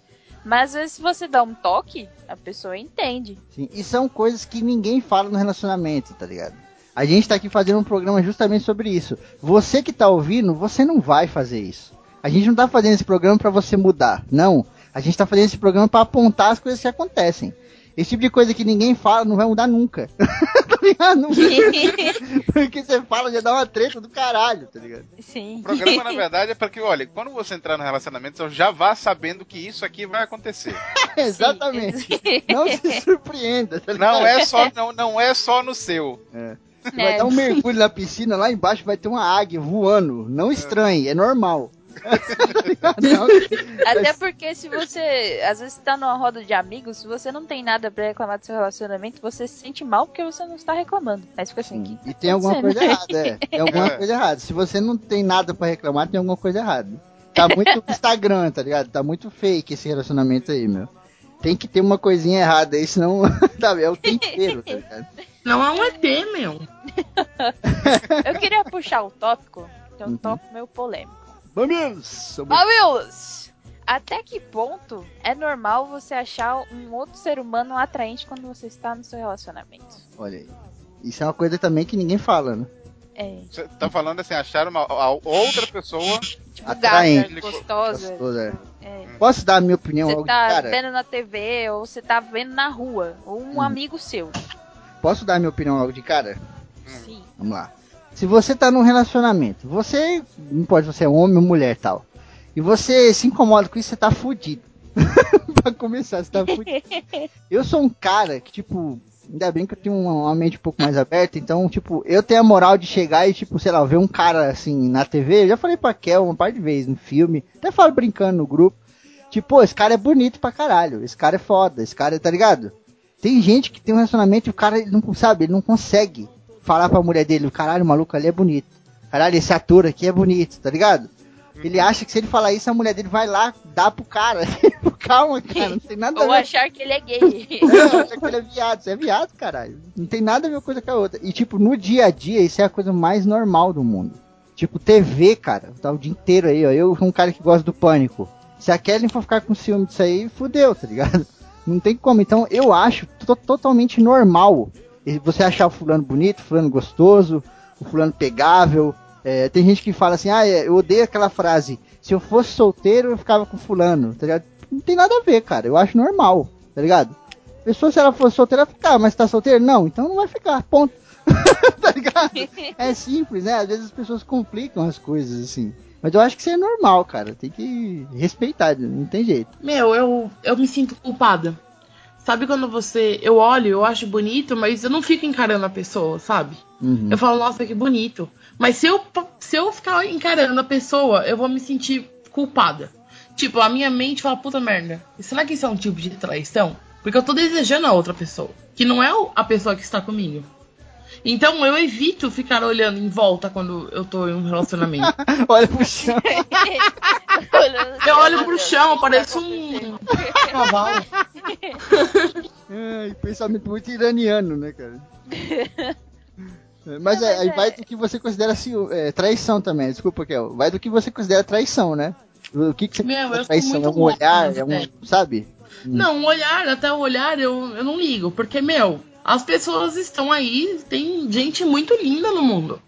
Mas às vezes se você dá um toque, a pessoa entende. Sim, e são coisas que ninguém fala no relacionamento, tá ligado? A gente tá aqui fazendo um programa justamente sobre isso. Você que tá ouvindo, você não vai fazer isso. A gente não tá fazendo esse programa pra você mudar. Não. A gente tá fazendo esse programa pra apontar as coisas que acontecem. Esse tipo de coisa que ninguém fala não vai mudar nunca. tá ligado? Porque você fala já dá uma treta do caralho, tá ligado? Sim. O programa, na verdade, é para que, olha, quando você entrar no relacionamento, você já vá sabendo que isso aqui vai acontecer. Exatamente. Não se surpreenda, tá ligado? Não é só, não, não é só no seu. Você vai É. dar um mergulho na piscina, lá embaixo vai ter uma águia voando. Não estranhe, é normal. Até porque se você, às vezes tá numa roda de amigos, se você não tem nada pra reclamar do seu relacionamento, você se sente mal porque você não está reclamando. Aí fica assim, Sim, "Que E tem alguma acontecendo?" coisa errada, é. Tem alguma É. coisa errada. Se você não tem nada pra reclamar, tem alguma coisa errada. Tá muito Instagram, tá ligado? Tá muito fake esse relacionamento aí, meu. Tem que ter uma coisinha errada aí, senão tá, é o tempero, tá ligado? Não é um ET, meu. Eu queria puxar o tópico, que é um Uhum. tópico meio polêmico. Vamos! Mamilos! Até que ponto é normal você achar um outro ser humano atraente quando você está no seu relacionamento? Olha aí. Isso é uma coisa também que ninguém fala, né? É. Você tá falando assim, achar uma a outra pessoa. Tipo, Atraente. gata, gostosa. Gostosa, é. É. Posso dar a minha opinião Você logo de tá cara? vendo na TV, ou você tá vendo na rua, ou um Hum. amigo seu. Posso dar a minha opinião logo de cara? Sim. Vamos lá. Se você tá num relacionamento, você, não pode se você é homem ou mulher e tal, e você se incomoda com isso, você tá fudido. pra começar, você tá fudido. Eu sou um cara que, tipo, ainda bem que eu tenho uma, uma mente um pouco mais aberta, então, tipo, eu tenho a moral de chegar e, tipo, sei lá, ver um cara assim na TV, eu já falei pra Kel uma par de vezes no filme, até falo brincando no grupo, tipo, pô, esse cara é bonito pra caralho, esse cara é foda, esse cara, tá ligado? Tem gente que tem um relacionamento e o cara ele não sabe, ele não consegue falar pra mulher dele, caralho, o maluco ali é bonito. Caralho, esse ator aqui é bonito, tá ligado? Ele acha que se ele falar isso, a mulher dele vai lá dar pro cara. Calma, cara, não tem nada a Ou ver. achar que ele é gay. Não, acha que ele é viado, você é viado, caralho. Não tem nada a ver uma coisa com a outra. E, tipo, no dia a dia, isso é a coisa mais normal do mundo. Tipo, TV, cara, tá o dia inteiro aí, ó. Eu sou um cara que gosta do pânico. Se a Kelly for ficar com ciúme disso aí, fudeu, tá ligado? Não tem como. Então, eu acho to- totalmente normal você achar o fulano bonito, o fulano gostoso, o fulano pegável. É, tem gente que fala assim, ah, é, eu odeio aquela frase, se eu fosse solteiro, eu ficava com fulano, tá ligado? Não tem nada a ver, cara. Eu acho normal, tá ligado? A pessoa, se ela for solteira, ficar, mas tá solteiro? Não, então não vai ficar, ponto. tá ligado? É simples, né? Às vezes as pessoas complicam as coisas, assim. Mas eu acho que isso é normal, cara. Tem que respeitar, não tem jeito. Meu, eu, eu me sinto culpada. Sabe quando você. Eu olho, eu acho bonito, mas eu não fico encarando a pessoa, sabe? Uhum. Eu falo, nossa, que bonito. Mas se eu, se eu ficar encarando a pessoa, eu vou me sentir culpada. Tipo, a minha mente fala, puta merda. Será que isso é um tipo de traição? Porque eu tô desejando a outra pessoa. Que não é a pessoa que está comigo. Então eu evito ficar olhando em volta quando eu tô em um relacionamento. Olha pro chão. eu olho pro chão, eu pareço um cavalo. Ai, pensamento muito iraniano, né, cara? É, Mas é, aí vai do que você considera é, traição também, desculpa, Kel. Vai do que você considera traição, né? O que, que você Meu, eu considera traição? É um olhar, é um. ideia. Sabe? Não, um olhar, até o olhar eu, eu não ligo. Porque, meu, as pessoas estão aí, tem gente muito linda no mundo.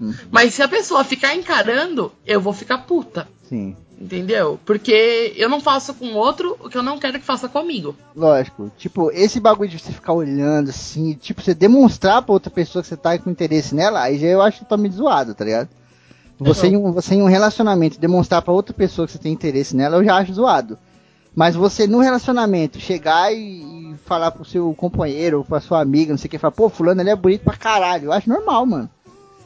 Hum. Mas se a pessoa ficar encarando, eu vou ficar puta. Sim. Entendeu? Porque eu não faço com outro o que eu não quero que faça comigo. Lógico. Tipo, esse bagulho de você ficar olhando assim, tipo, você demonstrar pra outra pessoa que você tá com interesse nela, aí já eu acho totalmente zoado, tá ligado? Você, em um, você em um relacionamento demonstrar pra outra pessoa que você tem interesse nela, eu já acho zoado. Mas você no relacionamento chegar e, e falar pro seu companheiro ou pra sua amiga, não sei o que, falar, pô, fulano ele é bonito pra caralho, eu acho normal, mano.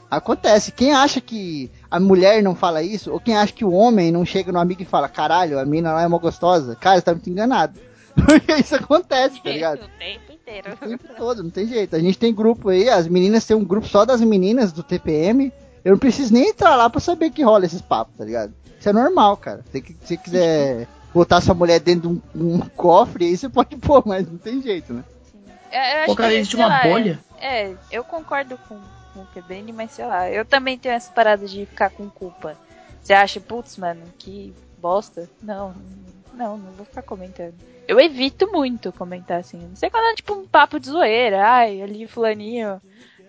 Acontece. Quem acha que a mulher não fala isso, ou quem acha que o homem não chega no amigo e fala, caralho, a mina lá é uma gostosa, cara, você tá muito enganado. Porque isso acontece, tá ligado? O tempo inteiro. O tempo todo, não tem jeito. A gente tem grupo aí, as meninas têm um grupo só das meninas do TPM. Eu não preciso nem entrar lá pra saber que rola esses papos, tá ligado? Isso é normal, cara. Se você quiser botar sua mulher dentro de um, um cofre, aí você pode pôr, mas não tem jeito, né? Eu, eu acho Colocar que, dentro de uma lá, bolha? É, é, eu concordo com, com o Quebrini, mas sei lá, eu também tenho essa parada de ficar com culpa. Você acha, putz, mano, que bosta? Não, não, não vou ficar comentando. Eu evito muito comentar assim. Não sei quando é tipo um papo de zoeira. Ai, ali fulaninho.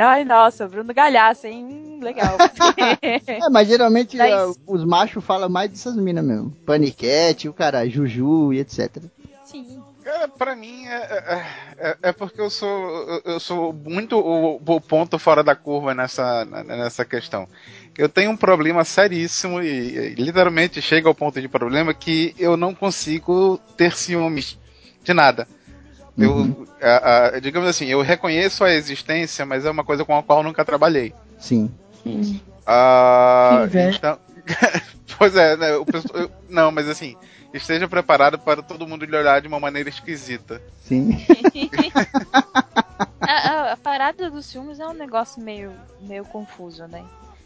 Ai, nossa, Bruno Galhaço, hein? Hum, legal. É, mas geralmente Mas- ah, os machos falam mais dessas minas mesmo. Paniquete, o cara, Juju e etc. Sim. É, pra mim é, é, é- é porque eu sou eu- eu sou muito o, o ponto fora da curva nessa, nessa questão. Eu tenho um problema seríssimo e, e literalmente chega ao ponto de problema que eu não consigo ter ciúmes de nada. Eu, Uhum. a- a- digamos assim, eu reconheço a existência, mas é uma coisa com a qual eu nunca trabalhei. Sim. Ah, Que inveja. então, pois é, né, pessoal- eu- não, mas assim, esteja preparado para todo mundo lhe olhar de uma maneira esquisita. Sim. a, a- a parada dos filmes é um negócio meio, meio confuso, né?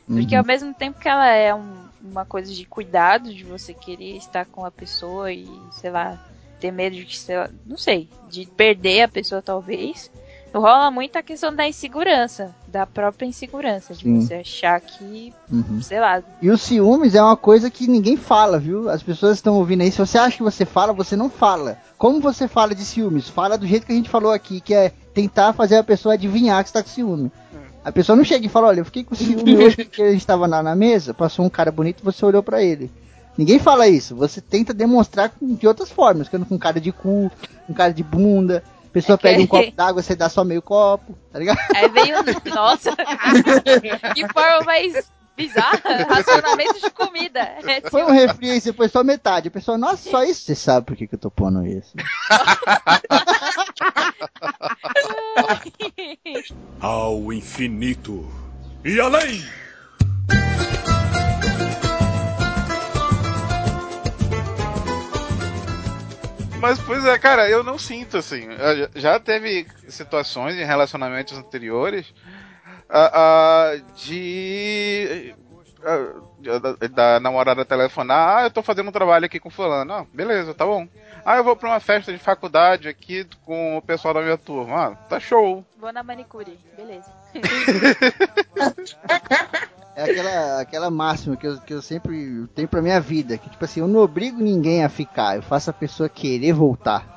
Porque Uhum. ao mesmo tempo que ela é um- uma coisa de cuidado, de você querer estar com a pessoa e, sei lá, ter medo de sei lá, não sei, de perder a pessoa talvez, rola muito a questão da insegurança, da própria insegurança, de Sim. você achar que, Uhum. sei lá, E os ciúmes é uma coisa que ninguém fala, viu? As pessoas estão ouvindo aí. Se você acha que você fala, você não fala. Como você fala de ciúmes? Fala do jeito que a gente falou aqui, que é tentar fazer a pessoa adivinhar que está com ciúme. A pessoa não chega e fala, olha, eu fiquei com ciúme hoje porque a gente tava na, na mesa, passou um cara bonito e você olhou pra ele. Ninguém fala isso. Você tenta demonstrar com- de outras formas, ficando com cara de cu, com cara de bunda. A pessoa É que- um copo d'água, você dá só meio copo, tá ligado? Aí veio. Nossa! que forma mais bizarra! Racionamento de comida. É Foi um refri aí, você pôs só metade. A pessoa, nossa, só isso? Você sabe por que, que eu tô pondo isso. Ao infinito e além! Mas, pois é, cara, eu não sinto assim. Já- Já teve situações em relacionamentos anteriores ah, ah, de. ah, da, da namorada telefonar, ah, eu tô fazendo um trabalho aqui com fulano. Ah, beleza, tá bom. Ah, eu vou pra uma festa de faculdade aqui com o pessoal da minha turma. Ah, tá show. Vou na manicure, beleza. É aquela, aquela máxima que eu, que eu sempre tenho pra minha vida. Que, tipo assim, eu não obrigo ninguém a ficar. Eu faço a pessoa querer voltar.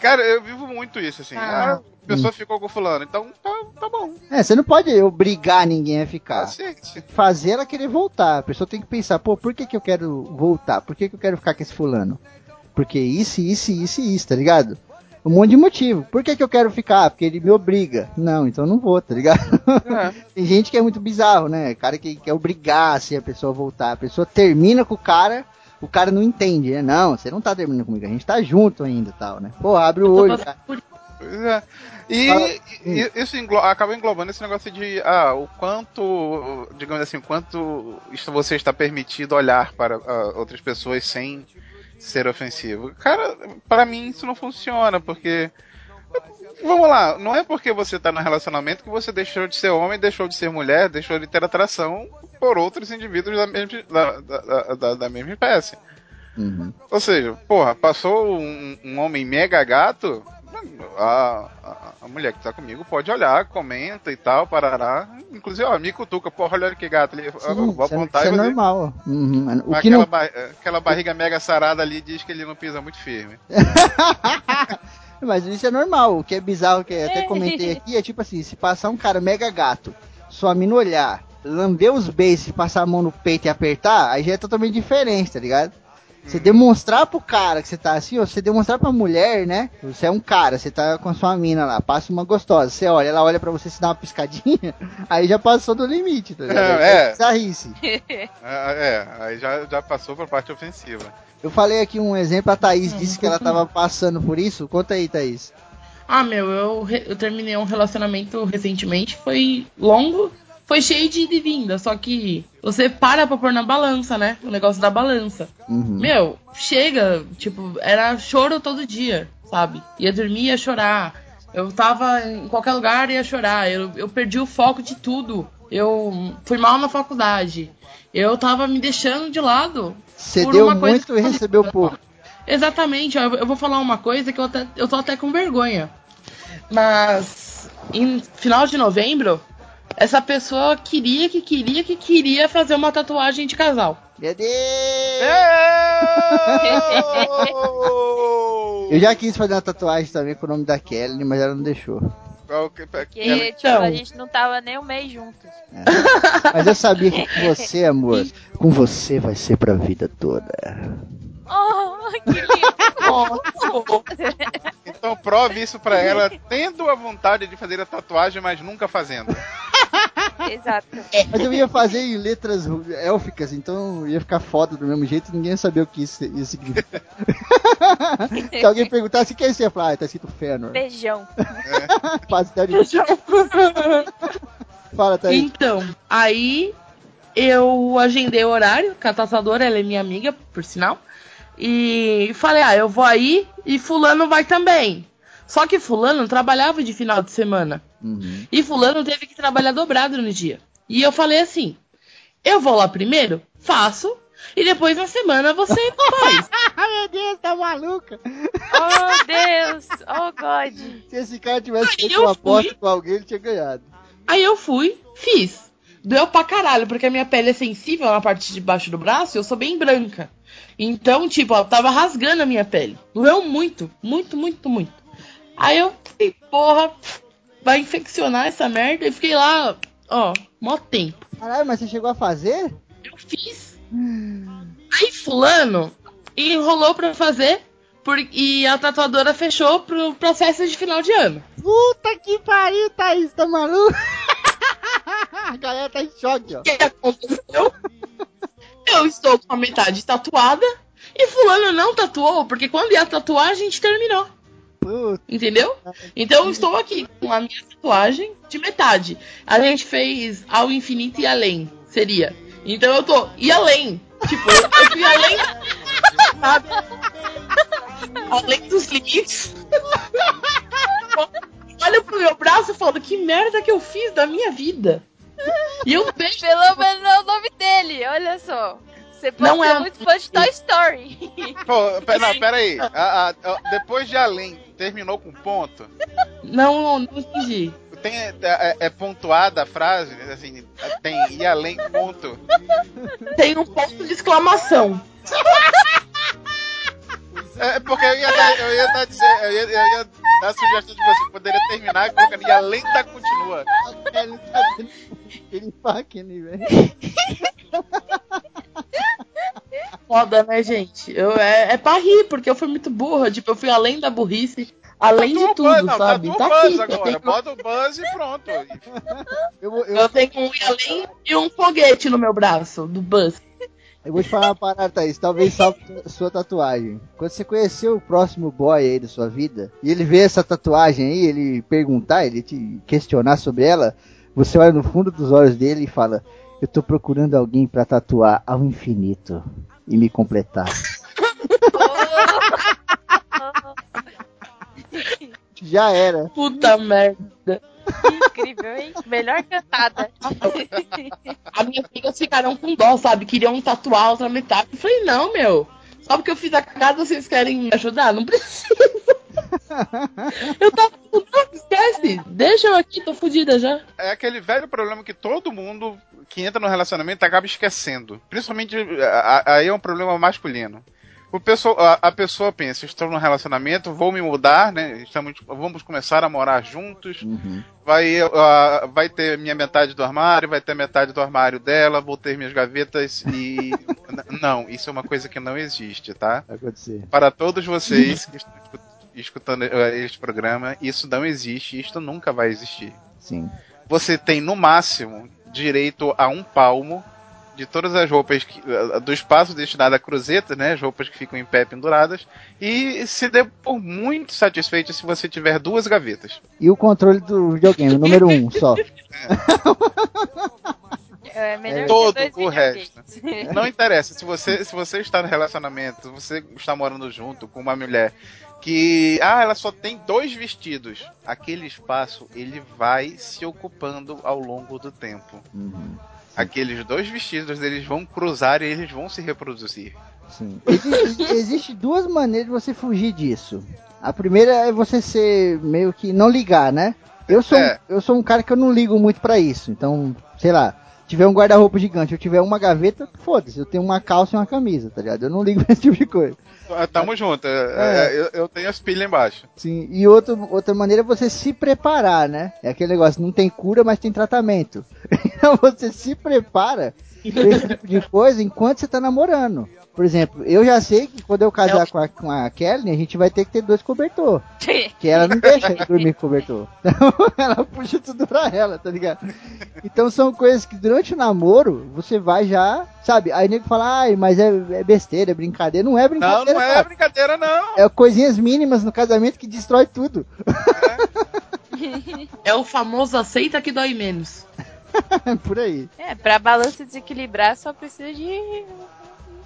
Cara, eu vivo muito isso, assim. Ah. Ah, a pessoa ficou com fulano, então tá, tá bom. É, você não pode obrigar ninguém a ficar. Paciente. Fazer ela querer voltar. A pessoa tem que pensar, pô, por que, que eu quero voltar? Por que, que eu quero ficar com esse fulano? Porque isso, isso, isso e isso, tá ligado? Um monte de motivo. Por que, que eu quero ficar? Porque ele me obriga. Não, então eu não vou, tá ligado? É. Tem gente que é muito bizarro, né? Cara que quer obrigar assim, a pessoa a voltar. A pessoa termina com o cara, o cara não entende, né? Não, você não tá terminando comigo, a gente tá junto ainda e tal, né? Pô, abre o olho, cara. por Pois é. E, e- isso englo- acaba englobando esse negócio de ah, o quanto, digamos assim, o quanto isso você está permitido olhar para ah, outras pessoas sem ser ofensivo. Cara, para mim isso não funciona, porque vamos lá, não é porque você tá no relacionamento que você deixou de ser homem, deixou de ser mulher, deixou de ter atração por outros indivíduos da mesma, da, da, da- da mesma espécie. Uhum. Ou seja, porra, passou um, um homem mega gato, a, a, a mulher que tá comigo pode olhar, comenta e tal, parará. Inclusive, ó, me cutuca, porra, olha que gato ali. Sim, vou isso é, apontar isso é e fazer. normal. Uhum. O que Aquela, não ba- aquela barriga mega sarada ali diz que ele não pisa muito firme. Mas isso é normal. O que é bizarro, que eu até comentei aqui, é tipo assim, se passar um cara mega gato, sua mina olhar, lamber os beijos passar a mão no peito e apertar, aí já é totalmente diferente, tá ligado? Você demonstrar pro cara que você tá assim, ó, você demonstrar pra mulher, né? Você é um cara, você tá com a sua mina lá, passa uma gostosa, você olha, ela olha pra você se dá uma piscadinha, aí já passou do limite, tá ligado? Aí É. bizarrice. É, é, aí já, já passou pra parte ofensiva. Eu falei aqui um exemplo, a Thaís disse que ela tava passando por isso. Conta aí, Thaís. Ah, meu, eu, eu terminei um relacionamento recentemente, foi longo, foi cheio de ida e vinda, só que você para pra pôr na balança, né? O negócio da balança. Uhum. Meu, chega, tipo, era choro todo dia, sabe? Ia dormir, ia chorar. Eu tava em qualquer lugar, ia chorar. Eu, eu perdi o foco de tudo. Eu fui mal na faculdade. Eu tava me deixando de lado. Você deu muito e recebeu pouco. Exatamente, ó, eu eu vou falar uma coisa que eu, até, eu tô até com vergonha. Mas em final de novembro, essa pessoa queria que queria que queria fazer uma tatuagem de casal. Meu Deus! Eu já quis fazer uma tatuagem também com o nome da Kelly, mas ela não deixou. Porque, tipo, Então. a gente não tava nem um mês juntos. Mas eu sabia que com você, amor, com você vai ser pra vida toda. Oh, que lindo! Então prove isso pra ela, tendo a vontade de fazer a tatuagem, mas nunca fazendo. Exato. Mas eu ia fazer em letras élficas, então ia ficar foda do mesmo jeito e ninguém ia saber o que isso, isso significa. Se alguém perguntasse o que é isso, ia falar, ah, tá escrito Fëanor. Beijão. Pastel de... Fala, Thaís. Então, aí eu agendei o horário, que a tatuadora ela é minha amiga, por sinal. E falei, ah, eu vou aí e fulano vai também. Só que fulano trabalhava de final de semana. Uhum. E fulano teve que trabalhar dobrado no dia. E eu falei assim: eu vou lá primeiro, faço, e depois na semana você faz. Meu Deus, tá maluca? Oh, Deus. Oh, God. Se esse cara tivesse Aí feito eu uma aposta fui. com alguém, ele tinha ganhado. Aí eu fui, fiz. Doeu pra caralho, porque a minha pele é sensível na parte de baixo do braço e eu sou bem branca. Então, tipo, ó, tava rasgando a minha pele. Doeu muito, muito, muito, muito. Aí eu falei, porra, vai infeccionar essa merda. E fiquei lá, ó, mó tempo. Caralho, mas você chegou a fazer? Eu fiz. Aí fulano enrolou pra fazer por, e a tatuadora fechou pro processo de final de ano. Puta que pariu, Thaís, tá maluco? A galera tá em choque, ó. O que aconteceu? Eu estou com a metade tatuada e fulano não tatuou, porque quando ia tatuar a gente terminou. Puta, Entendeu? Então eu estou aqui com a minha tatuagem de metade. A gente fez ao infinito e além, seria. Então eu tô e além. Tipo, eu, eu fui além. Sabe? Além dos limites. Olha pro meu braço e falo, que merda que eu fiz da minha vida. E eu vejo. Pelo menos é o nome dele, olha só. Você pode Não ser é muito fã de Toy Story. Pô, pera, não, pera aí. A- a- a- depois de além, terminou com ponto? Não, não entendi. Tem, é, é pontuada a frase, assim, tem e além ponto. Tem um ponto de exclamação. É porque eu ia dar, eu ia dar, dizer, eu ia, eu ia dar a sugestão de você poderia terminar colocando e além da continua. ele tá dando velho. Foda, né, gente? Eu, é, é pra rir, porque eu fui muito burra. Tipo, eu fui além da burrice, além de Tatua o tudo, Buzz, não, sabe? Tá o Buzz aqui. agora. Bota o Buzz e pronto. Eu, eu, Eu tenho um além e um foguete no meu braço, do Buzz. eu vou te falar uma parada, Thaís. Talvez salve sua tatuagem. Quando você conhecer o próximo boy aí da sua vida, e ele ver essa tatuagem aí, ele perguntar, ele te questionar sobre ela, você olha no fundo dos olhos dele e fala: Eu tô procurando alguém pra tatuar ao infinito e me completar. Já era. Puta merda. Incrível, hein? Melhor cantada. As minhas amigas ficaram com dó, sabe? Queriam tatuar a outra metade. Eu falei, não, meu. Só porque eu fiz a cagada, vocês querem me ajudar? Não precisa. eu tava. Não, esquece. Deixa eu aqui, tô fodida já. É aquele velho problema que todo mundo que entra no relacionamento acaba esquecendo. Principalmente, aí é um problema masculino. O pessoa, a, a pessoa pensa, estou num relacionamento, vou me mudar, né? Estamos, vamos começar a morar juntos. Uhum. Vai, ah, vai ter minha metade do armário, vai ter metade do armário dela, vou ter minhas gavetas e. Não, isso é uma coisa que não existe, tá? Vai acontecer. Para todos vocês que estão escu- escutando eh, este programa, isso não existe, isto nunca vai existir. Sim. Você tem no máximo direito a um palmo de todas as roupas que- eh, do espaço destinado à cruzeta, né? As roupas que ficam em pé penduradas. E se dê por muito satisfeito se você tiver duas gavetas. E o controle do videogame, número um só. É melhor Todo o resto. Não interessa, se você, se você está no relacionamento, você está morando junto com uma mulher que, ah, ela só tem dois vestidos, aquele espaço ele vai se ocupando ao longo do tempo. Uhum. Aqueles dois vestidos eles vão cruzar e eles vão se reproduzir. Sim. Existe, existe duas maneiras de você fugir disso. A primeira é você ser meio que não ligar, né? Eu sou, É. eu sou um cara que eu não ligo muito pra isso. Então, sei lá, tiver um guarda-roupa gigante, eu tiver uma gaveta, foda-se, eu tenho uma calça e uma camisa, tá ligado? Eu não ligo pra esse tipo de coisa. Ah, Tamo junto, é, É. é, eu, eu tenho as pilhas embaixo. Sim, e outro, outra maneira é você se preparar, né? É aquele negócio, não tem cura, mas tem tratamento. Então você se prepara esse tipo de coisa enquanto você tá namorando. Por exemplo, eu já sei que quando eu casar com, a, com a Kelly, a gente vai ter que ter dois cobertor. Que ela não deixa eu dormir com cobertor. Então ela puxa tudo pra ela, tá ligado? Então são coisas que durante o namoro você vai já, sabe? Aí nego fala, ai, mas é, é besteira, é brincadeira. Não é Não, brincadeira. não é cara. brincadeira, não. É coisinhas mínimas no casamento que destrói tudo. É o famoso aceita que dói menos. Por aí. É, pra balança desequilibrar só precisa de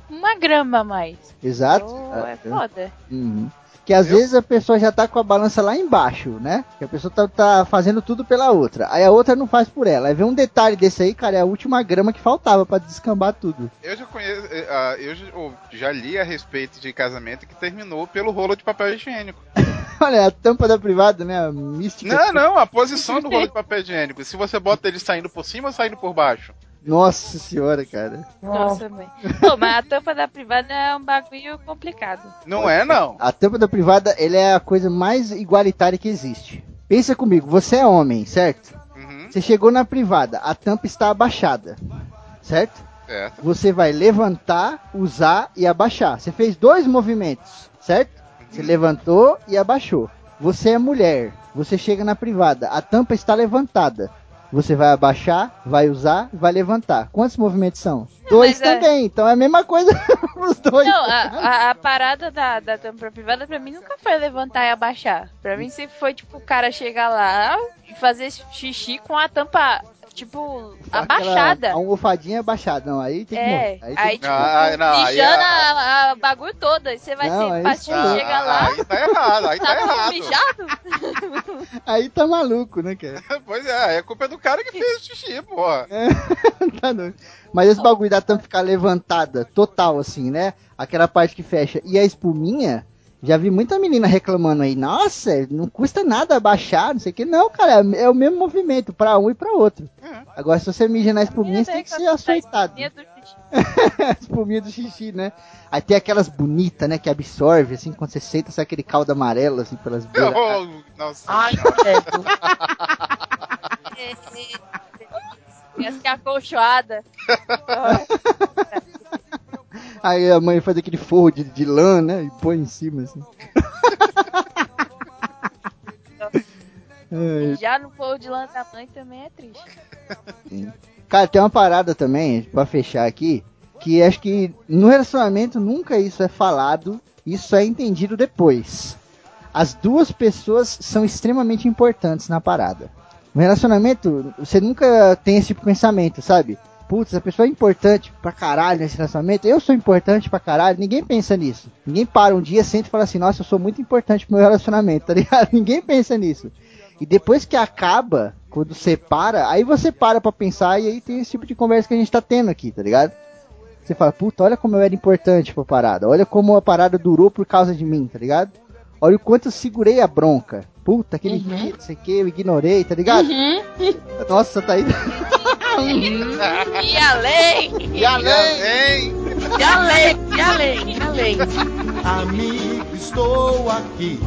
uma grama a mais. Exato. Então, é foda. Uhum. Que às vezes a pessoa já tá com a balança lá embaixo, né? Que a pessoa tá, tá fazendo tudo pela outra. Aí a outra não faz por ela. Aí vem um detalhe desse aí, cara, é a última grama que faltava pra descambar tudo. Eu já conheço, eh, ah, eu já, já li a respeito de casamento que terminou pelo rolo de papel higiênico. Olha, a tampa da privada, né? A mística. Não, não, a posição do rolo de papel higiênico. Se você bota ele saindo por cima ou saindo por baixo. Nossa senhora, cara. Nossa, mãe. Pô, mas a tampa da privada é um bagulho complicado. Não é, não. A tampa da privada, ele é a coisa mais igualitária que existe. Pensa comigo, você é homem, certo? Uhum, Você chegou na privada, a tampa está abaixada, certo? certo. Você vai levantar, usar e abaixar. Você fez dois movimentos, certo? Você levantou e abaixou. Você é mulher, você chega na privada, a tampa está levantada. Você vai abaixar, vai usar, vai levantar. Quantos movimentos são? Dois mas é- também, então é a mesma coisa os dois. Não, a, a- a parada da, da tampa privada pra mim nunca foi levantar e abaixar. Pra mim sempre foi, tipo, o cara chegar lá e fazer xixi com a tampa, tipo, abaixada. A almofadinha abaixada, não, aí tem que É, morrer. Aí tem aí, que- tipo, Ah, não, mijando é- a, a bagulho todo. Aí você vai Não, isso chegar aí- lá. Aí tá errado, aí tá Tá errado. mijado? aí tá maluco, né, cara? Pois é, a culpa é do cara que fez o xixi, porra. Tá doido. Mas esse bagulho da tampa ficar levantada, total, assim, né? Aquela parte que fecha. E a espuminha, já vi muita menina reclamando aí. Nossa, não custa nada abaixar, não sei o que. Não, cara, é o mesmo movimento pra um e pra outro. Agora, se você mija na espuminha, você tem que ser açoitado. Espuminha do xixi, né? Aí tem aquelas bonitas, né? Que absorve, assim, quando você senta, sai aquele caldo amarelo, assim, pelas beiras. Oh, nossa. Ai, credo. Essa que é acolchoada. Aí a mãe faz aquele forro de, de lã, né? E põe em cima, assim. Ai, Já no fogo de lã da mãe também é triste. Cara, tem uma parada também, pra fechar aqui, que acho que no relacionamento nunca isso é falado, isso é entendido depois. As duas pessoas são extremamente importantes na parada. No relacionamento, você nunca tem esse tipo de pensamento, sabe? Putz, a pessoa é importante pra caralho nesse relacionamento, eu sou importante pra caralho, ninguém pensa nisso. Ninguém para um dia, senta e fala assim, nossa, eu sou muito importante pro meu relacionamento, tá ligado? Ninguém pensa nisso. E depois que acaba, quando separa, aí você para pra pensar e aí tem esse tipo de conversa que a gente tá tendo aqui, tá ligado? Você fala, puta, olha como eu era importante pra parada. Olha como a parada durou por causa de mim, tá ligado? Olha o quanto eu segurei a bronca. Puta, aquele Uhum. dia, não sei o que, eu ignorei, tá ligado? Uhum. Nossa, tá aí. E além! E além? E além, e além, e além. Amigo, estou aqui.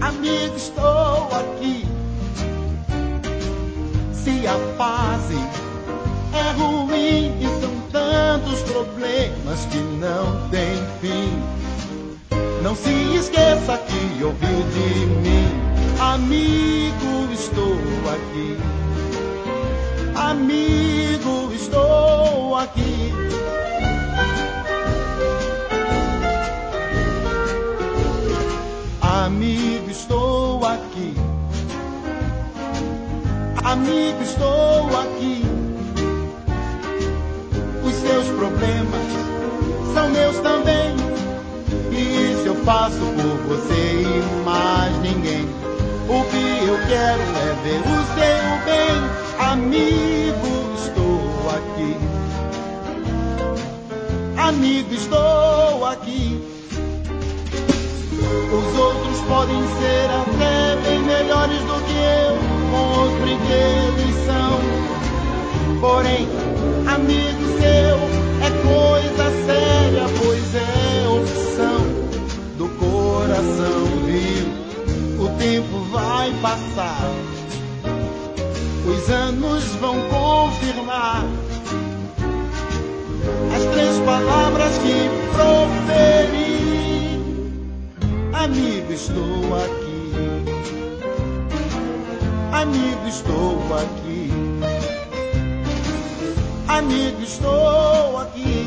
Amigo, estou aqui. Se a fase é ruim e são tantos problemas que não tem fim. Não se esqueça que ouviu de mim. Amigo, estou aqui. Amigo, estou aqui. Amigo, estou aqui. Amigo, estou aqui. Os seus problemas são meus também. Isso eu faço por você e mais ninguém. O que eu quero é ver o seu bem. Amigo, estou aqui. Amigo, estou aqui. Os outros podem ser até bem melhores do que eu, monstro que eles são. Porém, amigo seu é coisa séria, pois é opção coração, viu? O tempo vai passar, os anos vão confirmar as três palavras que proferi. Amigo, estou aqui. Amigo, estou aqui. Amigo, estou aqui.